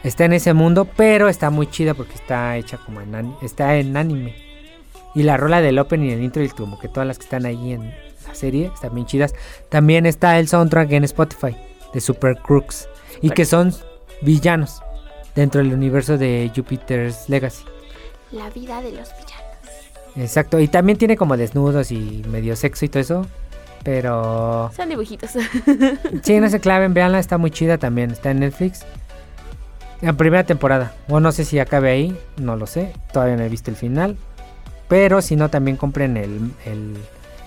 Está en ese mundo, pero está muy chida porque está hecha como en, está en anime. Y la rola del opening y el intro y como que todas las que están ahí en la serie están bien chidas. También está el soundtrack en Spotify de Super Crooks. Y que son villanos dentro del universo de Jupiter's Legacy. la vida de los villanos. Exacto. Y también tiene como desnudos y medio sexo y todo eso. Pero... Son dibujitos. Sí, no se claven, véanla, está muy chida también. Está en Netflix. En primera temporada. O no sé si acabe ahí, no lo sé. Todavía no he visto el final. Pero si no, también compren el, el,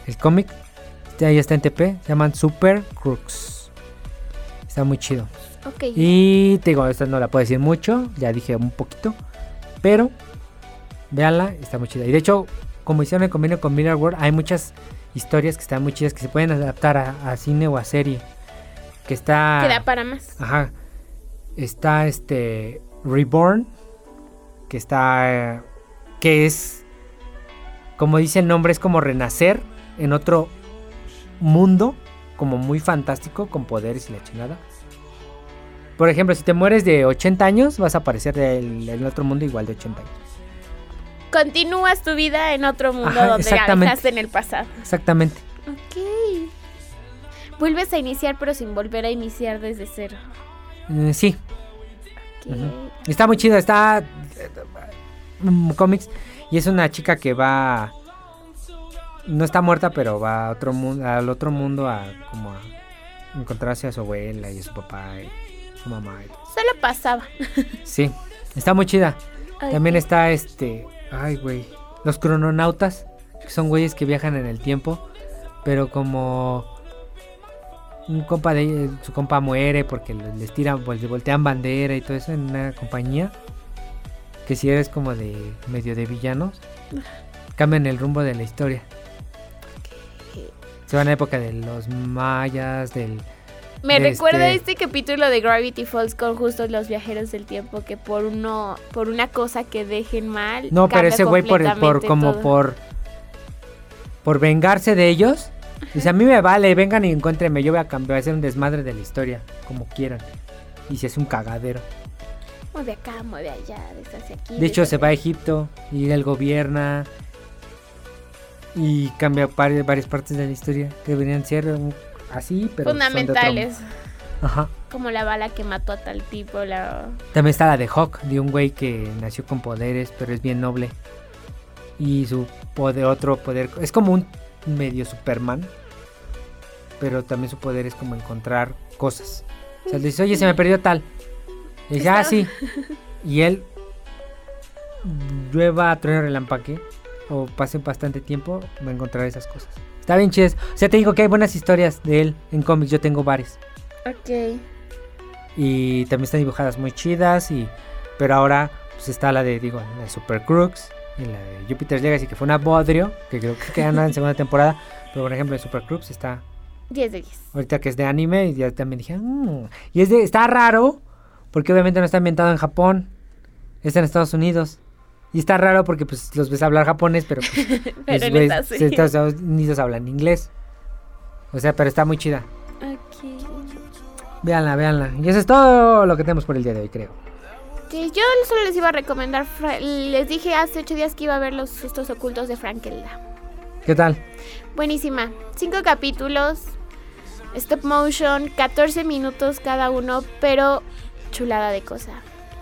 el cómic. Ahí está en TP. Se llaman Super Crooks. Está muy chido. ok. Y te digo, esta no la puedo decir mucho. Ya dije un poquito. Pero véanla, está muy chida. Y de hecho, como hicieron el convenio con Mirror World, hay muchas historias que están muy chidas que se pueden adaptar a, a cine o a serie. Que está. Queda para más. Ajá. Está este. Reborn. Que está. que es. Como dice el nombre, es como renacer en otro mundo. Como muy fantástico, con poderes y la chingada. Por ejemplo, si te mueres de 80 años, vas a aparecer del- en otro mundo igual de 80 años. Continúas tu vida en otro mundo Ajá, donde la dejaste en el pasado. Exactamente. Ok. Vuelves a iniciar, pero sin volver a iniciar desde cero. Eh, sí. Está muy chido, está mm, cómics y es una chica que va no está muerta, pero va a otro mundo, al otro mundo a como a encontrarse a su abuela y a su papá y su mamá. y. Solo pasaba. Sí, está muy chida. También está este, ay güey, los crononautas, que son güeyes que viajan en el tiempo, pero como un compa de su compa muere porque le- les tiran, pues, le voltean bandera y todo eso en una compañía. Que si eres como de medio de villanos, cambian el rumbo de la historia. Se van a la época de los mayas, del Me de recuerda este- este capítulo de Gravity Falls con justo los viajeros del tiempo que por uno por una cosa que dejen mal. No, pero ese güey por, por como todo. por por vengarse de ellos. Dice, a mí me vale, vengan y encuéntrenme, yo voy a cambiar, voy a hacer un desmadre de la historia, como quieran. Y se hace un cagadero. Mueve acá, mueve allá, deshace aquí. De hecho, deshace se va a. Egipto y él gobierna y cambia vari- varias partes de la historia que deberían ser así, pero son de otro- fundamentales. Ajá. Como la bala que mató a tal tipo, la... También está la de Hawk, de un güey que nació con poderes, pero es bien noble. Y su poder, otro poder, es como un medio Superman, pero también su poder es como encontrar cosas. O sea, le dice, oye, se me perdió tal. Y dice, ah, sí. (laughs) Y él llueva, trueno, relampaque, o pase bastante tiempo, va a encontrar esas cosas. Está bien chido. O sea, te digo que hay buenas historias de él en cómics, yo tengo varias. Ok. Y también están dibujadas muy chidas. Y, pero ahora pues está la de, digo, la de Super Crooks. Y la de Jupiter's Legacy, que fue una bodrio. Que creo que anda en segunda temporada. Pero por ejemplo, en Super Crooks está 10 de 10. ahorita que es de anime. Y ya también dije, "Mm". Y es de, está raro. Porque obviamente no está ambientado en Japón. Está en Estados Unidos. Y está raro porque pues los ves hablar japonés, pero pues, (laughs) Pero los esta sí. Estados Unidos hablan inglés. O sea, pero está muy chida. Ok. Véanla, véanla. Y eso es todo lo que tenemos por el día de hoy, creo. Sí, yo solo les iba a recomendar, les dije hace 8 días que iba a ver los sustos ocultos de Frankelda. ¿Qué tal? Buenísima. Cinco capítulos, stop motion, 14 minutos cada uno, pero chulada de cosa.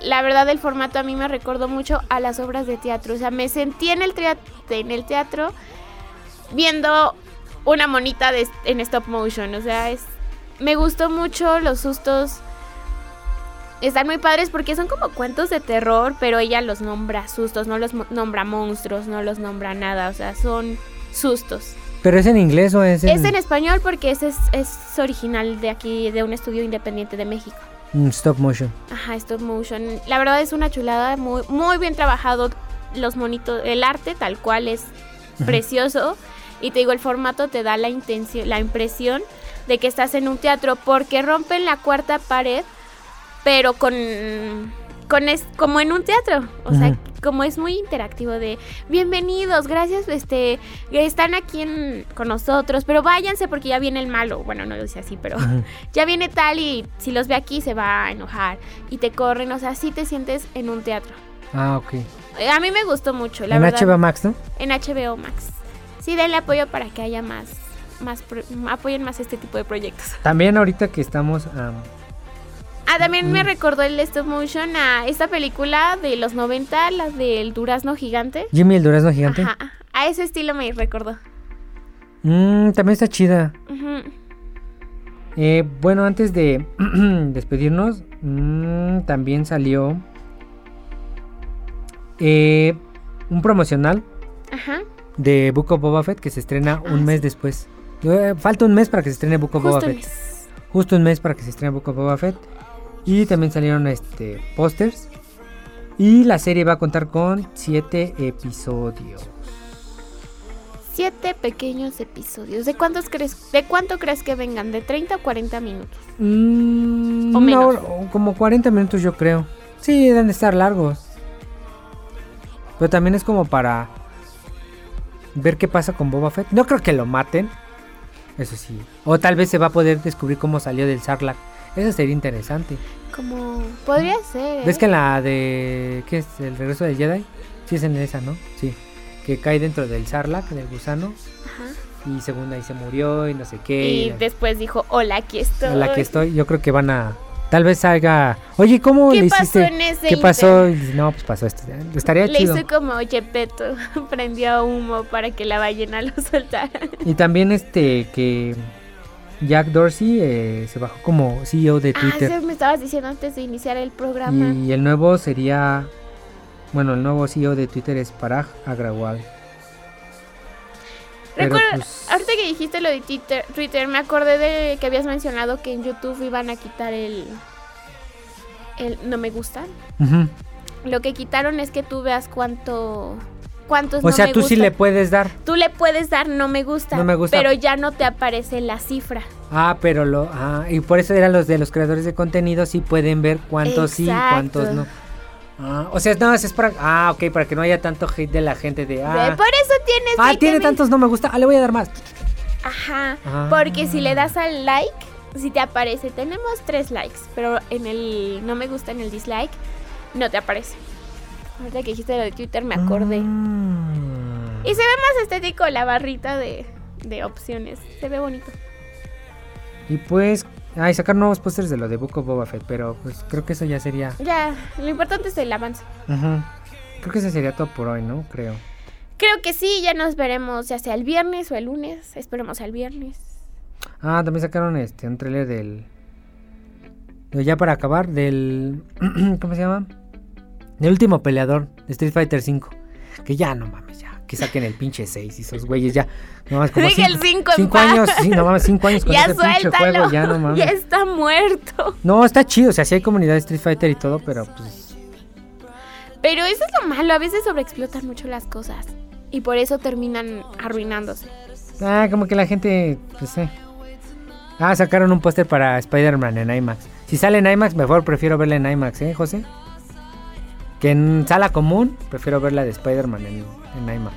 La verdad el formato a mí me recordó mucho a las obras de teatro. O sea, me sentí en el, trea- en el teatro viendo una monita de, en stop motion. O sea, es, me gustó mucho los sustos. Están muy padres porque son como cuentos de terror, pero ella los nombra sustos, no los mo- nombra monstruos, no los nombra nada. O sea, son sustos. ¿Pero es en inglés o es en...? Es en español porque ese es, es original de aquí, de un estudio independiente de México. Stop motion. Ajá, stop motion. La verdad es una chulada, muy, muy bien trabajado. Los monitos, el arte tal cual es precioso. Y te digo, el formato te da la intención, la impresión de que estás en un teatro porque rompen la cuarta pared, pero con con es, como en un teatro, o sea, como es muy interactivo de bienvenidos, gracias, este, están aquí en- con nosotros, pero váyanse porque ya viene el malo, bueno, no lo dice así, pero (laughs) ya viene tal y si los ve aquí se va a enojar y te corren, o sea, sí te sientes en un teatro. Ah, ok. Eh, A mí me gustó mucho, la en verdad. HBO Max, ¿no? En HBO Max. Sí, denle apoyo para que haya más, más, pro- apoyen más este tipo de proyectos. También ahorita que estamos... am, Ah, también me recordó el stop motion a esta película de los 90, la del durazno gigante. Jimmy el Durazno Gigante. Ajá, a ese estilo me recordó. Mm, también está chida. Eh, bueno, antes de (clears throat) despedirnos, mm, también salió eh, un promocional Ajá. de Book of Boba Fett que se estrena Ah, un mes sí. después. Eh, falta un mes para que se estrene Book of Boba Fett. en es- Justo un mes para que se estrene Book of Boba Fett. Y también salieron este pósters. Y la serie va a contar con siete episodios. Siete pequeños episodios. ¿De cuántos crees, de cuánto crees que vengan? ¿De 30 o 40 minutos? Mm, O menos. hora- como 40 minutos yo creo. Sí, deben de estar largos. Pero también es como para ver qué pasa con Boba Fett. No creo que lo maten. Eso sí. O tal vez se va a poder descubrir cómo salió del Sarlacc. Eso sería interesante. Como podría ser. ¿eh? ¿Ves que en la de... ¿Qué es? ¿El regreso del Jedi? Sí, es en esa, ¿no? Sí. Que cae dentro del Sarlacc, del gusano. Ajá. Y según ahí se murió y no sé qué. Y y- después dijo, hola, aquí estoy. en la que estoy, yo creo que van a. Tal vez salga. Oye, ¿cómo ¿Qué le pasó hiciste? en ese ¿Qué pasó? inter? No, pues pasó esto. Estaría Le chido. hizo como Gepetto, (laughs) prendió humo para que la ballena lo (laughs) soltara. Y también este que Jack Dorsey eh, se bajó como CEO de Ah, Twitter. eso me estabas diciendo antes de iniciar el programa. y el nuevo sería. Bueno, el nuevo CEO de Twitter es Parag Agrawal. Recuerda, pues. ahorita que dijiste lo de Twitter, Twitter, me acordé de que habías mencionado que en YouTube iban a quitar el, el no me gusta. ujú. Lo que quitaron es que tú veas cuánto cuántos O no sea, me tú sí le puedes dar. Tú le puedes dar no me gusta, No me gusta. pero ya no te aparece la cifra. Ah, pero lo. Ah, y por eso eran los de los creadores de contenido, sí pueden ver cuántos sí, cuántos no. Ah, o sea, más es para. Ah, ok, para que no haya tanto hate de la gente de. Ah, Por eso tienes ah 20 tiene mil- tantos no me gusta. Ah, le voy a dar más. Ajá, Ah. porque si le das al like, si te aparece, tenemos tres likes, pero en el no me gusta, en el dislike, no te aparece. Ahorita que dijiste lo de Twitter me acordé. Mm. Y se ve más estético la barrita de, de opciones. Se ve bonito. Y pues. Ay, sacar nuevos pósters de lo de Book of Boba Fett, pero pues creo que eso ya sería. Ya, lo importante es el avance. Ujú. Creo que eso sería todo por hoy, ¿no? Creo. Creo que sí, ya nos veremos ya sea el viernes o el lunes. Esperemos al viernes. Ah, también sacaron este un tráiler del. de Ya para acabar, del. (clears throat) ¿Cómo se llama? Del último peleador de Street Fighter V. Que ya no mames, ya. Que saquen el pinche 6 y esos güeyes ya. No mames, como Deja el cinco, cinco en cinco años, sí, no mames, cinco años (laughs) con ya ese pinche juego, ya no mames. Ya está muerto. No, está chido, o sea, sí hay comunidad de Street Fighter y todo, pero pues. Pero eso es lo malo. A veces sobreexplotan mucho las cosas. Y por eso terminan arruinándose. Ah, como que la gente, pues eh. Ah, sacaron un póster para Spider-Man en IMAX. Si sale en IMAX, mejor prefiero verla en IMAX, ¿eh, José? Que en sala común, prefiero verla de Spider-Man en, en IMAX.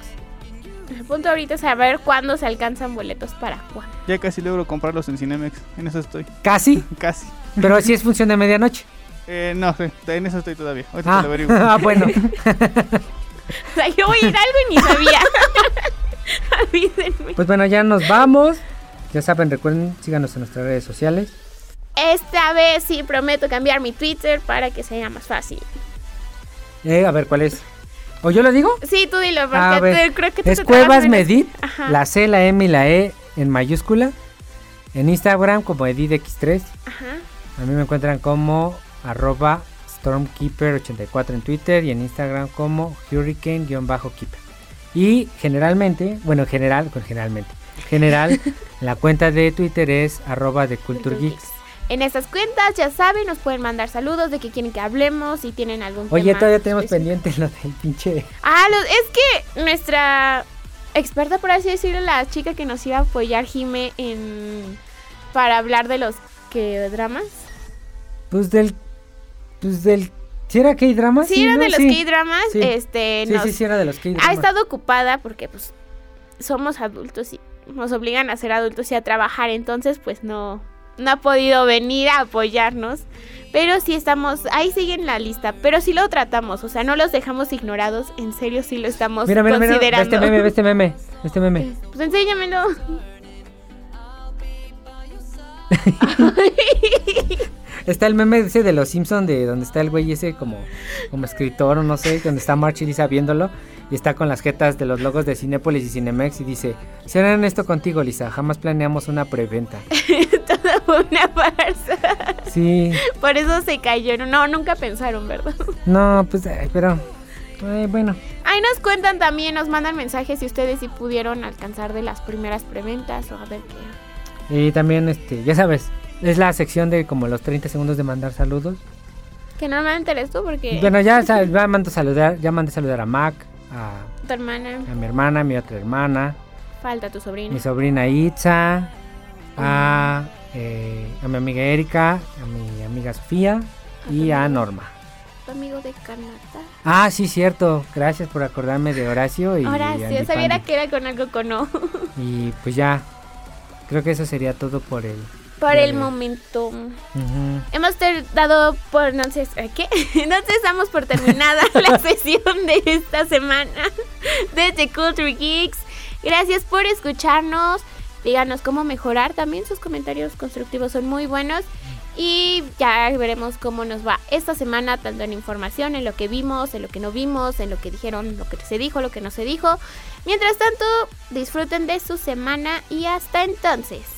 El punto ahorita es saber cuándo se alcanzan boletos para cuándo. Ya casi logro comprarlos en Cinemex. En eso estoy. Casi, (laughs) Casi. pero sí es función de medianoche. Eh, no, en eso estoy todavía. Ahorita Ah, te lo averiguo. (laughs) ah, bueno. (laughs) O sea, yo voy a ir a algo y ni sabía. Avísenme. Pues bueno, ya nos vamos. Ya saben, recuerden, síganos en nuestras redes sociales. Esta vez sí prometo cambiar mi Twitter para que sea más fácil. Eh, a ver, ¿cuál es? ¿O yo lo digo? Sí, tú dilo, porque A ver, te- creo que tú es te Cuevas. Medit, Ajá. la C, la M y la E en mayúscula. En Instagram como EditX3. Ajá. A mí me encuentran como arroba Stormkeeper84 en Twitter y en Instagram como Hurricane-Keeper. Y generalmente, bueno, en general, con generalmente, general, (laughs) la cuenta de Twitter es arroba de Culture Geeks. En estas cuentas, ya saben, nos pueden mandar saludos de que quieren que hablemos, si tienen algún Oye, tema todavía tenemos específico. pendiente lo del pinche... Ah, los- es que nuestra experta, por así decirlo, la chica que nos iba a apoyar, Jime, en para hablar de los que dramas. Pues del... Pues del ¿Sí era K-drama? Sí, era ¿no? de los Sí. K-dramas. Sí. Este, Sí, nos- sí, sí, era de los K-dramas. ha estado ocupada porque pues somos adultos y nos obligan a ser adultos y a trabajar, entonces pues no, no ha podido venir a apoyarnos. Pero sí estamos, ahí sigue en la lista, pero sí lo tratamos, o sea, no los dejamos ignorados, en serio sí lo estamos Mira, mira, mira, ve considerando. este meme, este meme, este (laughs) meme. Pues enséñamelo. (laughs) (laughs) Está el meme ese de los Simpson de donde está el güey ese como, como escritor o no sé, donde está March y Lisa viéndolo y está con las jetas de los logos de Cinépolis y Cinemex y dice, será esto contigo Lisa, jamás planeamos una preventa. (laughs) Todo fue una farsa. Sí, Por eso se cayeron. No, nunca pensaron, ¿verdad? no, pues, pero, bueno. Ahí nos cuentan también, nos mandan mensajes si ustedes sí pudieron alcanzar de las primeras preventas o a ver qué. Y también, este, ya sabes, es la sección de como los 30 segundos de mandar saludos. Que normalmente eres tú porque Bueno, ya, (laughs) ya mando saludar, ya mandé saludar a Mac, a, tu hermana a mi hermana, a mi otra hermana, falta tu sobrina. mi sobrina Itza, a, eh, a mi amiga Erika, a mi amiga Sofía y a Norma. Tu amigo de Canadá. Ah, sí, cierto. Gracias por acordarme de Horacio y sabía Pandy. que era con algo con no. Y pues ya, creo que eso sería todo por el... Por el momento. Hemos dado por, no sé, ¿qué? (laughs) Entonces damos por terminada (laughs) la sesión de esta semana de The Culture Geeks. Gracias por escucharnos. Díganos cómo mejorar también. Sus comentarios constructivos son muy buenos. Y ya veremos cómo nos va esta semana, tanto en información, en lo que vimos, en lo que no vimos, en lo que dijeron, lo que se dijo, lo que no se dijo. Mientras tanto, disfruten de su semana y hasta entonces.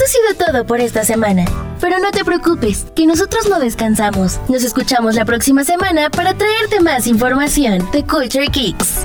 Esto ha sido todo por esta semana. Pero no te preocupes, que nosotros no descansamos. Nos escuchamos la próxima semana para traerte más información de Culture Kicks.